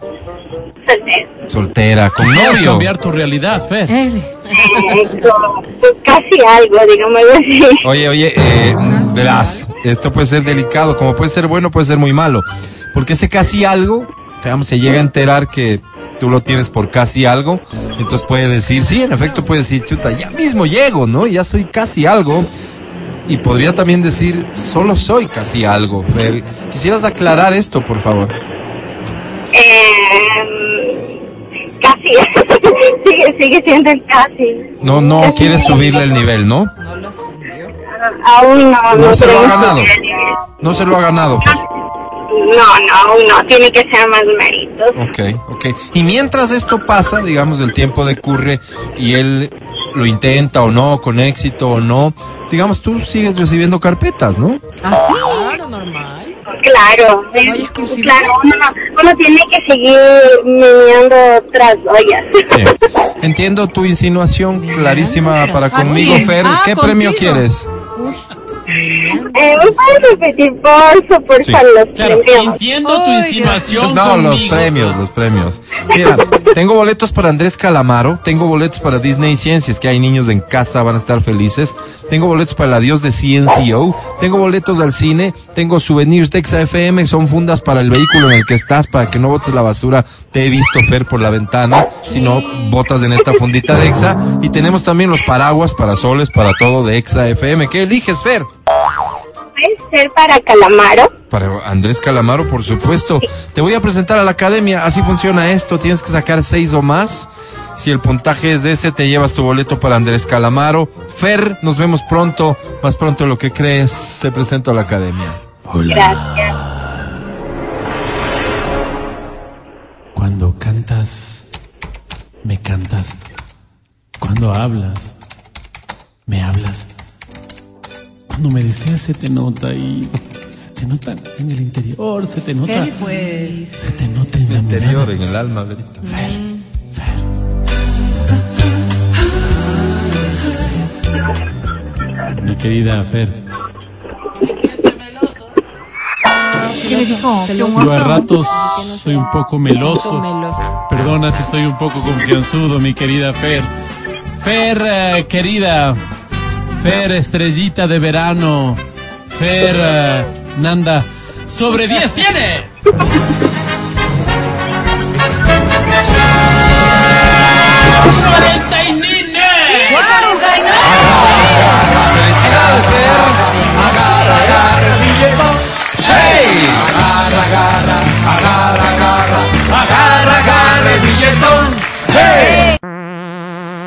Entonces, Soltera, con novio. cambiar tu realidad, Fer. eh, casi algo, digamos así. Oye, oye, eh, verás, esto puede ser delicado, como puede ser bueno, puede ser muy malo. Porque ese casi algo, digamos, se llega a enterar que tú lo tienes por casi algo, entonces puede decir, sí, en efecto puede decir, chuta, ya mismo llego, ¿no? Ya soy casi algo. Y podría también decir, solo soy casi algo, Fer. ¿Quisieras aclarar esto, por favor? Eh, casi. sigue, sigue siendo el casi. No, no Casi quieres subirle el nivel, ¿no? No lo ascendió. Aún no. No se lo ha ganado. No se lo ha ganado, Fer. No, no, aún no. Tiene que ser más méritos. Ok, ok. Y mientras esto pasa, digamos, el tiempo decurre y él lo intenta o no, con éxito o no, digamos, tú sigues recibiendo carpetas, ¿no? ¿Ah, sí? Claro, normal. Claro, No hay es- exclusividad. claro, uno, uno tiene que seguir meneando tras ollas. Bien. Entiendo tu insinuación clarísima para ¿A conmigo, quién? Fer. Ah, ¿Qué contigo. premio quieres? Eh, ¿Me puedes repetir, por Sí. los Claro, premios? entiendo tu insinuación No, los premios, los premios. Mira, tengo boletos para Andrés Calamaro, tengo boletos para Disney Ciencias, que hay niños en casa, van a estar felices. Tengo boletos para el adiós de CNCO, tengo boletos al cine, tengo souvenirs de XFM, son fundas para el vehículo en el que estás, para que no botes la basura. Te he visto, Fer, por la ventana, si no, botas en esta fundita de Exa. Y tenemos también los paraguas, parasoles, para todo de Exa FM. ¿Qué eliges, Fer? ¿Puede ser para Calamaro? Para Andrés Calamaro, por supuesto. Te voy a presentar a la academia. Así funciona esto. Tienes que sacar seis o más. Si el puntaje es de ese, te llevas tu boleto para Andrés Calamaro. Fer, nos vemos pronto. Más pronto de lo que crees. Te presento a la academia. Gracias. Cuando cantas, me cantas. Cuando hablas, me hablas. Cuando me deseas se te nota y se te nota en el interior, se te nota. ¿Qué pues? Se te nota en la mirada. en el alma, Verita. Mi querida Fer, ¿Qué le dijo? ¿Qué un yo a ratos soy un poco meloso. Meloso. Perdona si soy un poco confianzudo, mi querida Fer. Fer, eh, querida. Fer, estrellita de verano. Fer, eh, Nanda. Sobre 10 tienes.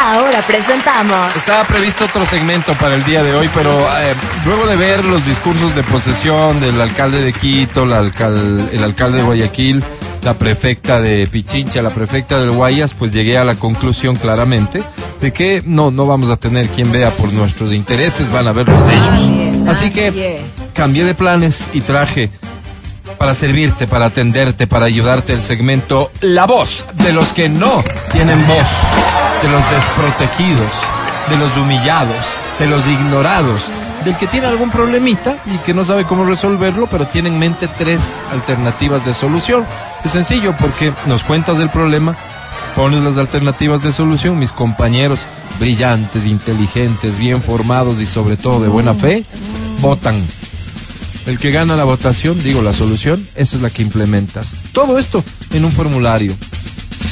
Ahora presentamos. Estaba previsto otro segmento para el día de hoy, pero eh, luego de ver los discursos de posesión del alcalde de Quito, la alcal- el alcalde de Guayaquil, la prefecta de Pichincha, la prefecta del Guayas, pues llegué a la conclusión claramente de que no, no vamos a tener quien vea por nuestros intereses, van a ver los de ellos. Así que cambié de planes y traje para servirte, para atenderte, para ayudarte el segmento La voz de los que no tienen voz, de los desprotegidos, de los humillados, de los ignorados, del que tiene algún problemita y que no sabe cómo resolverlo, pero tiene en mente tres alternativas de solución. Es sencillo porque nos cuentas del problema, pones las alternativas de solución, mis compañeros brillantes, inteligentes, bien formados y sobre todo de buena fe, votan el que gana la votación, digo la solución, esa es la que implementas. Todo esto en un formulario.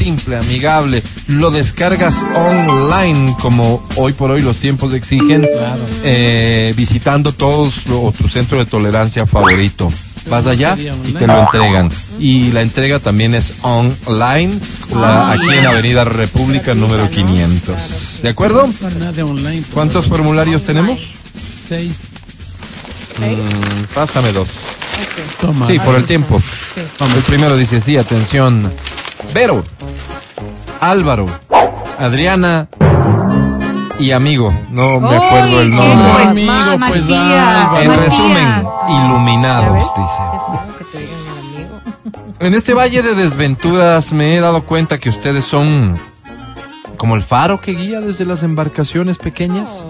Simple, amigable, lo descargas online como hoy por hoy los tiempos exigen, eh, visitando todos o tu centro de tolerancia favorito. Vas allá y te lo entregan. Y la entrega también es online, la- aquí en Avenida República número 500. ¿De acuerdo? ¿Cuántos formularios tenemos? Seis. Mm, pásame dos. Toma. Sí, por el tiempo. El primero dice, sí, atención. Vero, Álvaro, Adriana y amigo. No me acuerdo el nombre. Amigo, Ma- pues, Matías, Álvaro. En Matías. resumen, iluminados, dice. Qué feo que te digan el amigo. En este valle de desventuras me he dado cuenta que ustedes son como el faro que guía desde las embarcaciones pequeñas,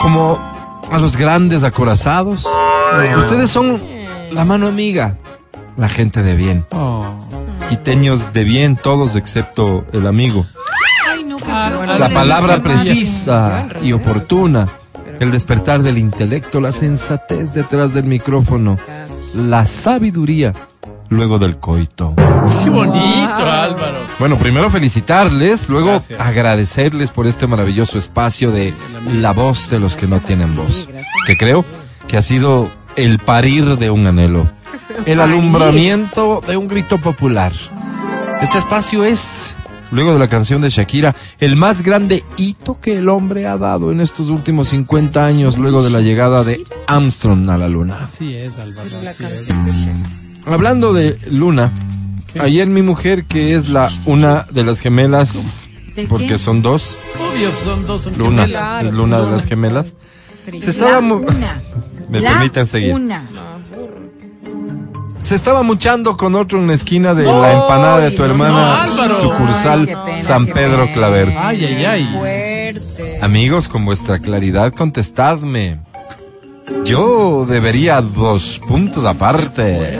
como a los grandes acorazados. Ustedes son la mano amiga, la gente de bien. Quiteños de bien todos excepto el amigo. Ay, no, qué Ah, feo. bueno, ¿cómo La palabra precisa y oportuna El despertar del intelecto, la sensatez detrás del micrófono, la sabiduría luego del coito. Qué bonito, Álvaro. Bueno, primero felicitarles, luego Gracias. agradecerles por este maravilloso espacio de la voz de los que no tienen voz, que creo que ha sido el parir de un anhelo, el alumbramiento de un grito popular. Este espacio es, luego de la canción de Shakira, el más grande hito que el hombre ha dado en estos últimos 50 años, luego de la llegada de Armstrong a la luna. Así es, Álvaro. así es. Hablando de Luna, ¿Qué? ayer mi mujer, que es la una de las gemelas, ¿De porque qué? son dos, Obvio, son dos, son Luna, gemelas. es Luna de las gemelas. Se estaba La mu- una. Me La permiten seguir. Una. Se estaba muchando con otro en la esquina de la empanada de tu hermana sucursal Ay, qué pena, San Pedro pena. Claver. Ay, ay, ay. Fuerte. Amigos, con vuestra claridad contestadme. Yo debería dos puntos aparte.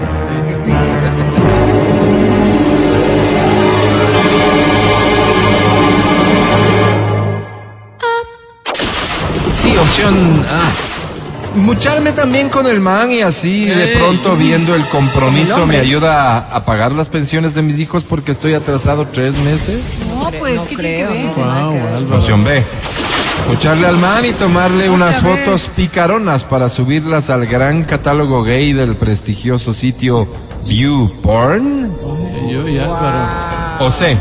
Sí, opción A. Mucharme también con el man y así de Ey. pronto viendo el compromiso me ayuda a, a pagar las pensiones de mis hijos porque estoy atrasado tres meses. No, pues, ¿qué tiene que ver? Wow. Opción B. Escucharle al man y tomarle unas fotos picaronas para subirlas al gran catálogo gay del prestigioso sitio View Porn. Ay, Álvaro. O C.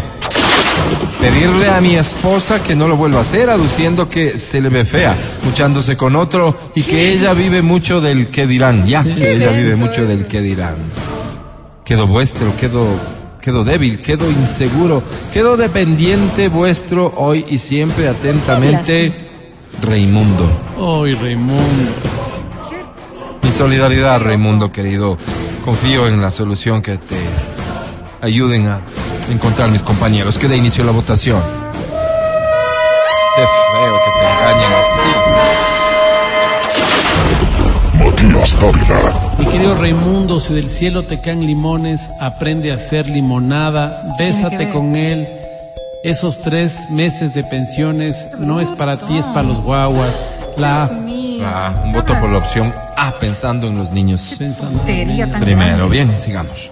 Pedirle a mi esposa que no lo vuelva a hacer, aduciendo que se le ve fea, muchándose con otro y que ella vive mucho del que dirán. Ya, que ella vive mucho del que dirán. Quedo vuestro, quedo, quedo débil, quedo inseguro, quedo dependiente vuestro hoy y siempre atentamente, Raimundo. Ay, Raimundo. Mi solidaridad, Raimundo querido. Confío en la solución que te ayuden a encontrar mis compañeros. Que dé inicio la votación. Qué feo que te engañen así. Matías Dávila. Mi querido Raimundo, si del cielo te caen limones, aprende a hacer limonada, bésate con él. Esos tres meses de pensiones no es para ti, es para los guaguas. La A, Ah, un voto por la opción A, pensando en los niños. pensando. Tontería tan Primero, grande. bien, sigamos.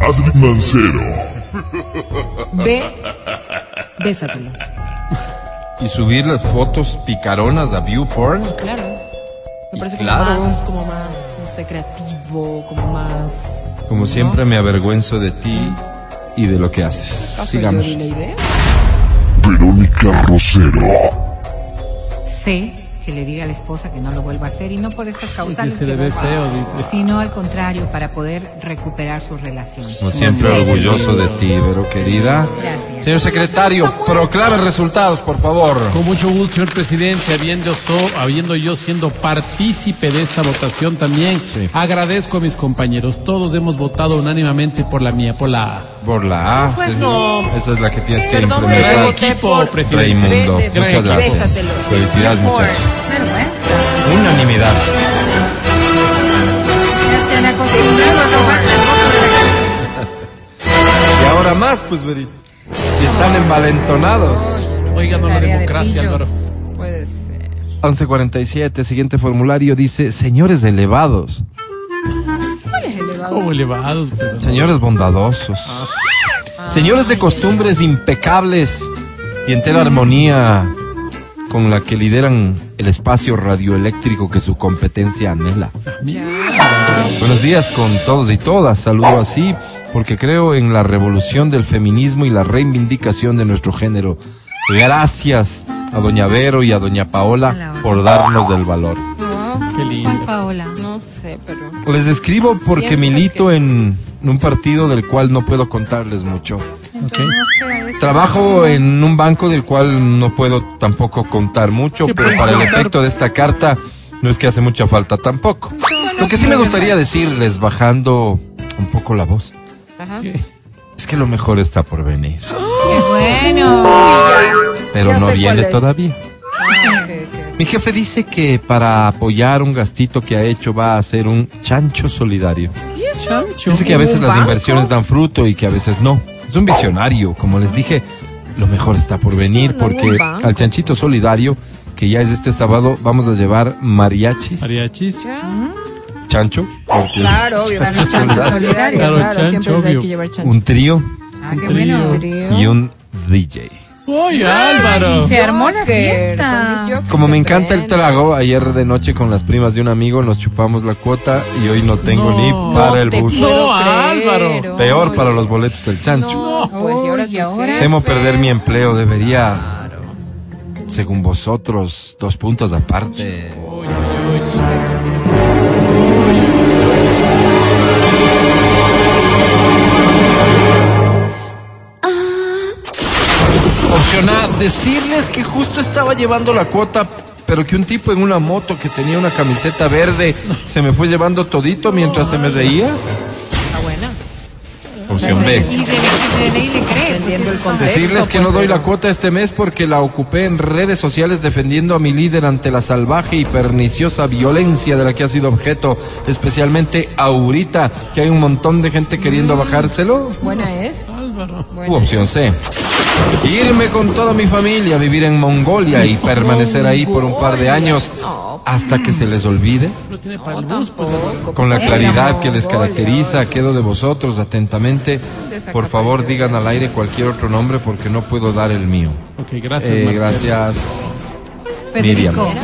Adri Mancero. Ve, bésatelo. Y subir las fotos picaronas a View Porn. Claro. Me parece como claro. más, como más, no sé, creativo, como más. Como siempre me avergüenzo de ti y de lo que haces. ¿Acaso Sigamos. yo di la idea? Verónica Rosero. Sé que le diga a la esposa que no lo vuelva a hacer y no por estas Que causales se le que ve vos- feo, dice. sino al contrario para poder recuperar su relación. Como siempre, orgulloso de ti, Vero querida. Gracias. Señor secretario, proclame resultados, por favor. Con mucho gusto, señor presidente, habiendo, so- habiendo yo siendo partícipe de esta votación también, Sí. agradezco a mis compañeros. Todos hemos votado unánimemente por la mía, por la A. Por la A. Pues no. Esa es la que tienes que Perdón, implementar. equipo, por- presidente. Raimundo, muchas gracias. Bésatelo. Felicidades, muchachos. Vergüenza. Unanimidad. De Y ahora más, pues. Si están envalentonados. Oiga, no la de democracia, pillos. Álvaro. Puede ser. 1147, siguiente formulario dice, señores elevados, Elevados, pues, señores bondadosos, señores de costumbres impecables y entera armonía con la que lideran el espacio radioeléctrico que su competencia anhela. Buenos días con todos y todas. Saludo así porque creo en la revolución del feminismo y la reivindicación de nuestro género. Gracias a Doña Vero y a Doña Paola por darnos del valor. No, Qué lindo. ¿Cuál Paola? no sé, pero. Les escribo porque milito que- en un partido del cual no puedo contarles mucho. Trabajo en un banco del cual no puedo tampoco contar mucho, ¿Qué pero para el efecto de esta carta no es que hace mucha falta tampoco. Lo que sí me gustaría decirles, bajando un poco la voz, es que lo mejor está por venir. Qué bueno. Pero Ya no viene todavía. Ah. Mi jefe dice que para apoyar un gastito que ha hecho va a hacer un chancho solidario. Chancho. Dice que a veces ¿Un las banco? inversiones dan fruto y que a veces no. Es un visionario, como les dije, lo mejor está por venir porque al chanchito solidario que ya es este sábado, vamos a llevar mariachis, Mariachis. chancho, porque es- Claro, obvio, chancho chancho solidario, solidario, Claro, claro, chancho, siempre hay que llevar chancho. un trío Ah, qué Un bueno. trío. y un DJ. ¡Uy, Álvaro! Se armó la fiesta. Como me encanta el trago, ayer de noche con las primas de un amigo nos chupamos la cuota y hoy no tengo No. ni para No el te bus. No, Álvaro. Peor oye. para los boletos del chancho. No, pues, ¿y ahora qué ahora. Temo perder mi empleo, debería, según vosotros, dos puntos aparte. Opción Decirles que justo estaba llevando la cuota, pero que un tipo en una moto que tenía una camiseta verde se me fue llevando todito mientras se me reía. Pues, contexto. Decirles que no doy la cuota este mes porque la ocupé en redes sociales defendiendo a mi líder ante la salvaje y perniciosa violencia de la que ha sido objeto, especialmente ahorita que hay un montón de gente queriendo bajárselo. Buena es. Álvaro. U opción C. Irme con toda mi familia a vivir en Mongolia y permanecer ahí por un par de años hasta que se les olvide. Con la claridad la que les caracteriza, quedo de vosotros atentamente. Por favor, digan al aire cualquier otro nombre porque no puedo dar el mío. Ok, gracias, Eh, gracias, Federico. Miriam.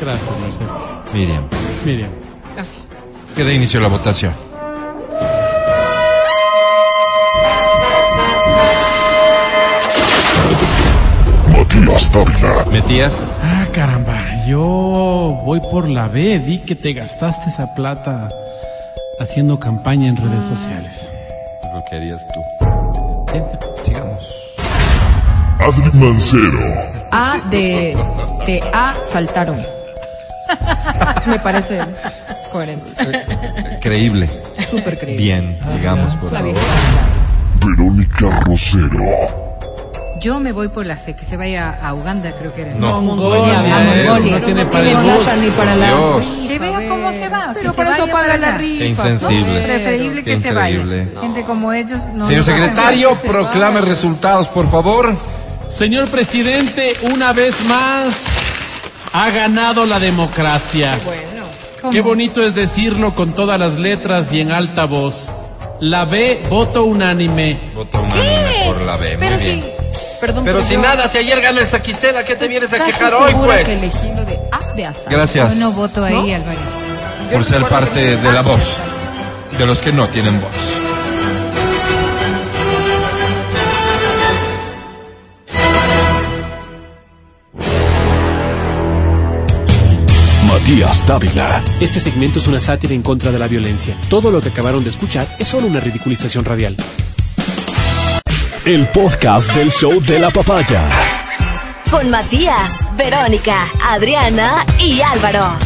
Gracias, Marcelo. Miriam. Miriam. Que de inicio la votación. Matías Dávila. ¿Metías? Ah, caramba. Yo voy por la B. Di que te gastaste esa plata haciendo campaña en redes sociales. Es lo que harías tú. Bien, sigamos. Adri Mancero. A de, de A saltaron. Me parece coherente. Creíble. Súper creíble. Bien, sigamos por La favor. Verónica Rosero. Yo me voy por la C, que se vaya a Uganda, creo que era. No. Mongolia, a Mongolia. Mongolia. No tiene No para tiene el bus. ni para la Dios. rifa, Que vea ve. cómo se va, Pero por eso paga para la rifa. Qué insensible. Preferible Qué que se vaya. Gente como ellos no. Señor no secretario, proclame vaya. resultados, por favor. Señor presidente, una vez más ha ganado la democracia. nada. ¿Cómo? Qué bonito es decirlo con todas las letras y en alta voz. La B, voto unánime. Voto unánime por la B. Pero muy sí. bien. Perdón, Pero pero si yo nada, si ayer gana el Saquicela, ¿qué te vienes a quejar hoy, pues? que elegí lo de A de azar. Gracias Yo no voto ahí, Álvaro. por ser parte de la voz, de los que no tienen voz. Matías Dávila. Este segmento es una sátira en contra de la violencia. Todo lo que acabaron de escuchar es solo una ridiculización radial. El podcast del show de la papaya. Con Matías, Verónica, Adriana y Álvaro.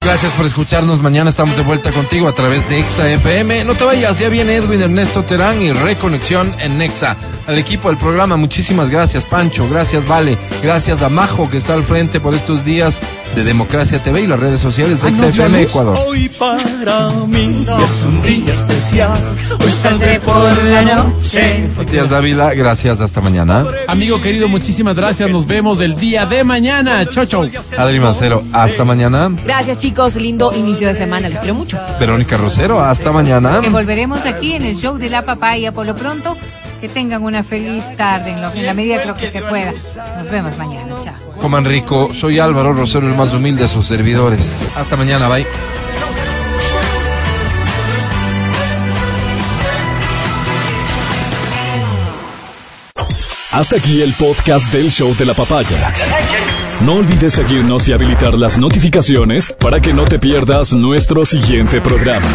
Gracias por escucharnos. Mañana estamos de vuelta contigo a través de Exa FM. No te vayas, ya viene Edwin Ernesto Terán y Reconexión en Nexa. Al equipo del programa, muchísimas gracias, Pancho. Gracias, Vale. Gracias a Majo, que está al frente por estos días de Democracia TV y las redes sociales de Exa FM Ecuador. Hoy para mí es un día especial. Hoy Saldré por la noche. Matías Dávila, gracias. Hasta mañana. Amigo querido, muchísimas gracias. Nos vemos el día de mañana. Chau, chau. Adri Mancero, hasta mañana. Gracias, chicos. Lindo inicio de semana. Los quiero mucho. Verónica Rosero, hasta mañana. Que volveremos aquí en el show de la papaya por lo pronto. Que tengan una feliz tarde en, lo, en la medida de lo que se pueda. Nos vemos mañana. Chao. Coman rico. Soy Álvaro Rosero, el más humilde de sus servidores. Hasta mañana, bye. Hasta aquí el podcast del show de la papaya. No olvides seguirnos y habilitar las notificaciones para que no te pierdas nuestro siguiente programa.